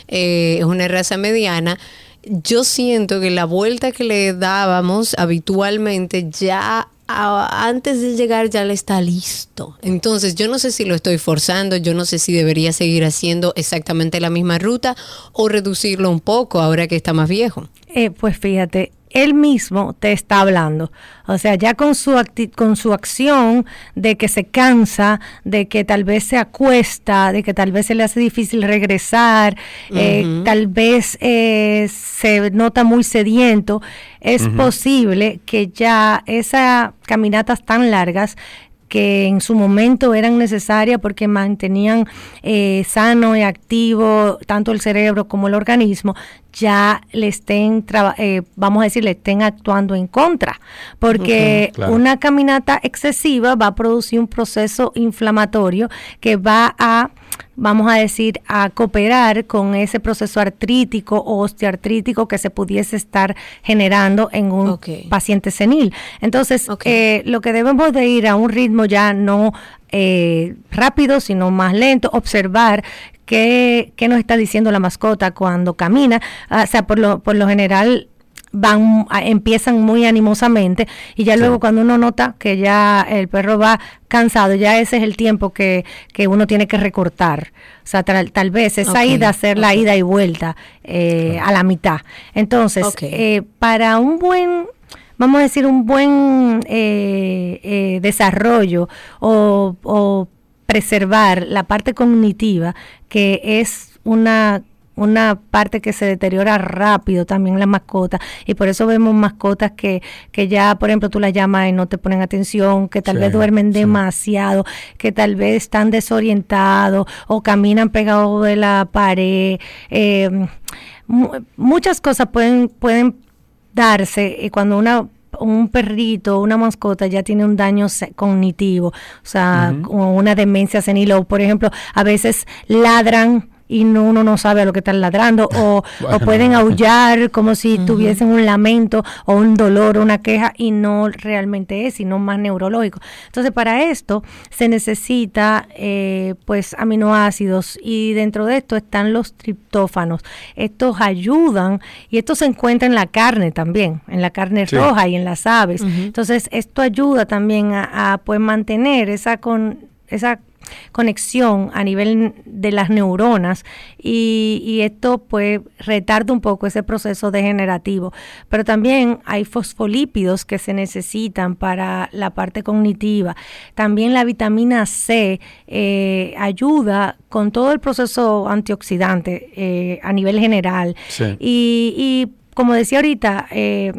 eh, es una raza mediana. Yo siento que la vuelta que le dábamos habitualmente ya a- antes de llegar ya le está listo. Entonces yo no sé si lo estoy forzando, yo no sé si debería seguir haciendo exactamente la misma ruta o reducirlo un poco ahora que está más viejo. Eh, pues fíjate, él mismo te está hablando. O sea, ya con su acti- con su acción de que se cansa, de que tal vez se acuesta, de que tal vez se le hace difícil regresar, eh, tal vez eh, se nota muy sediento, es posible que ya esas caminatas tan largas que en su momento eran necesarias porque mantenían eh, sano y activo tanto el cerebro como el organismo, ya le estén, eh, vamos a decir, le estén actuando en contra, porque claro. una caminata excesiva va a producir un proceso inflamatorio que va a vamos a decir, a cooperar con ese proceso artrítico o osteoartrítico que se pudiese estar generando en un paciente senil. Entonces, eh, lo que debemos de ir a un ritmo ya no eh, rápido, sino más lento, observar qué, qué nos está diciendo la mascota cuando camina. Ah, o sea, por lo, por lo general van a- empiezan muy animosamente y ya luego cuando uno nota que ya el perro va cansado, ya ese es el tiempo que, que uno tiene que recortar. O sea, tal, tal vez esa ida, hacer la ida y vuelta eh, a la mitad. Entonces, eh, para un buen vamos a decir, un buen eh, eh, desarrollo o, o preservar la parte cognitiva, que es una una parte que se deteriora rápido también la mascota. Y por eso vemos mascotas que, que ya por ejemplo tú las llamas y no te ponen atención que tal Sí, vez duermen demasiado que tal vez están desorientados o caminan pegados de la pared. Eh, mu- muchas cosas pueden pueden darse y cuando una un perrito, una mascota ya tiene un daño cognitivo, o sea, una demencia senil o por ejemplo, a veces ladran y no, uno no sabe a lo que están ladrando o, (laughs) pueden aullar como si tuviesen un lamento o un dolor o una queja y no realmente es, sino más neurológico. Entonces, para esto se necesita eh, pues aminoácidos y dentro de esto están los triptófanos. Estos ayudan y esto se encuentra en la carne también, en la carne Sí. roja y en las aves. Entonces, esto ayuda también a, a, pues mantener esa con esa conexión a nivel de las neuronas y, y esto pues retarda un poco ese proceso degenerativo. Pero también hay fosfolípidos que se necesitan para la parte cognitiva. También la vitamina C eh, ayuda con todo el proceso antioxidante eh, a nivel general. Sí. Y, y como decía ahorita, eh,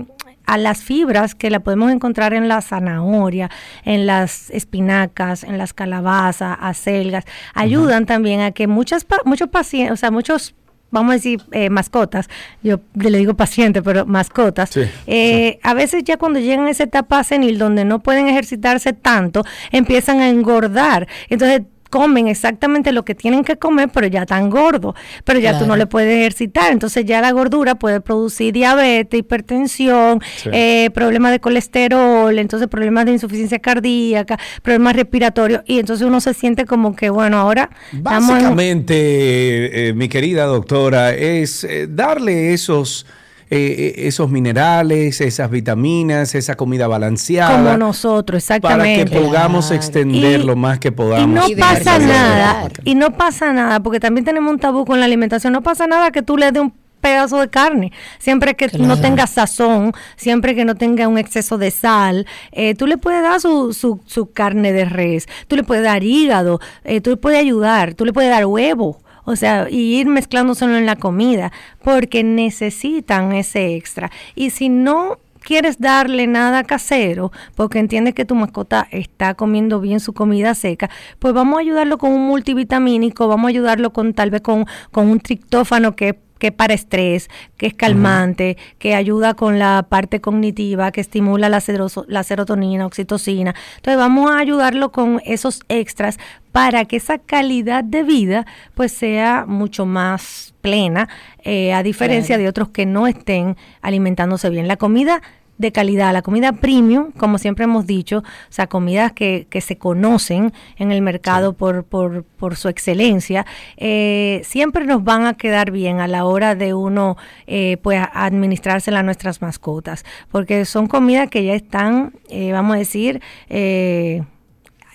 a las fibras que la podemos encontrar en la zanahoria, en las espinacas, en las calabazas, acelgas, ayudan también a que muchas pa- muchos pacientes, o sea, muchos vamos a decir eh, mascotas, yo le digo paciente, pero mascotas, Sí, eh, a veces ya cuando llegan a esa etapa senil donde no pueden ejercitarse tanto, empiezan a engordar. Entonces comen exactamente lo que tienen que comer, pero ya tan gordo, pero ya tú no Claro. le puedes ejercitar, entonces ya la gordura puede producir diabetes, hipertensión, Sí. eh, problemas de colesterol, entonces problemas de insuficiencia cardíaca, problemas respiratorios, y entonces uno se siente como que, bueno, ahora en- Básicamente, eh, mi querida doctora, es eh, darle esos, eh, eh, esos minerales, esas vitaminas, esa comida balanceada. como nosotros, para que exactamente. podamos extender Y- lo más que Y podamos. no pasa nada, y no pasa nada, porque también tenemos un tabú con la alimentación, no pasa nada que tú le des un pedazo de carne, siempre que no tenga sazón, siempre que no tenga un exceso de sal, eh, tú le puedes dar su, su, su carne de res, tú le puedes dar hígado, eh, tú le puedes ayudar, tú le puedes dar huevo, o sea, y ir mezclándoselo en la comida, porque necesitan ese extra. Y si no quieres darle nada casero porque entiendes que tu mascota está comiendo bien su comida seca, pues vamos a ayudarlo con un multivitamínico, vamos a ayudarlo con tal vez con, con un triptófano que que para estrés, que es calmante, que ayuda con la parte cognitiva, que estimula la, la serotonina, oxitocina. Entonces vamos a ayudarlo con esos extras para que esa calidad de vida pues sea mucho más plena, eh, a diferencia Claro. de otros que no estén alimentándose bien. La comida de calidad, la comida premium, como siempre hemos dicho, o sea, comidas que, que se conocen en el mercado por, por, por su excelencia, eh, siempre nos van a quedar bien a la hora de uno eh, pues administrársela a nuestras mascotas, porque son comidas que ya están, eh, vamos a decir,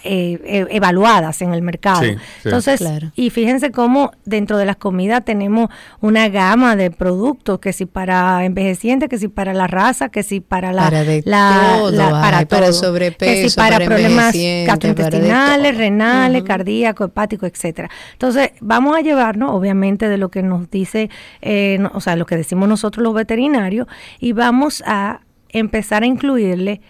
eh, eh, evaluadas en el mercado. Sí, sí. Entonces, Claro. y fíjense cómo dentro de las comidas tenemos una gama de productos, que si para envejecientes, que si para la raza, que si para la, Para de la- todo, la- para, ay, para todo. sobrepeso, que si para, para problemas gastrointestinales, para de todo. renales, cardíacos, hepáticos, etcétera. Entonces, vamos a llevarnos, obviamente, de lo que nos dice, eh, no- o sea, lo que decimos nosotros los veterinarios, y vamos a empezar a incluirle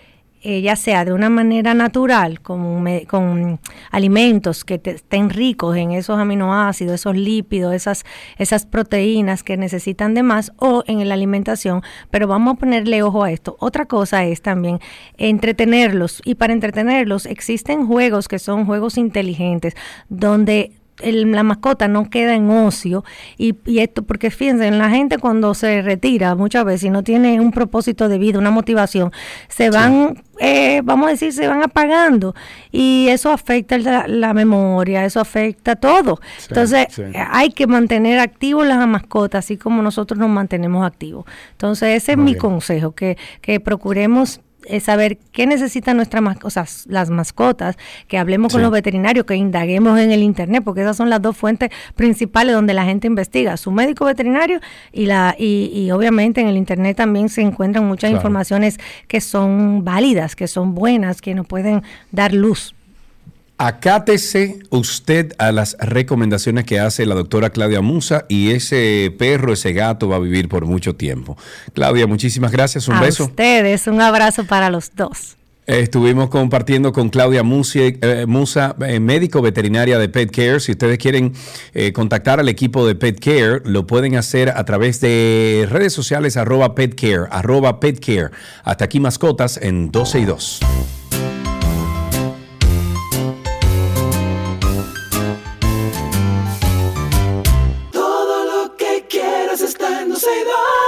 eh, ya sea de una manera natural, con, con alimentos que te- estén ricos en esos aminoácidos, esos lípidos, esas, esas proteínas que necesitan de más, o en la alimentación, pero vamos a ponerle ojo a esto. Otra cosa es también entretenerlos, y para entretenerlos existen juegos que son juegos inteligentes, donde el- la mascota no queda en ocio y, y esto porque fíjense la gente cuando se retira muchas veces y no tiene un propósito de vida una motivación se van eh, vamos a decir se van apagando y eso afecta la, la memoria eso afecta todo Sí, entonces sí. hay que mantener activos las mascotas así como nosotros nos mantenemos activos entonces ese es mi bien. consejo que, que procuremos eh, saber qué necesitan nuestras o sea, las mascotas, que hablemos con los veterinarios, que indaguemos en el internet, porque esas son las dos fuentes principales donde la gente investiga, su médico veterinario y la y, y obviamente en el internet también se encuentran muchas Claro. informaciones que son válidas, que son buenas, que nos pueden dar luz. Acátese usted a las recomendaciones que hace la doctora Claudia Musa y ese perro, ese gato va a vivir por mucho tiempo. Claudia, muchísimas gracias, un a beso. ustedes, un abrazo para los dos. Estuvimos compartiendo con Claudia eh, Musa, eh, médico veterinaria de Pet Care. Si ustedes quieren eh, contactar al equipo de Pet Care, lo pueden hacer a través de redes sociales arroba Pet Care, arroba Pet Care. Hasta aquí mascotas en 12 y 2. Está en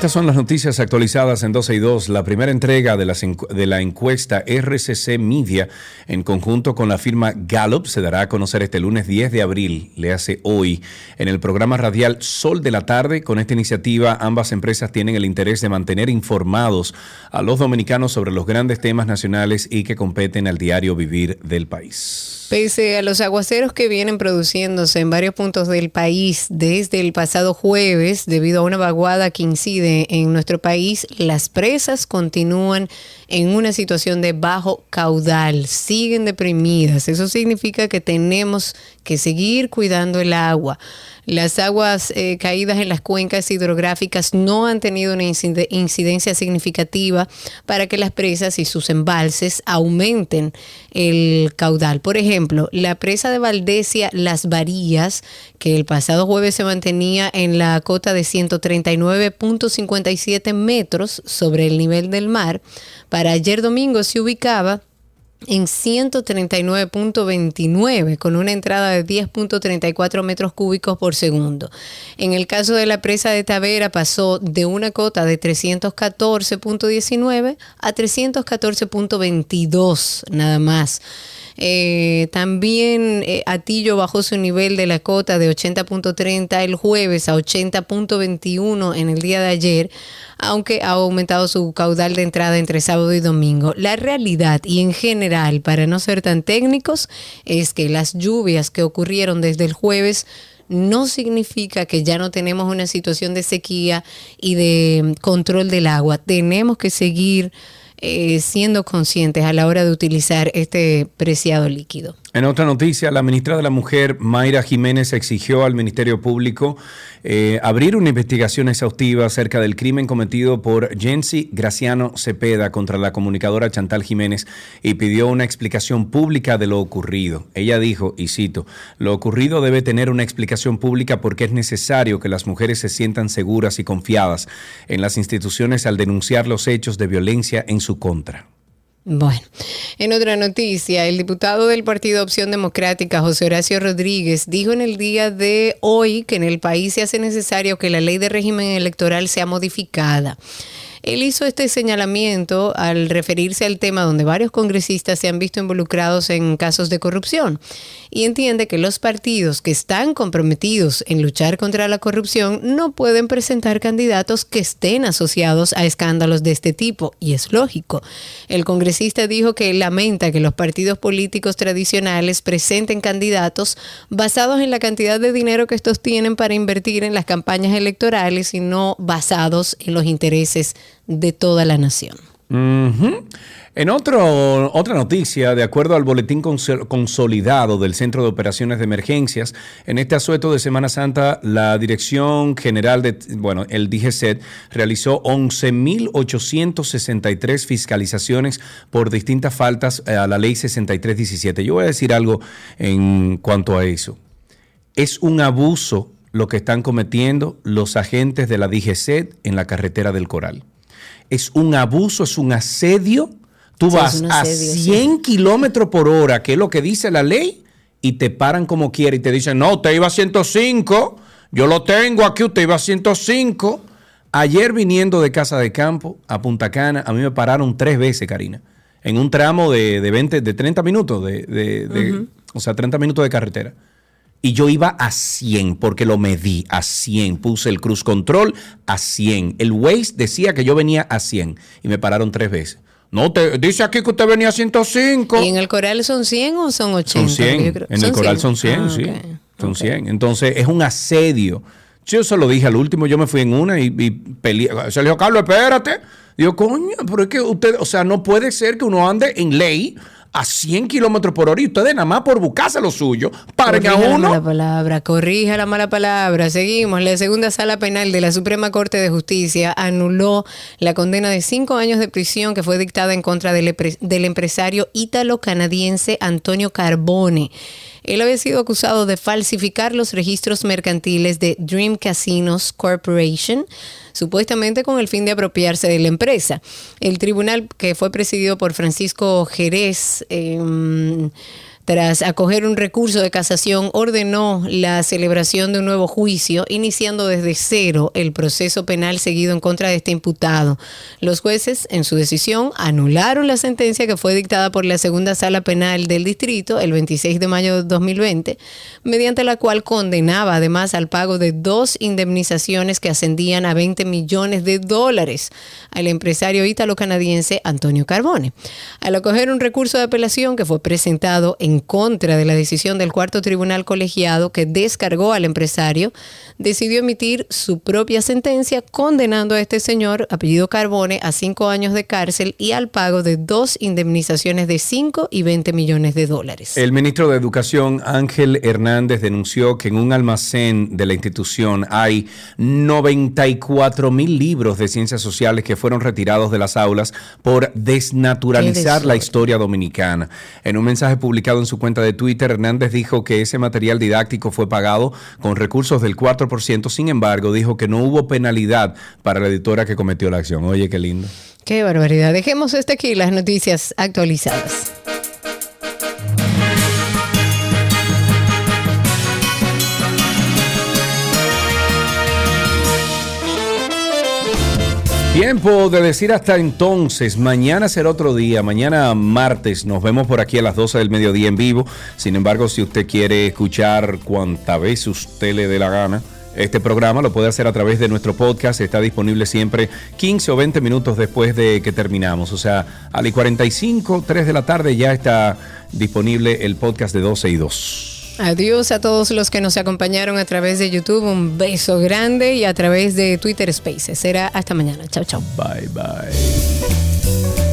Estas son las noticias actualizadas en 12 y 2. La primera entrega de, la encuesta RCC Media en conjunto con la firma Gallup se dará a conocer este lunes 10 de abril, le hace hoy, en el programa radial Sol de la Tarde. Con esta iniciativa, ambas empresas tienen el interés de mantener informados a los dominicanos sobre los grandes temas nacionales y que competen al diario vivir del país. Pese a los aguaceros que vienen produciéndose en varios puntos del país desde el pasado jueves, debido a una vaguada que incide en nuestro país, las presas continúan en una situación de bajo caudal, siguen deprimidas. Eso significa que tenemos que seguir cuidando el agua. Las aguas eh, caídas en las cuencas hidrográficas no han tenido una incide- incidencia significativa para que las presas y sus embalses aumenten el caudal. Por ejemplo, la presa de Valdesia Las Varillas, que el pasado jueves se mantenía en la cota de 139.57 metros sobre el nivel del mar, para ayer domingo se ubicaba en 139.29 con una entrada de 10.34 metros cúbicos por segundo. En el caso de la presa de Tavera pasó de una cota de 314.19 a 314.22 nada más. Eh, también eh, Atillo bajó su nivel de la cota de 80.30 el jueves a 80.21 en el día de ayer, aunque ha aumentado su caudal de entrada entre sábado y domingo. La realidad y en general, para no ser tan técnicos, es que las lluvias que ocurrieron desde el jueves no significa que ya no tenemos una situación de sequía y de mm, control del agua. Tenemos que seguir eh, siendo conscientes a la hora de utilizar este preciado líquido. En otra noticia, la ministra de la Mujer, Mayra Jiménez, exigió al Ministerio Público eh, abrir una investigación exhaustiva acerca del crimen cometido por Jensi Graciano Cepeda contra la comunicadora Chantal Jiménez y pidió una explicación pública de lo ocurrido. Ella dijo, y cito, lo ocurrido debe tener una explicación pública porque es necesario que las mujeres se sientan seguras y confiadas en las instituciones al denunciar los hechos de violencia en su contra. Bueno, en otra noticia, el diputado del Partido Opción Democrática, José Horacio Rodríguez, dijo en el día de hoy que en el país se hace necesario que la ley de régimen electoral sea modificada. Él hizo este señalamiento al referirse al tema donde varios congresistas se han visto involucrados en casos de corrupción y entiende que los partidos que están comprometidos en luchar contra la corrupción no pueden presentar candidatos que estén asociados a escándalos de este tipo y es lógico. El congresista dijo que lamenta que los partidos políticos tradicionales presenten candidatos basados en la cantidad de dinero que estos tienen para invertir en las campañas electorales y no basados en los intereses de toda la nación. En otro, otra noticia, de acuerdo al boletín consol- consolidado del Centro de Operaciones de Emergencias, en este asueto de Semana Santa, la Dirección General de, bueno, el DGCET realizó 11.863 fiscalizaciones por distintas faltas a la ley 6317. Yo voy a decir algo en cuanto a eso. Es un abuso lo que están cometiendo los agentes de la DGCET en la carretera del Coral. Es un abuso, es un asedio. Tú Sí, vas a asedio, sí. 100 kilómetros por hora, que es lo que dice la ley, y te paran como quiera y te dicen, no, usted iba a 105, yo lo tengo aquí, usted iba a 105. Ayer viniendo de Casa de Campo a Punta Cana, a mí me pararon tres veces, Karina, en un tramo de, de 20, de 30 minutos, de, de- de- o sea, 30 minutos de carretera. Y yo iba a 100 porque lo medí a 100. Puse el cruise control a 100. El Waze decía que yo venía a 100 y me pararon tres veces. No, te, dice aquí que usted venía a 105. ¿Y en el coral son 100 o son 80? Son 100. Yo creo- En el coral son 100, Ah, sí. Son 100. Entonces es un asedio. Yo se lo dije al último, yo me fui en una y, y peleé. Se le dijo, Carlos, espérate. Digo, coño, pero es que usted, o sea, no puede ser que uno ande en ley a 100 kilómetros por hora y ustedes nada más por buscarse lo suyo, paren a Corrija la uno. mala palabra, corrija la mala palabra. Seguimos. La segunda sala penal de la Suprema Corte de Justicia anuló la condena de cinco años de prisión que fue dictada en contra del, del empresario ítalo-canadiense Antonio Carbone. Él había sido acusado de falsificar los registros mercantiles de Dream Casinos Corporation, supuestamente con el fin de apropiarse de la empresa. El tribunal, que fue presidido por Francisco Jerez, em, tras acoger un recurso de casación, ordenó la celebración de un nuevo juicio, iniciando desde cero el proceso penal seguido en contra de este imputado. Los jueces, en su decisión, anularon la sentencia que fue dictada por la segunda sala penal del distrito el 26 de mayo de 2020, mediante la cual condenaba además al pago de dos indemnizaciones que ascendían a 20 millones de dólares al empresario ítalo-canadiense Antonio Carbone. Al acoger un recurso de apelación que fue presentado en contra de la decisión del cuarto tribunal colegiado que descargó al empresario, decidió emitir su propia sentencia condenando a este señor, apellido Carbone, a cinco años de cárcel y al pago de dos indemnizaciones de 5 y 20 millones de dólares. El ministro de Educación, Ángel Hernández, denunció que en un almacén de la institución hay 94 mil libros de ciencias sociales que fueron retirados de las aulas por desnaturalizar la historia dominicana. En un mensaje publicado en su cuenta de Twitter, Hernández dijo que ese material didáctico fue pagado con recursos del 4%, sin embargo, dijo que no hubo penalidad para la editora que cometió la acción. Oye, qué lindo. Qué barbaridad. Dejemos este aquí las noticias actualizadas. Tiempo de decir hasta entonces, mañana será otro día, mañana martes nos vemos por aquí a las 12 del mediodía en vivo. Sin embargo, si usted quiere escuchar cuanta vez usted le dé la gana, este programa lo puede hacer a través de nuestro podcast, está disponible siempre 15 o 20 minutos después de que terminamos. O sea, a las 45, 3 de la tarde ya está disponible el podcast de 12 y 2. Adiós a todos los que nos acompañaron a través de YouTube. Un beso grande y a través de Twitter Spaces. Será hasta mañana. Chao, chao. Bye, bye.